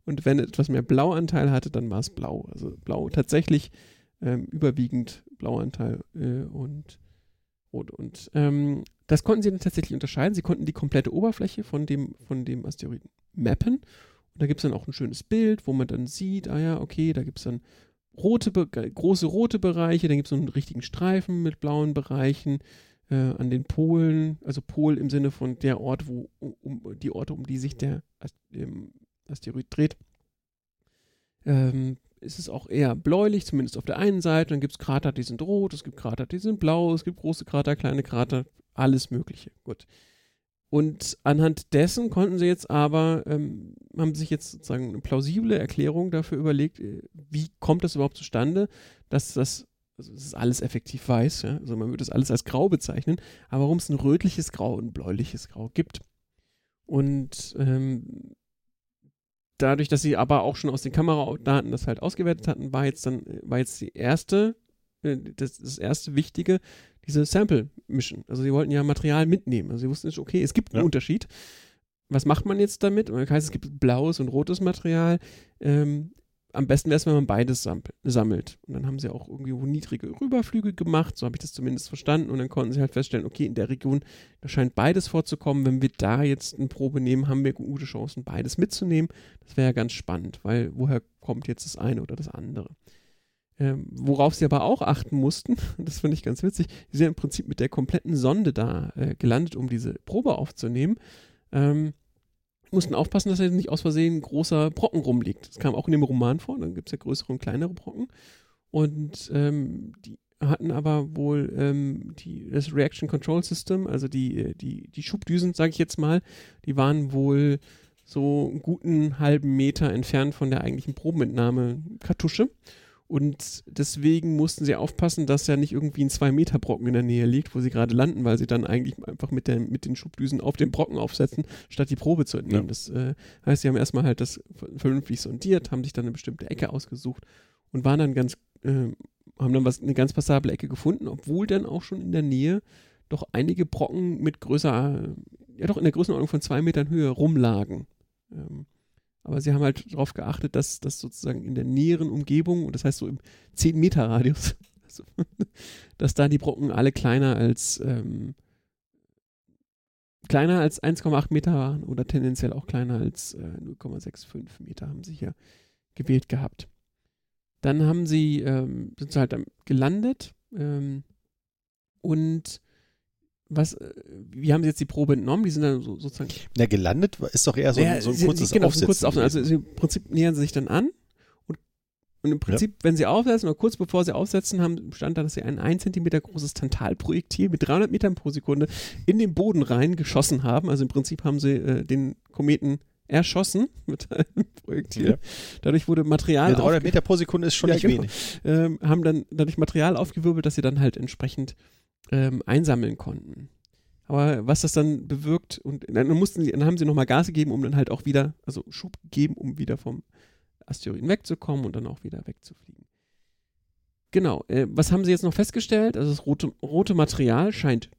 Und wenn etwas mehr Blauanteil hatte, dann war es blau. Also blau tatsächlich ähm, überwiegend Blauanteil äh, und rot. Und ähm, das konnten sie dann tatsächlich unterscheiden. Sie konnten die komplette Oberfläche von dem, von dem Asteroiden mappen. Und da gibt es dann auch ein schönes Bild, wo man dann sieht, ah ja, okay, da gibt es dann rote, große rote Bereiche, dann gibt es so einen richtigen Streifen mit blauen Bereichen äh, an den Polen, also Pol im Sinne von der Ort, wo um, die Orte, um die sich der Ast- Asteroid dreht. Ähm, ist es auch eher bläulich, zumindest auf der einen Seite. Dann gibt es Krater, die sind rot, es gibt Krater, die sind blau, es gibt große Krater, kleine Krater, alles Mögliche. Gut. Und anhand dessen konnten sie jetzt aber, ähm, haben sich jetzt sozusagen eine plausible Erklärung dafür überlegt, äh, wie kommt das überhaupt zustande, dass das, also es ist alles effektiv weiß, ja? also man würde es alles als grau bezeichnen, aber warum es ein rötliches Grau und ein bläuliches Grau gibt. Und ähm, dadurch, dass sie aber auch schon aus den Kameradaten das halt ausgewertet hatten, war jetzt dann, war jetzt die erste, äh, das, das erste Wichtige, diese Sample Mission. Also sie wollten ja Material mitnehmen. Also sie wussten nicht, okay, es gibt einen Ja. Unterschied. Was macht man jetzt damit? Und das heißt, es gibt blaues und rotes Material. Ähm, am besten wäre es, wenn man beides sammelt. Und dann haben sie auch irgendwie niedrige Rüberflüge gemacht, so habe ich das zumindest verstanden. Und dann konnten sie halt feststellen, okay, in der Region, da scheint beides vorzukommen. Wenn wir da jetzt eine Probe nehmen, haben wir gute Chancen, beides mitzunehmen. Das wäre ja ganz spannend, weil woher kommt jetzt das eine oder das andere? Ähm, worauf sie aber auch achten mussten, *laughs* das finde ich ganz witzig, sie sind im Prinzip mit der kompletten Sonde da äh, gelandet, um diese Probe aufzunehmen. Ähm, mussten aufpassen, dass da nicht aus Versehen großer Brocken rumliegt. Das kam auch in dem Roman vor, dann gibt es ja größere und kleinere Brocken. Und ähm, die hatten aber wohl ähm, die, das Reaction Control System, also die, äh, die, die Schubdüsen, sage ich jetzt mal, die waren wohl so einen guten halben Meter entfernt von der eigentlichen Probenentnahme-Kartusche. Und deswegen mussten sie aufpassen, dass ja nicht irgendwie ein 2-Meter-Brocken in der Nähe liegt, wo sie gerade landen, weil sie dann eigentlich einfach mit, der, mit den Schubdüsen auf den Brocken aufsetzen, statt die Probe zu entnehmen. Ja. Das äh, heißt, sie haben erstmal halt das vernünftig sondiert, haben sich dann eine bestimmte Ecke ausgesucht und waren dann ganz, äh, haben dann was, eine ganz passable Ecke gefunden, obwohl dann auch schon in der Nähe doch einige Brocken mit größer, ja doch in der Größenordnung von zwei Metern Höhe rumlagen. Ähm, aber sie haben halt darauf geachtet, dass das sozusagen in der näheren Umgebung, und das heißt so im 10-Meter-Radius, *laughs* also, dass da die Brocken alle kleiner als, ähm, kleiner als 1,8 Meter waren oder tendenziell auch kleiner als äh, 0,65 Meter haben sie hier gewählt gehabt. Dann haben sie, ähm, sind sie halt gelandet ähm, und was, äh, wie haben sie jetzt die Probe entnommen? Die sind dann so, sozusagen. Na, gelandet ist doch eher so, Ja, so ein sie- kurzes genau, so ein Aufsetzen. kurzes Aufsetzen. Also sie- im Prinzip nähern sie sich dann an und, und im Prinzip, wenn sie aufsetzen oder kurz bevor sie aufsetzen, haben, stand da, dass sie ein 1 cm großes Tantalprojektil mit 300 Metern pro Sekunde in den Boden rein geschossen haben. Also im Prinzip haben sie äh, den Kometen erschossen mit *laughs* einem Projektil. Ja. Dadurch wurde Material Ja, 300 aufge- Meter pro Sekunde ist schon Ja, nicht genau. wenig. ähm, haben dann dadurch Material aufgewirbelt, das sie dann halt entsprechend ähm, einsammeln konnten. Aber was das dann bewirkt, und dann mussten sie, dann haben sie nochmal Gas gegeben, um dann halt auch wieder, also Schub gegeben, um wieder vom Asteroiden wegzukommen und dann auch wieder wegzufliegen. Genau, äh, was haben sie jetzt noch festgestellt? Also das rote, rote Material scheint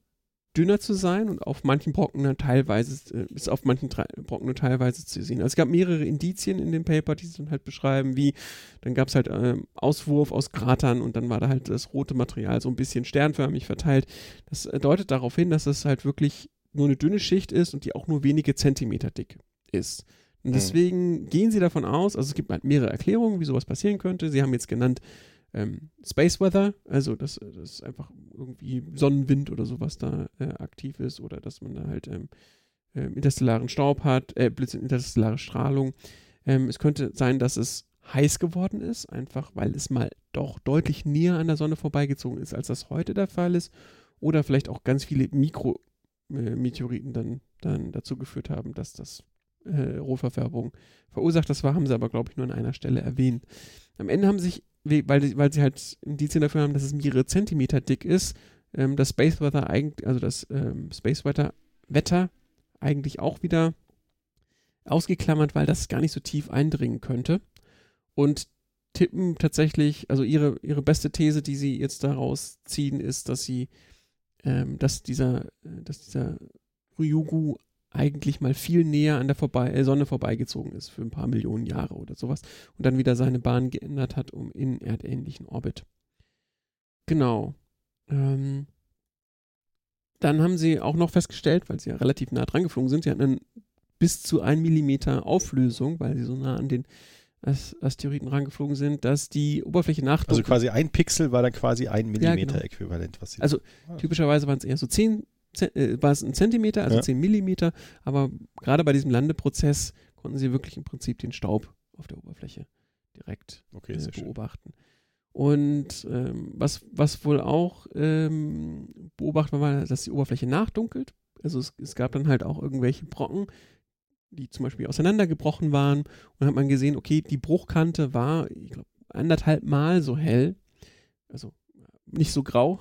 dünner zu sein und auf manchen Brocken dann teilweise, äh, ist auf manchen Brocken nur teilweise zu sehen. Also es gab mehrere Indizien in dem Paper, die sie dann halt beschreiben, wie dann gab es halt ähm, Auswurf aus Kratern und dann war da halt das rote Material so ein bisschen sternförmig verteilt. Das äh, deutet darauf hin, dass es halt wirklich nur eine dünne Schicht ist und die auch nur wenige Zentimeter dick ist. Und Hm. deswegen gehen sie davon aus, also es gibt halt mehrere Erklärungen, wie sowas passieren könnte. Sie haben jetzt genannt ähm, Space Weather, also dass das einfach irgendwie Sonnenwind oder sowas da äh, aktiv ist oder dass man da halt ähm, ähm, interstellaren Staub hat, äh, Blitz interstellare Strahlung. Ähm, es könnte sein, dass es heiß geworden ist, einfach weil es mal doch deutlich näher an der Sonne vorbeigezogen ist, als das heute der Fall ist. Oder vielleicht auch ganz viele Mikrometeoriten dann, dann dazu geführt haben, dass das äh, Rotverfärbung verursacht. Das war, haben sie aber, glaube ich, nur an einer Stelle erwähnt. Am Ende haben sich, weil, weil sie halt Indizien dafür haben, dass es mehrere Zentimeter dick ist, ähm, das Space Weather eigentlich, also das ähm, Space Weather Wetter eigentlich auch wieder ausgeklammert, weil das gar nicht so tief eindringen könnte. Und tippen tatsächlich, also ihre, ihre beste These, die sie jetzt daraus ziehen, ist, dass sie, ähm, dass dieser, äh, dass dieser Ryugu eigentlich mal viel näher an der vorbei, äh, Sonne vorbeigezogen ist für ein paar Millionen Jahre oder sowas und dann wieder seine Bahn geändert hat um in erdähnlichen Orbit. Genau. Ähm, dann haben sie auch noch festgestellt, weil sie ja relativ nah dran geflogen sind, sie hatten einen bis zu 1 Millimeter Auflösung, weil sie so nah an den As Asteroiden rangeflogen sind, dass die Oberfläche nach Also quasi ein Pixel war dann quasi ein Millimeter genau. äquivalent, was sie Also typischerweise waren es eher so 10, Ze- äh, war es ein Zentimeter, also Ja. 10 Millimeter, aber gerade bei diesem Landeprozess konnten sie wirklich im Prinzip den Staub auf der Oberfläche direkt Okay, äh, sehr schön. beobachten. Und ähm, was, was wohl auch ähm, beobachtet war, dass die Oberfläche nachdunkelt. Also es, es gab dann halt auch irgendwelche Brocken, die zum Beispiel auseinandergebrochen waren. Und dann hat man gesehen, okay, die Bruchkante war, ich glaube, anderthalb Mal so hell. Also nicht so grau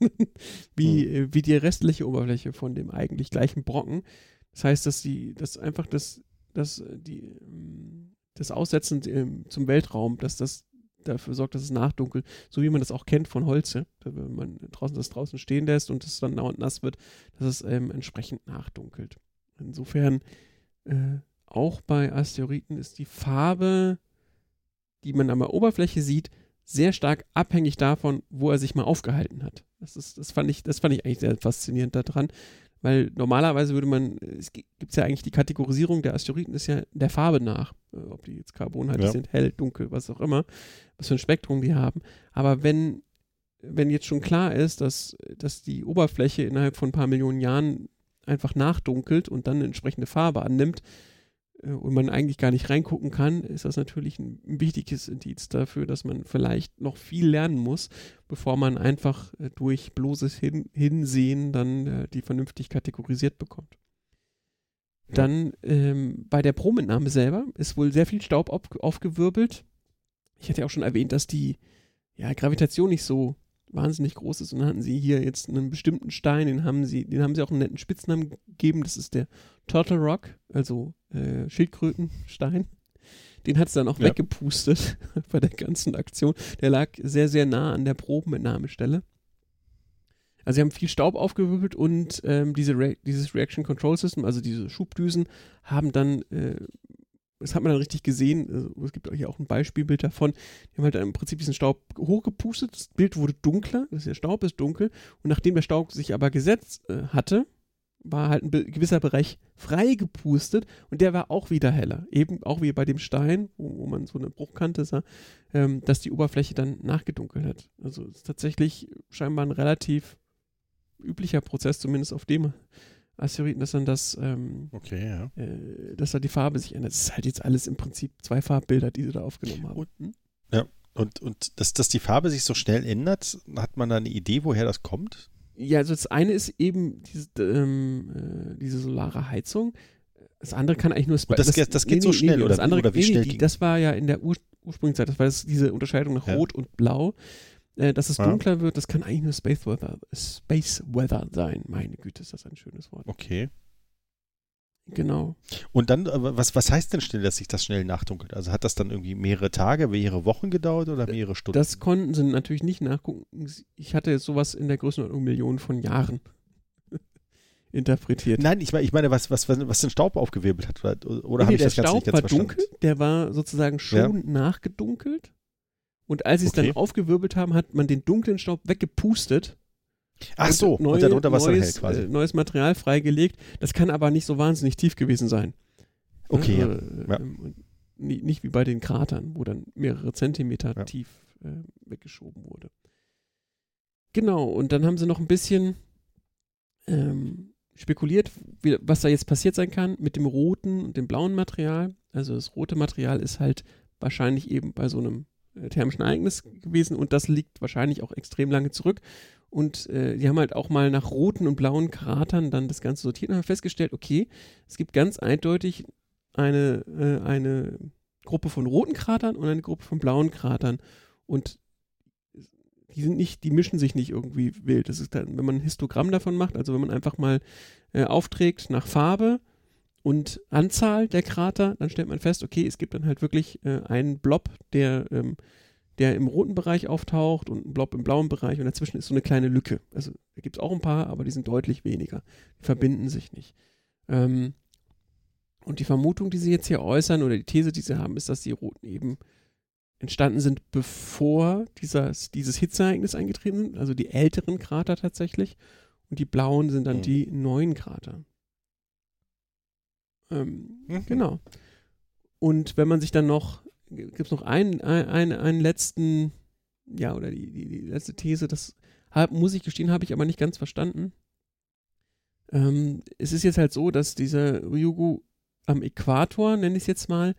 *laughs* wie, Hm. äh, wie die restliche Oberfläche von dem eigentlich gleichen Brocken. Das heißt, dass die, dass einfach das, das, äh, die, ähm, das Aussetzen ähm, zum Weltraum, dass das dafür sorgt, dass es nachdunkelt, so wie man das auch kennt von Holze, wenn man draußen das draußen stehen lässt und es dann dauernd nass wird, dass es ähm, entsprechend nachdunkelt. Insofern äh, auch bei Asteroiden ist die Farbe, die man an der Oberfläche sieht, sehr stark abhängig davon, wo er sich mal aufgehalten hat. Das, ist, das, fand, ich, das fand ich eigentlich sehr faszinierend daran, weil normalerweise würde man, es gibt ja eigentlich die Kategorisierung der Asteroiden ist ja der Farbe nach, äh, ob die jetzt carbonhaltig Ja. sind, hell, dunkel, was auch immer, was für ein Spektrum die haben. Aber wenn, wenn jetzt schon klar ist, dass, dass die Oberfläche innerhalb von ein paar Millionen Jahren einfach nachdunkelt und dann eine entsprechende Farbe annimmt und man eigentlich gar nicht reingucken kann, ist das natürlich ein, wichtiges Indiz dafür, dass man vielleicht noch viel lernen muss, bevor man einfach äh, durch bloßes Hin Hinsehen dann äh, die vernünftig kategorisiert bekommt. Dann ähm, bei der Probenentnahme selber ist wohl sehr viel Staub auf, aufgewirbelt. Ich hatte ja auch schon erwähnt, dass die ja, Gravitation nicht so wahnsinnig groß ist und dann hatten sie hier jetzt einen bestimmten Stein, den haben sie, den haben sie auch einen netten Spitznamen gegeben, das ist der Turtle Rock, also äh, Schildkrötenstein. Den hat es dann auch Ja. weggepustet *laughs* bei der ganzen Aktion. Der lag sehr, sehr nah an der Probenentnahmestelle. Also sie haben viel Staub aufgewirbelt und ähm, diese Re dieses Reaction Control System, also diese Schubdüsen, haben dann, äh, das hat man dann richtig gesehen, also es gibt hier auch ein Beispielbild davon, die haben halt im Prinzip diesen Staub hochgepustet, das Bild wurde dunkler, das der Staub ist dunkel und nachdem der Staub sich aber gesetzt äh, hatte, war halt ein gewisser Bereich freigepustet und der war auch wieder heller. Eben auch wie bei dem Stein, wo, wo man so eine Bruchkante sah, ähm, dass die Oberfläche dann nachgedunkelt hat. Also ist tatsächlich scheinbar ein relativ üblicher Prozess, zumindest auf dem Asteroiden, dass dann das, ähm, Okay, ja. äh, dass da die Farbe sich ändert. Es ist halt jetzt alles im Prinzip zwei Farbbilder, die sie da aufgenommen haben. Hm? Und, und dass, dass die Farbe sich so schnell ändert, hat man da eine Idee, woher das kommt? Ja, also das eine ist eben diese, ähm, äh, diese solare Heizung. Das andere kann eigentlich nur Und das geht- das geht so schnell, das oder- andere, oder wie nee, nee, schnell die, ging- Das war ja in der Ur Ursprungszeit, das war das, diese Unterscheidung nach Ja. Rot und Blau. Äh, dass es Ja. dunkler wird, das kann eigentlich nur Space Weather, Space Weather sein. Meine Güte, ist das ein schönes Wort. Okay. Genau. Und dann, äh, was, was heißt denn schnell, dass sich das schnell nachdunkelt? Also hat das dann irgendwie mehrere Tage, mehrere Wochen gedauert oder mehrere Stunden? Das konnten sie natürlich nicht nachgucken. Ich hatte jetzt sowas in der Größenordnung Millionen von Jahren *laughs* interpretiert. Nein, ich meine, ich meine was, was, was, was den Staub aufgewirbelt hat. Oder, oder Nee, habe ich der das Ganze Staub nicht ganz war verstanden? dunkel, der war sozusagen schon nachgedunkelt. Und als sie es Okay. dann aufgewirbelt haben, hat man den dunklen Staub weggepustet. Ach so, neue, und darunter dann hell neues, quasi. Äh, neues Material freigelegt. Das kann aber nicht so wahnsinnig tief gewesen sein. Okay, ja. Also, Ja. ähm, nicht wie bei den Kratern, wo dann mehrere Zentimeter Ja. tief äh, weggeschoben wurde. Genau, und dann haben sie noch ein bisschen ähm, spekuliert, wie, was da jetzt passiert sein kann mit dem roten und dem blauen Material. Also das rote Material ist halt wahrscheinlich eben bei so einem thermischen Ereignis gewesen und das liegt wahrscheinlich auch extrem lange zurück. Und äh, die haben halt auch mal nach roten und blauen Kratern dann das Ganze sortiert und haben festgestellt, okay, es gibt ganz eindeutig eine, äh, eine Gruppe von roten Kratern und eine Gruppe von blauen Kratern. Und die sind nicht, die mischen sich nicht irgendwie wild. Das ist dann, wenn man ein Histogramm davon macht, also wenn man einfach mal äh, aufträgt nach Farbe und Anzahl der Krater, dann stellt man fest, okay, es gibt dann halt wirklich äh, einen Blob, der, ähm, der im roten Bereich auftaucht und einen Blob im blauen Bereich und dazwischen ist so eine kleine Lücke. Also da gibt es auch ein paar, aber die sind deutlich weniger. Die verbinden sich nicht. Ähm, und die Vermutung, die sie jetzt hier äußern, oder die These, die sie haben, ist, dass die Roten eben entstanden sind, bevor dieses, dieses Hitzeereignis eingetreten sind, also die älteren Krater tatsächlich. Und die blauen sind dann Mhm. die neuen Krater. Ähm, Mhm. Genau. Und wenn man sich dann noch, gibt es noch einen, ein- ein- einen letzten, ja, oder die, die, die letzte These, das hab, muss ich gestehen, habe ich aber nicht ganz verstanden. Ähm, es ist jetzt halt so, dass dieser Ryugu am Äquator, nenne ich es jetzt mal,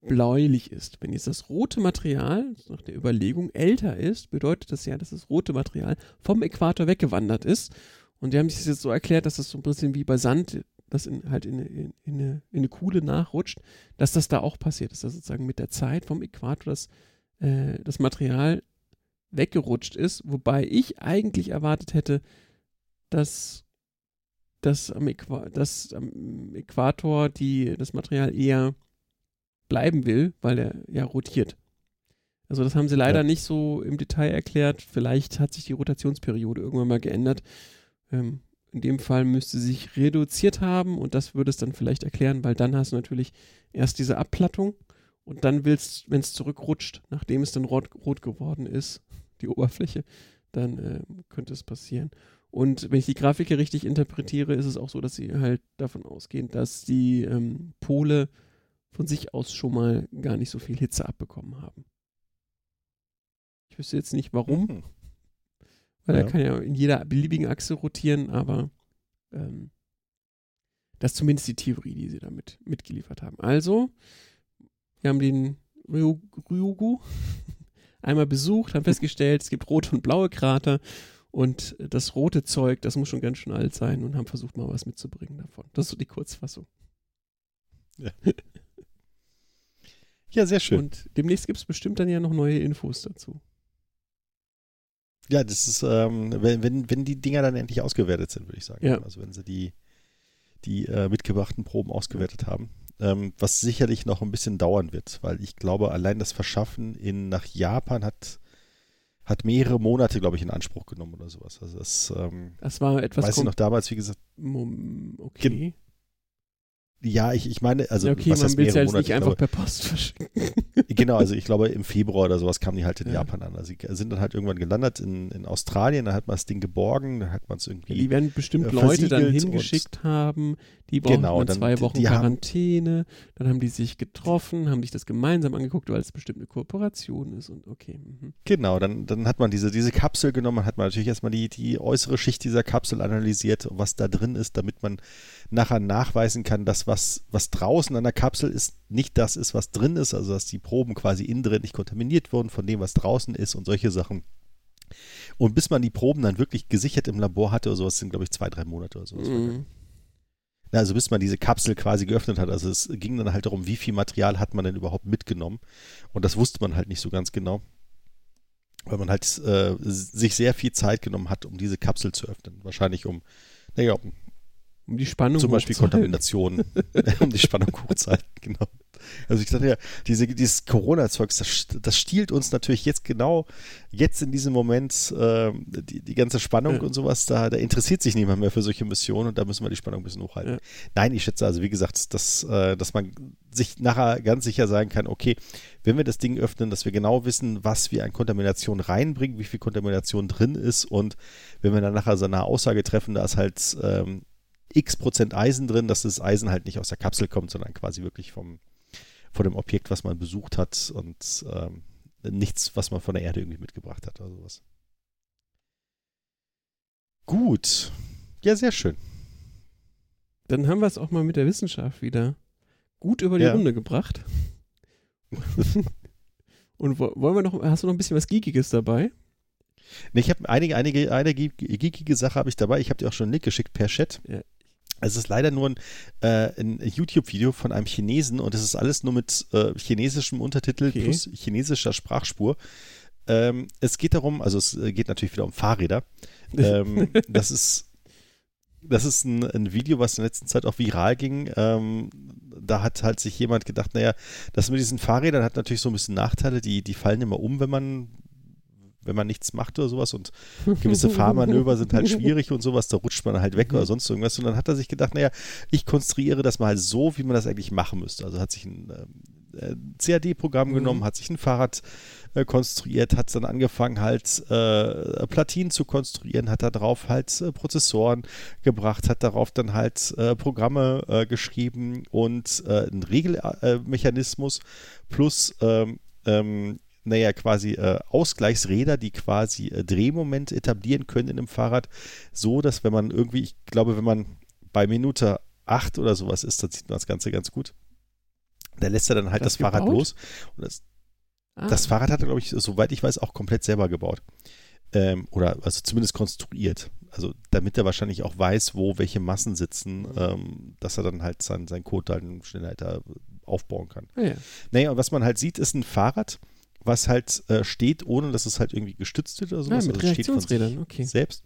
bläulich ist. Wenn jetzt das rote Material nach der Überlegung älter ist, bedeutet das ja, dass das rote Material vom Äquator weggewandert ist. Und die haben sich das jetzt so erklärt, dass das so ein bisschen wie bei Sand, das in, halt in, in, in, eine, in eine Kuhle nachrutscht, dass das da auch passiert ist, dass sozusagen mit der Zeit vom Äquator das, äh, das Material weggerutscht ist, wobei ich eigentlich erwartet hätte, dass, dass, am, Äqua dass am Äquator die, das Material eher bleiben will, weil er ja rotiert. Also das haben sie leider Ja. nicht so im Detail erklärt. Vielleicht hat sich die Rotationsperiode irgendwann mal geändert. Ähm, in dem Fall müsste sich reduziert haben und das würde es dann vielleicht erklären, weil dann hast du natürlich erst diese Abplattung und dann willst, wenn es zurückrutscht, nachdem es dann rot, rot geworden ist, die Oberfläche, dann ähm, könnte es passieren. Und wenn ich die Grafik hier richtig interpretiere, ist es auch so, dass sie halt davon ausgehen, dass die ähm, Pole von sich aus schon mal gar nicht so viel Hitze abbekommen haben. Ich wüsste jetzt nicht warum, Mhm. Weil Ja. er kann ja in jeder beliebigen Achse rotieren, aber ähm, das ist zumindest die Theorie, die sie damit mitgeliefert haben. Also, wir haben den Ryu- Ryugu *laughs* einmal besucht, haben festgestellt, es gibt rote und blaue Krater und das rote Zeug, das muss schon ganz schön alt sein und haben versucht, mal was mitzubringen davon. Das ist so die Kurzfassung. Ja, *laughs* sehr schön. Und demnächst gibt es bestimmt dann ja noch neue Infos dazu. Ja, das ist, ähm, wenn, wenn, wenn die Dinger dann endlich ausgewertet sind, würde ich sagen. Ja. Also wenn sie die, die äh, mitgebrachten Proben ausgewertet haben. Ähm, was sicherlich noch ein bisschen dauern wird, weil ich glaube, allein das Verschaffen in, nach Japan hat, hat mehrere Monate, glaube ich, in Anspruch genommen oder sowas. Also das ähm, Das war etwas weiß ich noch damals, wie gesagt, okay. Ja, ich, ich meine, also ja, okay, was man will es ja jetzt Monate? nicht Ich einfach glaube, per Post verschicken. *laughs* Genau, also ich glaube im Februar oder sowas kamen die halt in Ja. Japan an. Also sie sind dann halt irgendwann gelandet in, in Australien, dann hat man das Ding geborgen, dann hat man es irgendwie. Die werden bestimmt äh, Leute dann hingeschickt haben, die brauchen Genau, dann zwei die- Wochen die haben- Quarantäne, dann haben die sich getroffen, haben sich das gemeinsam angeguckt, weil es bestimmt eine Kooperation ist und okay. Mhm. Genau, dann, dann hat man diese, diese Kapsel genommen, hat man natürlich erstmal die, die äußere Schicht dieser Kapsel analysiert, was da drin ist, damit man nachher nachweisen kann, dass was, was draußen an der Kapsel ist, nicht das ist, was drin ist, also dass die Proben quasi innen drin nicht kontaminiert wurden von dem, was draußen ist und solche Sachen. Und bis man die Proben dann wirklich gesichert im Labor hatte oder sowas, sind glaube ich zwei, drei Monate oder sowas. Mhm. Also bis man diese Kapsel quasi geöffnet hat. Also es ging dann halt darum, wie viel Material hat man denn überhaupt mitgenommen. Und das wusste man halt nicht so ganz genau. Weil man halt äh, sich sehr viel Zeit genommen hat, um diese Kapsel zu öffnen. Wahrscheinlich um, naja, um Um die Spannung zum Beispiel. Kontamination, *laughs* um die Spannung hochzuhalten, genau. Also ich dachte ja, diese, dieses Corona-Zeugs, das, das stiehlt uns natürlich jetzt genau, jetzt in diesem Moment äh, die, die ganze Spannung Ja. und sowas, da, da interessiert sich niemand mehr für solche Missionen und da müssen wir die Spannung ein bisschen hochhalten. Ja. Nein, ich schätze also, wie gesagt, dass, äh, dass man sich nachher ganz sicher sein kann, okay, wenn wir das Ding öffnen, dass wir genau wissen, was wir an Kontamination reinbringen, wie viel Kontamination drin ist und wenn wir dann nachher so eine Aussage treffen, da ist halt ähm, x Prozent Eisen drin, dass das Eisen halt nicht aus der Kapsel kommt, sondern quasi wirklich vom, von dem Objekt, was man besucht hat und ähm, nichts, was man von der Erde irgendwie mitgebracht hat oder sowas. Gut. Ja, sehr schön. Dann haben wir es auch mal mit der Wissenschaft wieder gut über die Ja. Runde gebracht. *laughs* Und wo- wollen wir noch, hast du noch ein bisschen was Geekiges dabei? Nee, ich habe einige, einige, eine geek- geekige Sache habe ich dabei. Ich habe dir auch schon einen Link geschickt per Chat. Ja. Es ist leider nur ein, äh, ein YouTube-Video von einem Chinesen und es ist alles nur mit äh, chinesischem Untertitel Okay. plus chinesischer Sprachspur. Ähm, es geht darum, also es äh, geht natürlich wieder um Fahrräder. *laughs* ähm, das ist das ist ein, ein Video, was in der letzten Zeit auch viral ging. Ähm, da hat halt sich jemand gedacht, naja, das mit diesen Fahrrädern hat natürlich so ein bisschen Nachteile, die, die fallen immer um, wenn man wenn man nichts macht oder sowas und gewisse Fahrmanöver sind halt schwierig und sowas, da rutscht man halt weg oder sonst irgendwas und dann hat er sich gedacht, naja, ich konstruiere das mal so, wie man das eigentlich machen müsste. Also hat sich ein äh, CAD-Programm Mhm. genommen, hat sich ein Fahrrad äh, konstruiert, hat dann angefangen halt äh, Platinen zu konstruieren, hat da drauf halt äh, Prozessoren gebracht, hat darauf dann halt äh, Programme äh, geschrieben und einen Regelmechanismus plus ähm, ähm, naja, quasi äh, Ausgleichsräder, die quasi äh, Drehmoment etablieren können in einem Fahrrad, so dass wenn man irgendwie, ich glaube, wenn man bei Minute 8 oder sowas ist, dann sieht man das Ganze ganz gut. Da lässt er dann halt Das das, Fahrrad los. Und das, Ah, das Fahrrad hat er, glaube ich, soweit ich weiß, auch komplett selber gebaut. Ähm, oder also zumindest konstruiert. Also damit er wahrscheinlich auch weiß, wo welche Massen sitzen, ähm, dass er dann halt sein, sein Code dann schneller da aufbauen kann. ah, ja. Naja, und was man halt sieht, ist ein Fahrrad, was halt äh, steht, ohne dass es halt irgendwie gestützt wird oder sowas. mit also es steht von Reaktionsrädern, okay. Selbst.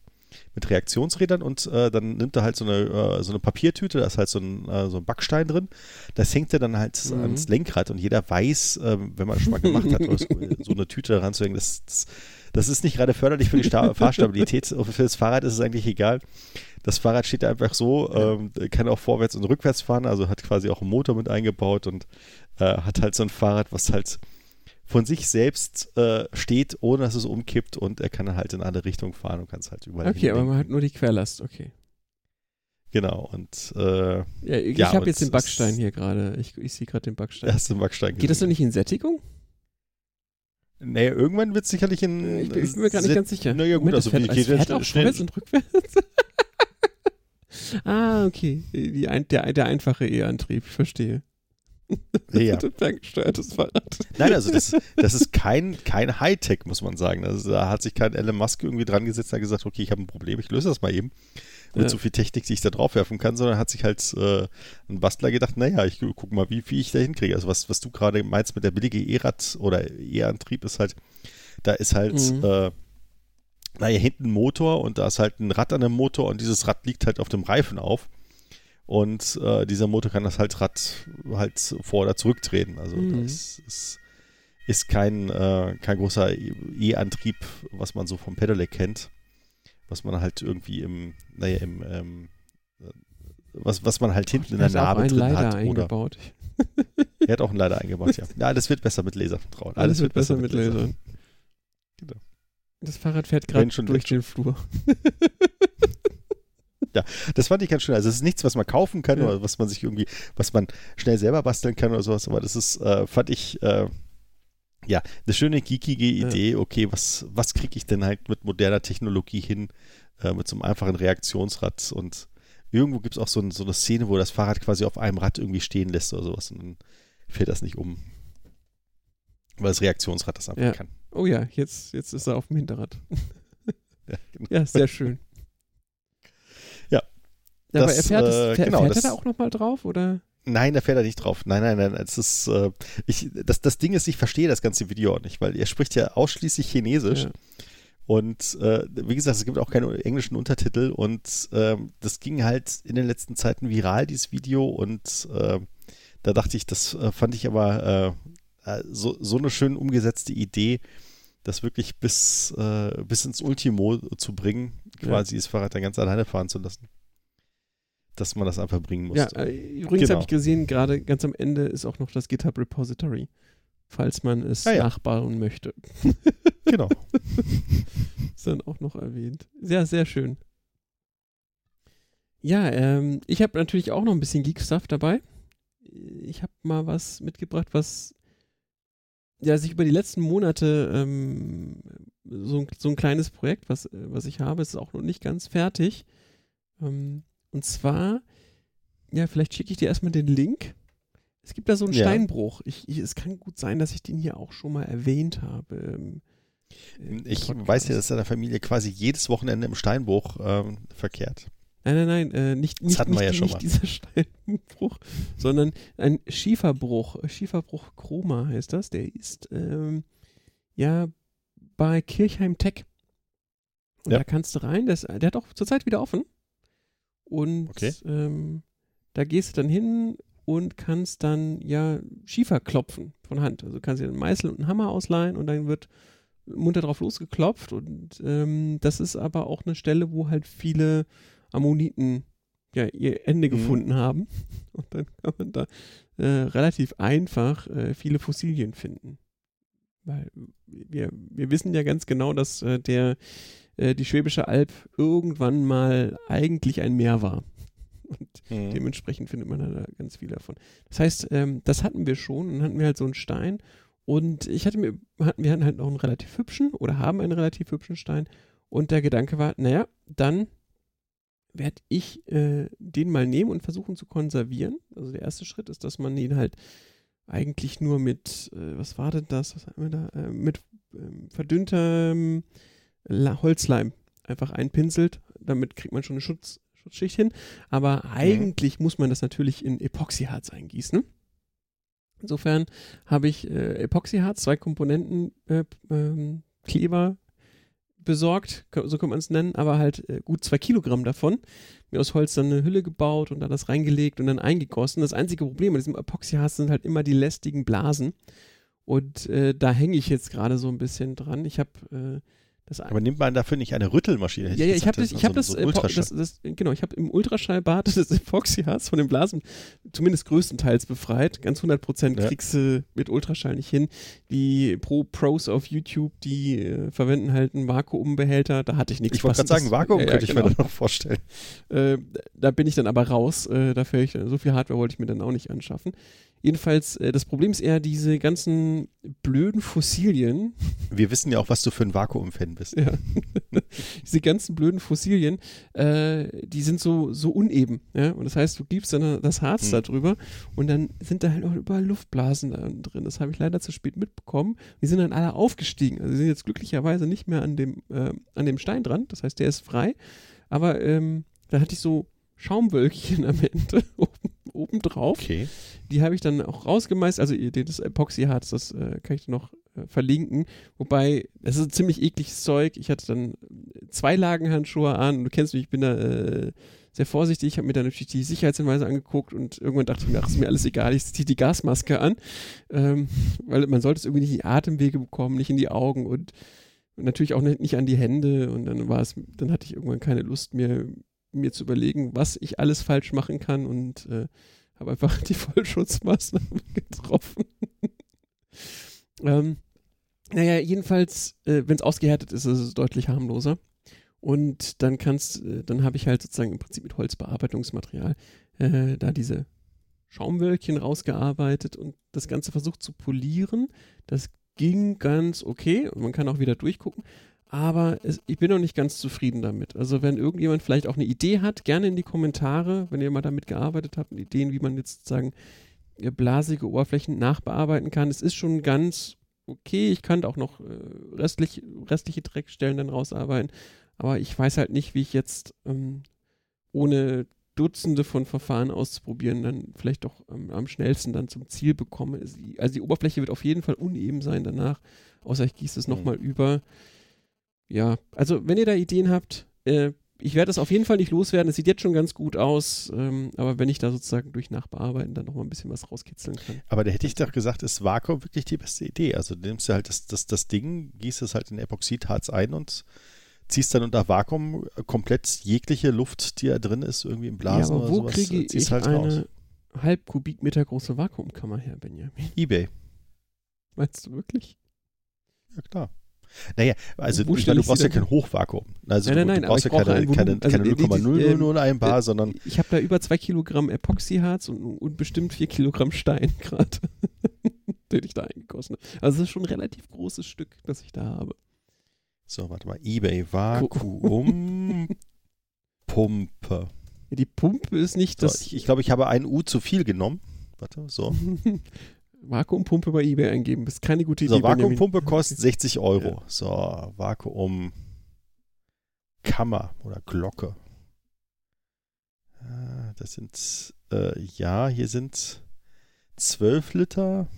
Mit Reaktionsrädern und äh, dann nimmt er halt so eine, äh, so eine Papiertüte, da ist halt so ein, äh, so ein Backstein drin. Das hängt er dann halt Mhm. ans Lenkrad und jeder weiß, ähm, wenn man schon mal gemacht hat, *laughs* so so eine Tüte daran zu hängen, das, das, das ist nicht gerade förderlich für die Sta *laughs* Fahrstabilität. Für das Fahrrad ist es eigentlich egal. Das Fahrrad steht da einfach so, ähm, kann auch vorwärts und rückwärts fahren, also hat quasi auch einen Motor mit eingebaut und äh, hat halt so ein Fahrrad, was halt von sich selbst äh, steht, ohne dass es umkippt und er kann halt in alle Richtungen fahren und kann es halt überall Okay, aber man hat nur die Querlast, okay. Genau, und äh, Ja, ich Ja, habe jetzt den Backstein hier gerade. Ich, ich sehe gerade den Backstein. erst im Backstein Geht das gesehen. nicht in Sättigung? Nee, irgendwann wird es sicherlich in. Ich, bin- ich bin mir gar nicht ganz sicher. Naja, gut, Moment, also fährt, geht fährt auch schnell? vorwärts und rückwärts. *laughs* ah, okay. Die der, der einfache E-Antrieb, ich verstehe. Ja. Das ist ein ferngesteuertes Fahrrad. Nein, also das, das ist kein, kein Hightech, muss man sagen. Also da hat sich kein Elon Musk irgendwie dran gesetzt und hat gesagt, okay, ich habe ein Problem, ich löse das mal eben. Mit Ja. so viel Technik, die ich da drauf werfen kann, sondern hat sich halt äh, ein Bastler gedacht, naja, ich guck mal, wie, wie ich da hinkriege. Also was, was du gerade meinst mit der billige E-Rad oder E-Antrieb ist halt, da ist halt, Mhm. äh, naja, hinten ein Motor und da ist halt ein Rad an dem Motor und dieses Rad liegt halt auf dem Reifen auf. Und äh, dieser Motor kann das halt Rad halt vor- oder zurücktreten. Also Mhm. das ist, ist kein, äh, kein großer E-Antrieb, was man so vom Pedelec kennt, was man halt irgendwie im, naja, im ähm, äh, was, was man halt hinten in der Er hat auch Narbe einen drin Leider hat. Oder eingebaut. er hat auch einen Leider eingebaut, ja. Ja, alles wird besser mit Laservertrauen. Alles wird besser mit Lasern. Genau. Das Fahrrad fährt gerade durch den Flur. *laughs* Das fand ich ganz schön. Also es ist nichts, was man kaufen kann Ja. oder was man sich irgendwie, was man schnell selber basteln kann oder sowas, aber das ist, äh, fand ich, äh, ja, eine schöne geekige Ja. Idee. Okay, was, was kriege ich denn halt mit moderner Technologie hin, äh, mit so einem einfachen Reaktionsrad und irgendwo gibt es auch so, ein, so eine Szene, wo das Fahrrad quasi auf einem Rad irgendwie stehen lässt oder sowas und dann fällt das nicht um. Weil das Reaktionsrad das einfach Ja. kann. Oh ja, jetzt, jetzt ist er auf dem Hinterrad. *laughs* Ja, genau. Ja, sehr schön. Ja. Aber Das, er fährt, es, äh, fährt, genau, fährt das- er da auch nochmal drauf, oder? Nein, da fährt er nicht drauf. Nein, nein, nein. Es ist, äh, ich, das, das Ding ist, ich verstehe das ganze Video auch nicht, weil er spricht ja ausschließlich Chinesisch. Ja. Und äh, wie gesagt, es gibt auch keine englischen Untertitel und ähm, das ging halt in den letzten Zeiten viral, dieses Video. Und äh, da dachte ich, das äh, fand ich aber äh, äh, so, so eine schön umgesetzte Idee, das wirklich bis, äh, bis ins Ultimo zu bringen, Ja. quasi das Fahrrad dann ganz alleine fahren zu lassen. Dass man das einfach bringen musste. Ja, äh, übrigens Genau. habe ich gesehen, gerade ganz am Ende ist auch noch das GitHub Repository, falls man es Ah ja. nachbauen möchte. *laughs* *laughs* Genau. ist dann auch noch erwähnt. Sehr, sehr schön. Ja, ähm, ich habe natürlich auch noch ein bisschen Geek-Stuff dabei. Ich habe mal was mitgebracht, was ja sich über die letzten Monate ähm, so, ein- so ein kleines Projekt, was, äh, was ich habe, ist auch noch nicht ganz fertig. Ähm, und zwar, ja, vielleicht schicke ich dir erstmal den Link. Es gibt da so einen Ja. Steinbruch. Ich, ich, es kann gut sein, dass ich den hier auch schon mal erwähnt habe. ähm, Ich Podcast. weiß ja, dass deine Familie quasi jedes Wochenende im Steinbruch ähm, verkehrt. Nein, nein, nein, äh, nicht, nicht, nicht, ja schon nicht mal. dieser *laughs* Steinbruch, sondern ein Schieferbruch. Schieferbruch Chroma heißt das. Der ist ähm, ja bei Kirchheim Tech. Und Ja. da kannst du rein. Das, der hat auch zurzeit wieder offen. Und Okay. ähm, da gehst du dann hin und kannst dann ja Schiefer klopfen von Hand. Also du kannst dir einen Meißel und einen Hammer ausleihen und dann wird munter drauf losgeklopft. Und ähm, das ist aber auch eine Stelle, wo halt viele Ammoniten ja ihr Ende Mhm. gefunden haben. *laughs* Und dann kann man da äh, relativ einfach äh, viele Fossilien finden. Weil wir, wir wissen ja ganz genau, dass äh, der, äh, die Schwäbische Alb irgendwann mal eigentlich ein Meer war. Und Mhm. dementsprechend findet man da ganz viel davon. Das heißt, ähm, das hatten wir schon. Dann hatten wir halt so einen Stein. Und ich hatte mir, hatten, wir hatten halt noch einen relativ hübschen oder haben einen relativ hübschen Stein. Und der Gedanke war, naja, dann werde ich äh, den mal nehmen und versuchen zu konservieren. Also der erste Schritt ist, dass man ihn halt eigentlich nur mit, äh, was war denn das? Was hatten wir da? Äh, mit ähm, verdünntem La Holzleim einfach einpinselt. Damit kriegt man schon eine Schutz, Schutzschicht hin. Aber eigentlich muss man das natürlich in Epoxyharz eingießen. Insofern habe ich äh, Epoxyharz, zwei Komponenten, äh, ähm, Kleber besorgt, so kann man es nennen, aber halt äh, gut zwei Kilogramm davon. Mir aus Holz dann eine Hülle gebaut und dann das reingelegt und dann eingegossen. Das einzige Problem an diesem Epoxyharz sind halt immer die lästigen Blasen. Und äh, da hänge ich jetzt gerade so ein bisschen dran. Ich habe äh, Aber nimmt man dafür nicht eine Rüttelmaschine? ja, ja, ich habe das, ich habe das, so das, das, genau, ich habe im Ultraschallbad *laughs* das Epoxyharz von den Blasen zumindest größtenteils befreit. Ganz 100 Prozent Ja. kriegst du mit Ultraschall nicht hin. Die Pro Pros auf YouTube, die äh, verwenden halt einen Vakuumbehälter. Da hatte ich nichts. Ich wollte gerade sagen. Vakuum Ja, ja, könnte ich genau. mir noch vorstellen. Äh, da bin ich dann aber raus. Äh, dafür ich, so viel Hardware wollte ich mir dann auch nicht anschaffen. Jedenfalls, äh, das Problem ist eher diese ganzen blöden Fossilien, Wir wissen ja auch, was du für ein Vakuum-Fan bist. Ja. *laughs* Diese ganzen blöden Fossilien, äh, die sind so, so uneben. Ja? Und das heißt, du gibst dann das Harz Hm. da drüber und dann sind da halt auch überall Luftblasen da drin. Das habe ich leider zu spät mitbekommen. Die sind dann alle aufgestiegen. Also die sind jetzt glücklicherweise nicht mehr an dem, äh, an dem Stein dran. Das heißt, der ist frei. Aber ähm, da hatte ich so Schaumwölkchen am Ende *laughs* oben, oben drauf. Okay. Die habe ich dann auch rausgemeist. Also das Epoxyharz, das äh, kann ich noch äh, verlinken. Wobei, das ist ziemlich ekliges Zeug. Ich hatte dann äh, zwei Lagen Handschuhe an. Und du kennst mich, ich bin da äh, sehr vorsichtig. Ich habe mir dann natürlich die Sicherheitshinweise angeguckt und irgendwann dachte ich mir, ach, ist mir alles egal, ich ziehe die Gasmaske an. Ähm, weil man sollte es irgendwie nicht in die Atemwege bekommen, nicht in die Augen und, und natürlich auch nicht, nicht an die Hände. Und dann war es, dann hatte ich irgendwann keine Lust mehr, mir zu überlegen, was ich alles falsch machen kann und äh, habe einfach *laughs* die Vollschutzmaßnahmen *laughs* getroffen. *laughs* ähm, naja, jedenfalls, äh, wenn es ausgehärtet ist, ist es deutlich harmloser. Und dann kannst, äh, dann habe ich halt sozusagen im Prinzip mit Holzbearbeitungsmaterial äh, da diese Schaumwölkchen rausgearbeitet und das Ganze versucht zu polieren. Das ging ganz okay und man kann auch wieder durchgucken. Aber es, ich bin noch nicht ganz zufrieden damit. Also wenn irgendjemand vielleicht auch eine Idee hat, gerne in die Kommentare, wenn ihr mal damit gearbeitet habt, Ideen, wie man jetzt sozusagen blasige Oberflächen nachbearbeiten kann. Es ist schon ganz okay. Ich kann auch noch äh, restlich, restliche Dreckstellen dann rausarbeiten. Aber ich weiß halt nicht, wie ich jetzt ähm, ohne Dutzende von Verfahren auszuprobieren, dann vielleicht doch ähm, am schnellsten dann zum Ziel bekomme. Also die Oberfläche wird auf jeden Fall uneben sein danach, außer ich gieße es mhm. nochmal über. Ja, also wenn ihr da Ideen habt, äh, ich werde das auf jeden Fall nicht loswerden. Es sieht jetzt schon ganz gut aus, ähm, aber wenn ich da sozusagen durch Nachbearbeiten dann nochmal ein bisschen was rauskitzeln kann. Aber da hätte ich doch gesagt, ist Vakuum wirklich die beste Idee. Also du nimmst du halt das, das, das Ding, gießt es halt in Epoxidharz ein und ziehst dann unter Vakuum komplett jegliche Luft, die da drin ist, irgendwie im Blasen ja, aber wo oder sowas, kriege ich halt eine raus. halb Kubikmeter große Vakuumkammer her, Benjamin? Ebay. Meinst du wirklich? Ja, klar. Naja, also Wo ich meine, du brauchst ja kein Hochvakuum. Also Nein, du, nein, nein, du brauchst ja keine, ein keine. Also keine die- die- 0,001 Bar, äh, sondern Ich habe da über zwei Kilogramm Epoxyharz und, und bestimmt vier Kilogramm Stein gerade, *laughs* den ich da eingegossen habe. Also das ist schon ein relativ großes Stück, das ich da habe. so, warte mal, Ebay Vakuum *laughs* Pumpe. Ja, die Pumpe ist nicht So, das ich ich glaube, ich habe ein U zu viel genommen. Warte, so. *laughs* Vakuumpumpe bei eBay eingeben. Das ist keine gute Idee. So, Benjamin. Vakuumpumpe kostet *laughs* 60 Euro. Ja. So, Vakuum Kammer oder Glocke. Ah, Das sind, äh, ja, hier sind 12 Liter.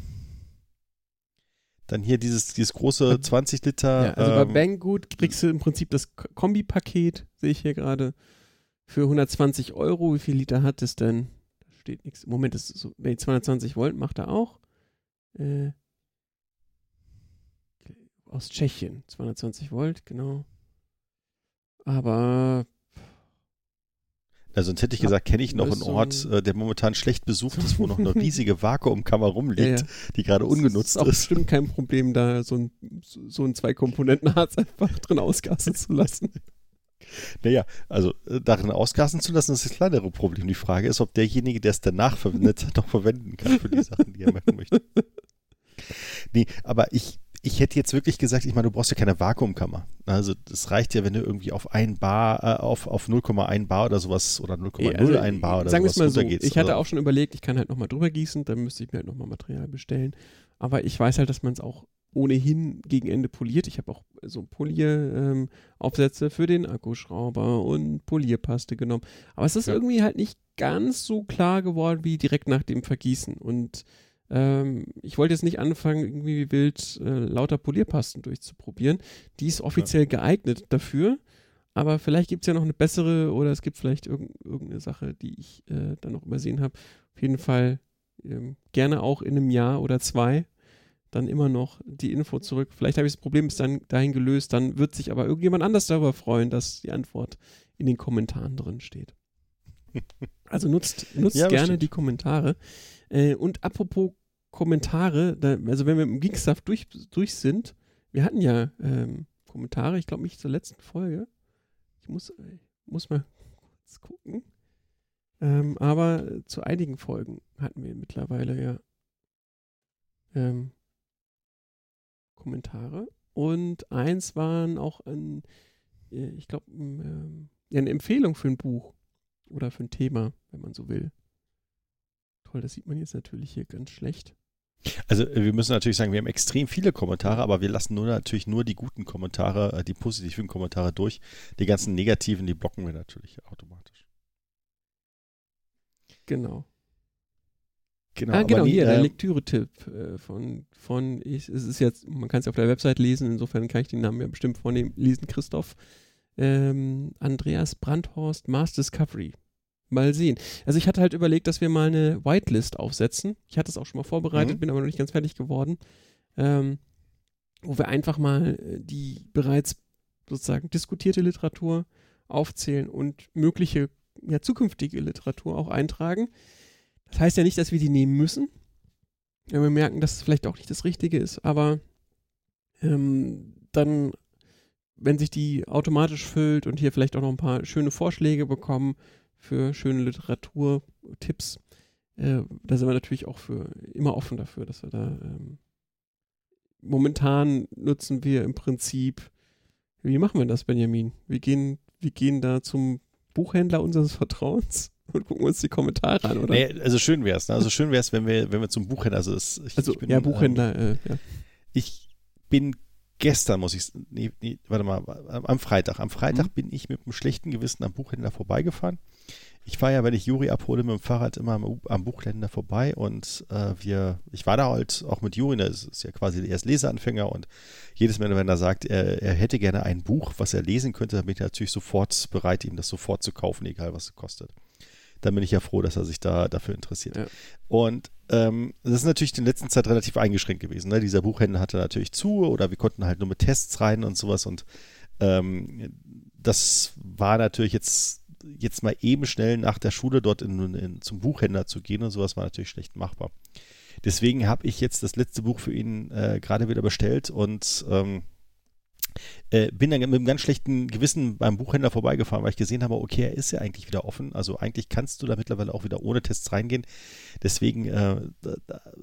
Dann hier dieses, dieses große 20 Liter. Ja, also bei ähm, Banggood kriegst du im Prinzip das Kombipaket, sehe ich hier gerade, für 120 Euro. Wie viel Liter hat es denn? Da steht nichts. Im Moment ist es so, nee, 220 Volt macht er auch. Äh, aus Tschechien, 220 Volt, genau. Aber Ja, sonst hätte ich gesagt, kenne ich noch einen Ort, äh, der momentan schlecht besucht ist, wo noch eine *laughs* riesige Vakuumkammer rumliegt, Ja, ja. die gerade ungenutzt ist auch ist. bestimmt kein Problem, da so ein, so ein Zwei-Komponenten-Harz einfach drin ausgasen zu lassen. *laughs* Naja, also äh, darin ausgasen zu lassen, ist das kleinere Problem. Die Frage ist, ob derjenige, der es danach verwendet, *laughs* noch verwenden kann für die Sachen, die er machen möchte. Nee, aber ich, ich hätte jetzt wirklich gesagt, ich meine, du brauchst ja keine Vakuumkammer. Also das reicht ja, wenn du irgendwie auf ein Bar, äh, auf, auf 0,1 Bar oder sowas oder 0,01 Also, Bar oder sagen sowas mal so, runtergehst. ich hatte also, auch schon überlegt, ich kann halt nochmal drüber gießen, dann müsste ich mir halt nochmal Material bestellen. Aber ich weiß halt, dass man es auch ohnehin gegen Ende poliert. Ich habe auch so Polieraufsätze für den Akkuschrauber und Polierpaste genommen. Aber es ist Ja. irgendwie halt nicht ganz so klar geworden wie direkt nach dem Vergießen. Und ähm, ich wollte jetzt nicht anfangen, irgendwie wie wild äh, lauter Polierpasten durchzuprobieren. Die ist offiziell geeignet dafür. Aber vielleicht gibt es ja noch eine bessere oder es gibt vielleicht irgend, irgendeine Sache, die ich äh, dann noch übersehen habe. Auf jeden Fall ähm, gerne auch in einem Jahr oder zwei dann immer noch die Info zurück. Vielleicht habe ich das Problem bis dann dahin gelöst, dann wird sich aber irgendjemand anders darüber freuen, dass die Antwort in den Kommentaren drin steht. *laughs* Also nutzt, nutzt Ja, gerne bestimmt. die Kommentare. Äh, und apropos Kommentare, da, also wenn wir im Geekstuff durch, durch sind, wir hatten ja ähm, Kommentare, ich glaube nicht zur letzten Folge. Ich muss, ich muss mal kurz gucken. Ähm, aber zu einigen Folgen hatten wir mittlerweile ja ähm, Kommentare. Und eins waren auch ein, äh, ich glaube, ähm, ja, eine Empfehlung für ein Buch oder für ein Thema, wenn man so will. Toll, das sieht man jetzt natürlich hier ganz schlecht. Also äh, wir müssen natürlich sagen, wir haben extrem viele Kommentare, aber wir lassen nur natürlich nur die guten Kommentare, äh, die positiven Kommentare durch. Die ganzen negativen, die blocken wir natürlich automatisch. Genau. Genau, ah, aber genau, nee, hier, der äh, Lektüre-Tipp äh, von, von ich, es ist jetzt, man kann es auf der Website lesen, insofern kann ich den Namen ja bestimmt vornehmen, lesen, Christoph. Ähm, Andreas Brandhorst, Mars Discovery. Mal sehen. Also ich hatte halt überlegt, dass wir mal eine Whitelist aufsetzen. Ich hatte es auch schon mal vorbereitet, Mhm. bin aber noch nicht ganz fertig geworden. Ähm, wo wir einfach mal äh, die bereits sozusagen diskutierte Literatur aufzählen und mögliche ja, zukünftige Literatur auch eintragen. Das heißt ja nicht, dass wir die nehmen müssen, wenn wir merken, dass es vielleicht auch nicht das Richtige ist, aber ähm, dann, wenn sich die automatisch füllt und hier vielleicht auch noch ein paar schöne Vorschläge bekommen für schöne Literaturtipps, äh, da sind wir natürlich auch für immer offen dafür, dass wir da ähm, momentan nutzen wir im Prinzip, wie machen wir das, Benjamin? Wir gehen, wir gehen da zum Buchhändler unseres Vertrauens *laughs* und gucken uns die Kommentare an, oder? Nee, also schön wäre es, ne? Also schön wäre es, wenn wir, wenn wir zum Buchhändler, also, das, ich, also ich bin, ja, Buchhändler, ähm, äh, ja. ich bin gestern, muss ich, nee, nee, warte mal, am Freitag, am Freitag Mhm. bin ich mit einem schlechten Gewissen am Buchhändler vorbeigefahren. Ich fahre ja, wenn ich Juri abhole, mit dem Fahrrad immer am, am Buchhändler vorbei und äh, wir, ich war da halt auch mit Juri, der ist, ist ja quasi der erst Leseanfänger und jedes Mal, wenn er sagt, er, er hätte gerne ein Buch, was er lesen könnte, dann bin ich natürlich sofort bereit, ihm das sofort zu kaufen, egal was es kostet. Dann bin ich ja froh, dass er sich da dafür interessiert. Ja. Und ähm, das ist natürlich in der letzten Zeit relativ eingeschränkt gewesen. Ne? Dieser Buchhändler hatte natürlich zu oder wir konnten halt nur mit Tests rein und sowas und ähm, das war natürlich jetzt jetzt mal eben schnell nach der Schule dort in, in, zum Buchhändler zu gehen und sowas war natürlich schlecht machbar. Deswegen habe ich jetzt das letzte Buch für ihn äh, gerade wieder bestellt und ähm, äh, bin dann mit einem ganz schlechten Gewissen beim Buchhändler vorbeigefahren, weil ich gesehen habe, okay, er ist ja eigentlich wieder offen. Also eigentlich kannst du da mittlerweile auch wieder ohne Tests reingehen. Deswegen äh,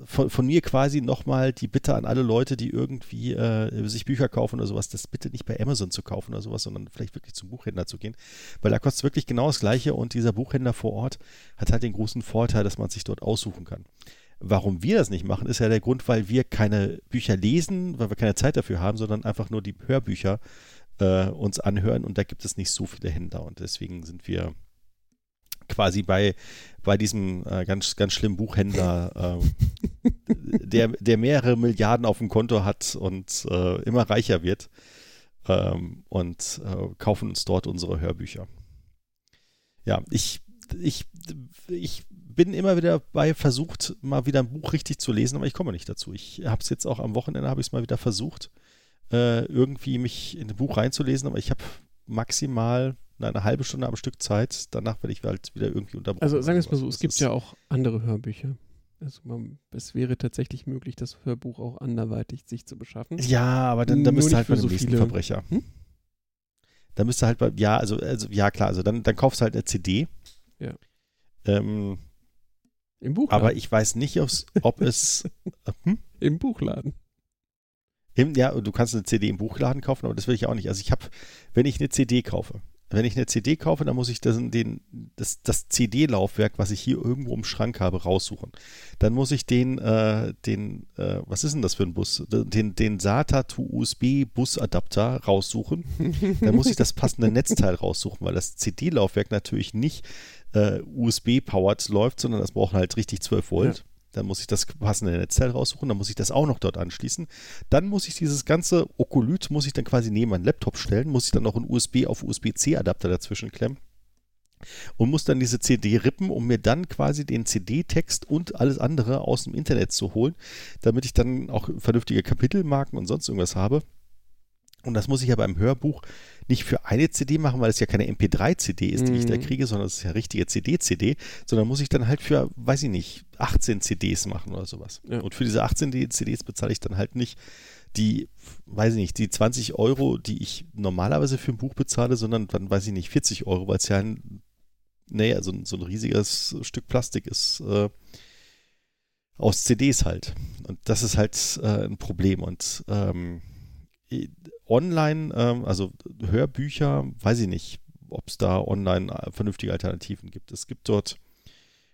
von, von mir quasi nochmal die Bitte an alle Leute, die irgendwie äh, sich Bücher kaufen oder sowas, das bitte nicht bei Amazon zu kaufen oder sowas, sondern vielleicht wirklich zum Buchhändler zu gehen. Weil da kostet es wirklich genau das Gleiche und dieser Buchhändler vor Ort hat halt den großen Vorteil, dass man sich dort aussuchen kann. Warum wir das nicht machen, ist ja der Grund, weil wir keine Bücher lesen, weil wir keine Zeit dafür haben, sondern einfach nur die Hörbücher äh, uns anhören und da gibt es nicht so viele Händler und deswegen sind wir quasi bei, bei diesem äh, ganz, ganz schlimmen Buchhändler, äh, der, der mehrere Milliarden auf dem Konto hat und äh, immer reicher wird ähm, und äh, kaufen uns dort unsere Hörbücher. Ja, ich, ich, ich bin immer wieder bei versucht, mal wieder ein Buch richtig zu lesen, aber ich komme nicht dazu. Ich habe es jetzt auch am Wochenende, habe ich es mal wieder versucht, äh, irgendwie mich in ein Buch reinzulesen, aber ich habe maximal eine halbe Stunde am Stück Zeit. Danach werde ich halt wieder irgendwie unterbrochen. Also sagen wir es mal so, es gibt ja auch andere Hörbücher. Also man, es wäre tatsächlich möglich, das Hörbuch auch anderweitig sich zu beschaffen. Ja, aber dann, dann müsste halt bei für dem so nächsten viele- Verbrecher. Hm? Da müsste halt bei, ja, also, also ja klar, also dann, dann kaufst du halt eine CD. Ja. Ähm, Im Buchladen. aber ich weiß nicht, ob es. *laughs* hm? Im Buchladen. Im, ja, du kannst eine CD im Buchladen kaufen, aber das will ich auch nicht. Also ich habe, wenn ich eine CD kaufe, wenn ich eine CD kaufe, dann muss ich das, den, das, das CD-Laufwerk, was ich hier irgendwo im Schrank habe, raussuchen. Dann muss ich den, äh, den, äh, was ist denn das für ein Bus? Den, den SATA to USB Busadapter raussuchen. *laughs* Dann muss ich das passende Netzteil raussuchen, weil das CD-Laufwerk natürlich nicht äh, USB-powered läuft, sondern das braucht halt richtig 12 Volt. Dann muss ich das passende Netzteil raussuchen, dann muss ich das auch noch dort anschließen. Dann muss ich dieses ganze Okolyt, muss ich dann quasi neben meinen Laptop stellen, muss ich dann noch einen USB auf USB-C-Adapter dazwischen klemmen und muss dann diese CD rippen, um mir dann quasi den CD-Text und alles andere aus dem Internet zu holen, damit ich dann auch vernünftige Kapitelmarken und sonst irgendwas habe. Und das muss ich ja beim Hörbuch nicht für eine CD machen, weil es ja keine MP3-CD ist, die ich da Mhm. kriege, sondern es ist ja richtige CD-CD, sondern muss ich dann halt für, weiß ich nicht, 18 CDs machen oder sowas. Ja. Und für diese 18 CDs bezahle ich dann halt nicht die, weiß ich nicht, die 20 Euro, die ich normalerweise für ein Buch bezahle, sondern dann, weiß ich nicht, 40 Euro, weil es ja ein, naja, so, ein- so ein riesiges Stück Plastik ist, äh, aus CDs halt. Und das ist halt äh, ein Problem. Und ähm, online, ähm, also Hörbücher, weiß ich nicht, ob es da online äh, vernünftige Alternativen gibt. Es gibt dort,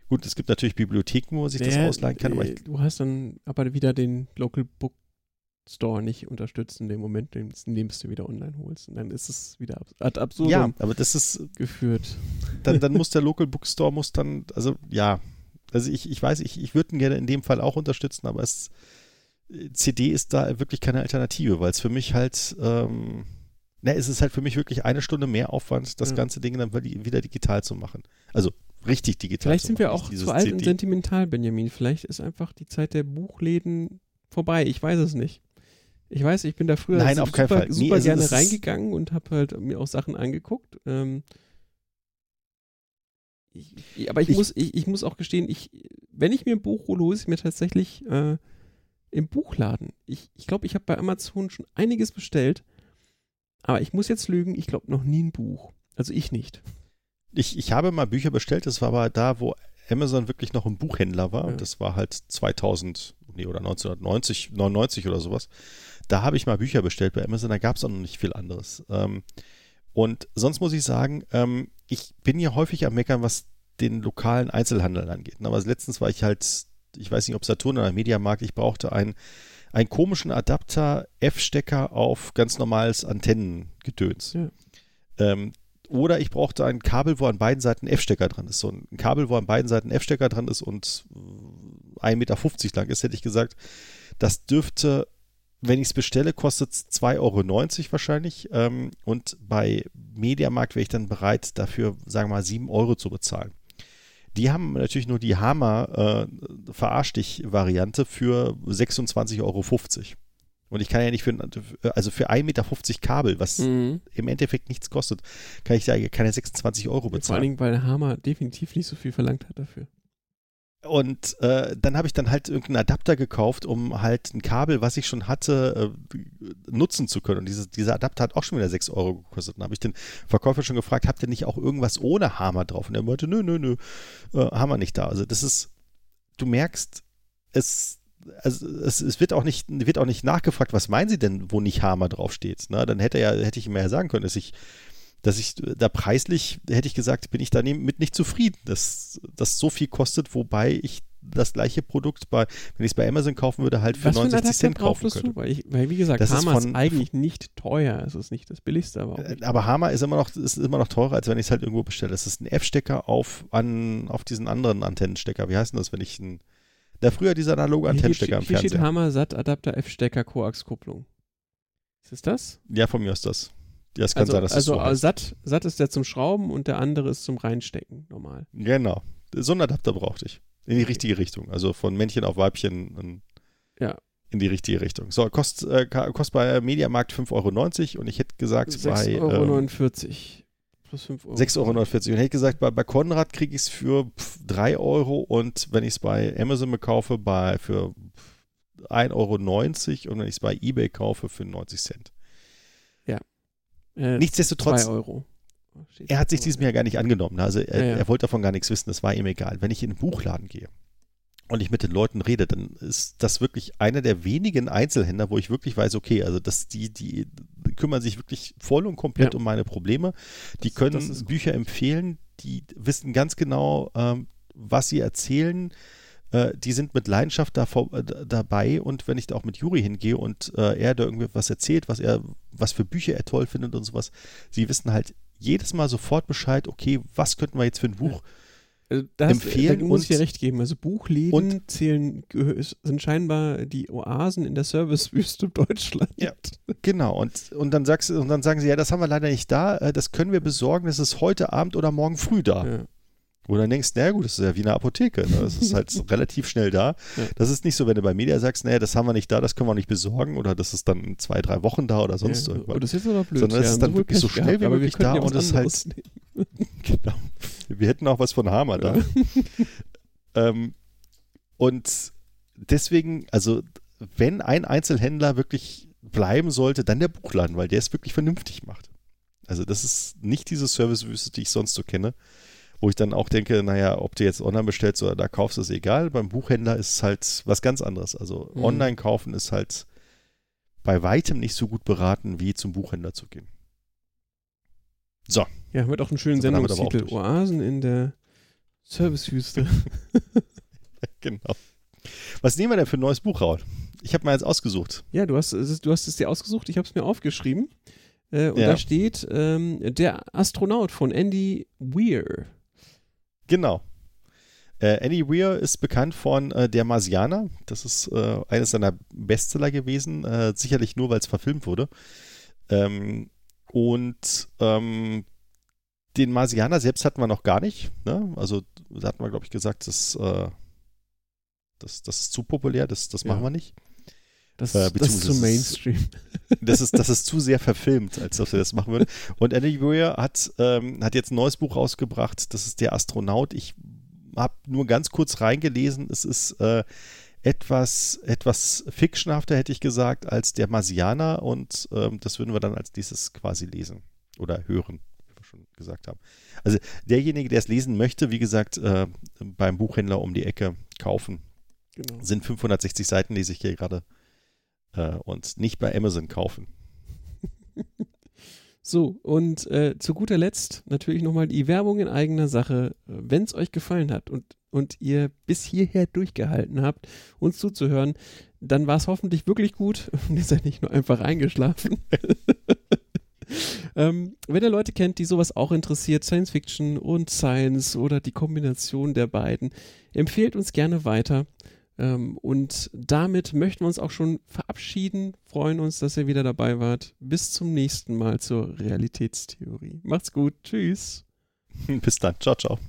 gut, es gibt natürlich Bibliotheken, wo man sich das Der- ausleihen kann, aber äh, ich, du hast dann aber wieder den Local Book Store nicht unterstützt in dem Moment, in dem du wieder online holst. Und dann ist es wieder ad absurdum ja, aber das ist, geführt. dann, dann *laughs* muss der Local Bookstore muss dann, also ja, also ich, ich weiß, ich, ich würde ihn gerne in dem Fall auch unterstützen, aber es, CD ist da wirklich keine Alternative, weil es für mich halt, ähm, na, es ist halt für mich wirklich eine Stunde mehr Aufwand, das Ja. ganze Ding dann wieder digital zu machen. Also richtig digital Vielleicht sind wir machen, auch nicht dieses zu alt und CD. sentimental, Benjamin. Vielleicht ist einfach die Zeit der Buchläden vorbei. Ich weiß es nicht. Ich weiß, ich bin da früher Nein, auf super, keinen Fall. Nee, super gerne reingegangen und habe halt mir auch Sachen angeguckt. Ähm, ich, aber ich, Ich- muss, ich, ich muss auch gestehen, ich, wenn ich mir ein Buch hole, hole ich mir tatsächlich äh, im Buchladen. Ich glaube, ich, glaub, ich habe bei Amazon schon einiges bestellt, aber ich muss jetzt lügen, ich glaube noch nie ein Buch. Also ich nicht. Ich, ich habe mal Bücher bestellt, das war aber da, wo Amazon wirklich noch ein Buchhändler war. Ja. Das war halt 2000, nee, oder 1990, 99 oder sowas. Da habe ich mal Bücher bestellt bei Amazon, da gab es auch noch nicht viel anderes. Ähm, und sonst muss ich sagen, ähm, ich bin ja häufig am Meckern, was den lokalen Einzelhandel angeht. Aber letztens war ich halt, ich weiß nicht, ob Saturn oder Mediamarkt, ich brauchte einen, einen komischen Adapter, F-Stecker auf ganz normales Antennengedöns. Ja. Ähm, oder ich brauchte ein Kabel, wo an beiden Seiten F-Stecker dran ist. So ein Kabel, wo an beiden Seiten F-Stecker dran ist und äh, 1,50 Meter lang ist, hätte ich gesagt. Das dürfte, wenn ich es bestelle, kostet es 2,90 Euro wahrscheinlich. Ähm, und bei Mediamarkt wäre ich dann bereit, dafür, sagen wir mal, 7 Euro zu bezahlen. Die haben natürlich nur die Hammer äh, verarsch dich Variante für 26,50 Euro. Und ich kann ja nicht für, also für 1,50 Meter Kabel, was Mhm. im Endeffekt nichts kostet, kann ich da keine 26 Euro Vor allen bezahlen. Dingen, weil Hammer definitiv nicht so viel verlangt hat dafür. Und äh, dann habe ich dann halt irgendeinen Adapter gekauft, um halt ein Kabel, was ich schon hatte, äh, nutzen zu können. Und dieses, dieser Adapter hat auch schon wieder 6 Euro gekostet. Dann habe ich den Verkäufer schon gefragt, habt ihr nicht auch irgendwas ohne Hammer drauf? Und er meinte, nö, nö, nö, äh, Hammer nicht da. Also das ist, du merkst, es, also es, es wird auch nicht, wird auch nicht nachgefragt, was meinen Sie denn, wo nicht Hammer draufsteht. Ne? Dann hätte er ja, hätte ich ihm ja sagen können, dass ich dass ich da preislich, hätte ich gesagt, bin ich da mit nicht zufrieden, dass das so viel kostet, wobei ich das gleiche Produkt bei, wenn ich es bei Amazon kaufen würde, halt für Was für einen 69 Adapter Cent kaufen könnte. du? Weil, ich, weil, wie gesagt, Das ist Hammer ist, von- eigentlich nicht teuer. Es ist nicht das billigste, aber auch Äh. Aber Hammer ist immer noch, ist immer noch teurer, als wenn ich es halt irgendwo bestelle. Das ist ein F-Stecker auf, an, auf diesen anderen Antennenstecker. Wie heißt denn das, wenn ich ein, da früher dieser analoge Antennenstecker steht, im hier steht Fernseher. Hammer SAT Adapter F-Stecker Koax-Kupplung. Ist es das? Ja, von mir ist das. Ja, es kann also sein, dass also das so äh, heißt. SAT, SAT ist der zum Schrauben und der andere ist zum Reinstecken, normal. Genau. So einen Adapter brauchte ich. In die Okay. richtige Richtung. Also von Männchen auf Weibchen in, Ja. in die richtige Richtung. So, kostet, äh, kostet bei Mediamarkt 5,90 Euro und ich hätte gesagt bei 6,49 ähm, Euro. Plus 5 Euro. 6,49 Euro. Und hätte ich gesagt, bei, bei Konrad kriege ich es für pf, 3 Euro und wenn ich es bei Amazon bekaufe, bei, für pf, 1,90 Euro und wenn ich es bei Ebay kaufe, für 90 Cent. Äh, Nichtsdestotrotz, 2 Euro. Steht er hat sich diesem Jahr gar nicht angenommen. Also er, Ja, ja. er wollte davon gar nichts wissen, das war ihm egal. Wenn ich in einen Buchladen gehe und ich mit den Leuten rede, dann ist das wirklich einer der wenigen Einzelhändler, wo ich wirklich weiß, okay, also dass die, die kümmern sich wirklich voll und komplett Ja. um meine Probleme. Die Das- können das. Bücher empfehlen, die wissen ganz genau, ähm, was sie erzählen. Äh, die sind mit Leidenschaft davor, äh, d- dabei und wenn ich da auch mit Juri hingehe und äh, er da irgendwie was erzählt, was er, was für Bücher er toll findet und sowas, sie wissen halt jedes Mal sofort Bescheid, okay, was könnten wir jetzt für ein Buch Also, da, hast, empfehlen da muss ich dir recht geben. Also Buchläden und- zählen, sind scheinbar die Oasen in der Servicewüste *laughs* Deutschland. Ja. Genau, und, und, dann sagst, und dann sagen sie, ja, das haben wir leider nicht da, äh, das können wir besorgen, das ist heute Abend oder morgen früh da. Ja. Wo du dann denkst, naja gut, das ist ja wie eine Apotheke, ne? das ist halt *laughs* relativ schnell da. Ja. Das ist nicht so, wenn du bei Media sagst, naja, das haben wir nicht da, das können wir nicht besorgen oder das ist dann in zwei, drei Wochen da oder sonst ja. irgendwas. Oh, das ist aber blöd. Sondern es Sie ist dann wirklich so schnell gehabt, wie möglich da ja und ist halt-. *laughs* Genau. Wir hätten auch was von Hammer da. *laughs* ähm, und deswegen, also wenn ein Einzelhändler wirklich bleiben sollte, dann der Buchladen, weil der es wirklich vernünftig macht. Also das ist nicht diese Servicewüste, die ich sonst so kenne, wo ich dann auch denke, naja, ob du jetzt online bestellst oder da kaufst, ist egal. Beim Buchhändler ist es halt was ganz anderes. Also Mhm. online kaufen ist halt bei weitem nicht so gut beraten, wie zum Buchhändler zu gehen. So, Ja, haben wir doch einen schönen So, dann haben wir aber auch Sendungstitel. Oasen in der Servicewüste. *laughs* genau. Was nehmen wir denn für ein neues Buch, Raul? Ich habe mal jetzt ausgesucht. ja, du hast, du hast es dir ausgesucht, ich habe es mir aufgeschrieben. Äh, und Ja. da steht ähm, Der Astronaut von Andy Weir. Genau. Äh, Andy Weir ist bekannt von äh, Der Marsianer. Das ist äh, eines seiner Bestseller gewesen. Äh, sicherlich nur, weil es verfilmt wurde. Ähm, und ähm, den Marsianer selbst hatten wir noch gar nicht. Ne? Also da hatten wir, glaube ich, gesagt, das, äh, das, das ist zu populär, das, das Ja. machen wir nicht. Das, Äh, das ist zu Mainstream. *laughs* Das ist, das ist zu sehr verfilmt, als dass wir das machen würden. Und Andy Weir hat, ähm, hat jetzt ein neues Buch rausgebracht, das ist Der Astronaut. Ich habe nur ganz kurz reingelesen. Es ist äh, etwas, etwas fictionhafter, hätte ich gesagt, als Der Marsianer. Und ähm, das würden wir dann als dieses quasi lesen oder hören, wie wir schon gesagt haben. Also derjenige, der es lesen möchte, wie gesagt, äh, beim Buchhändler um die Ecke kaufen. Genau. Sind 560 Seiten, lese ich hier gerade. Äh, und nicht bei Amazon kaufen. *laughs* So, und äh, zu guter Letzt natürlich nochmal die Werbung in eigener Sache. Wenn es euch gefallen hat und, und ihr bis hierher durchgehalten habt, uns zuzuhören, dann war es hoffentlich wirklich gut *laughs* und ihr seid nicht nur einfach eingeschlafen. *laughs* ähm, wenn ihr Leute kennt, die sowas auch interessiert, Science Fiction und Science oder die Kombination der beiden, empfehlt uns gerne weiter. Ähm, und damit möchten wir uns auch schon verabschieden. Freuen uns, dass ihr wieder dabei wart. Bis zum nächsten Mal zur Realitätstheorie. Macht's gut. Tschüss. *laughs* Bis dann. Ciao, ciao.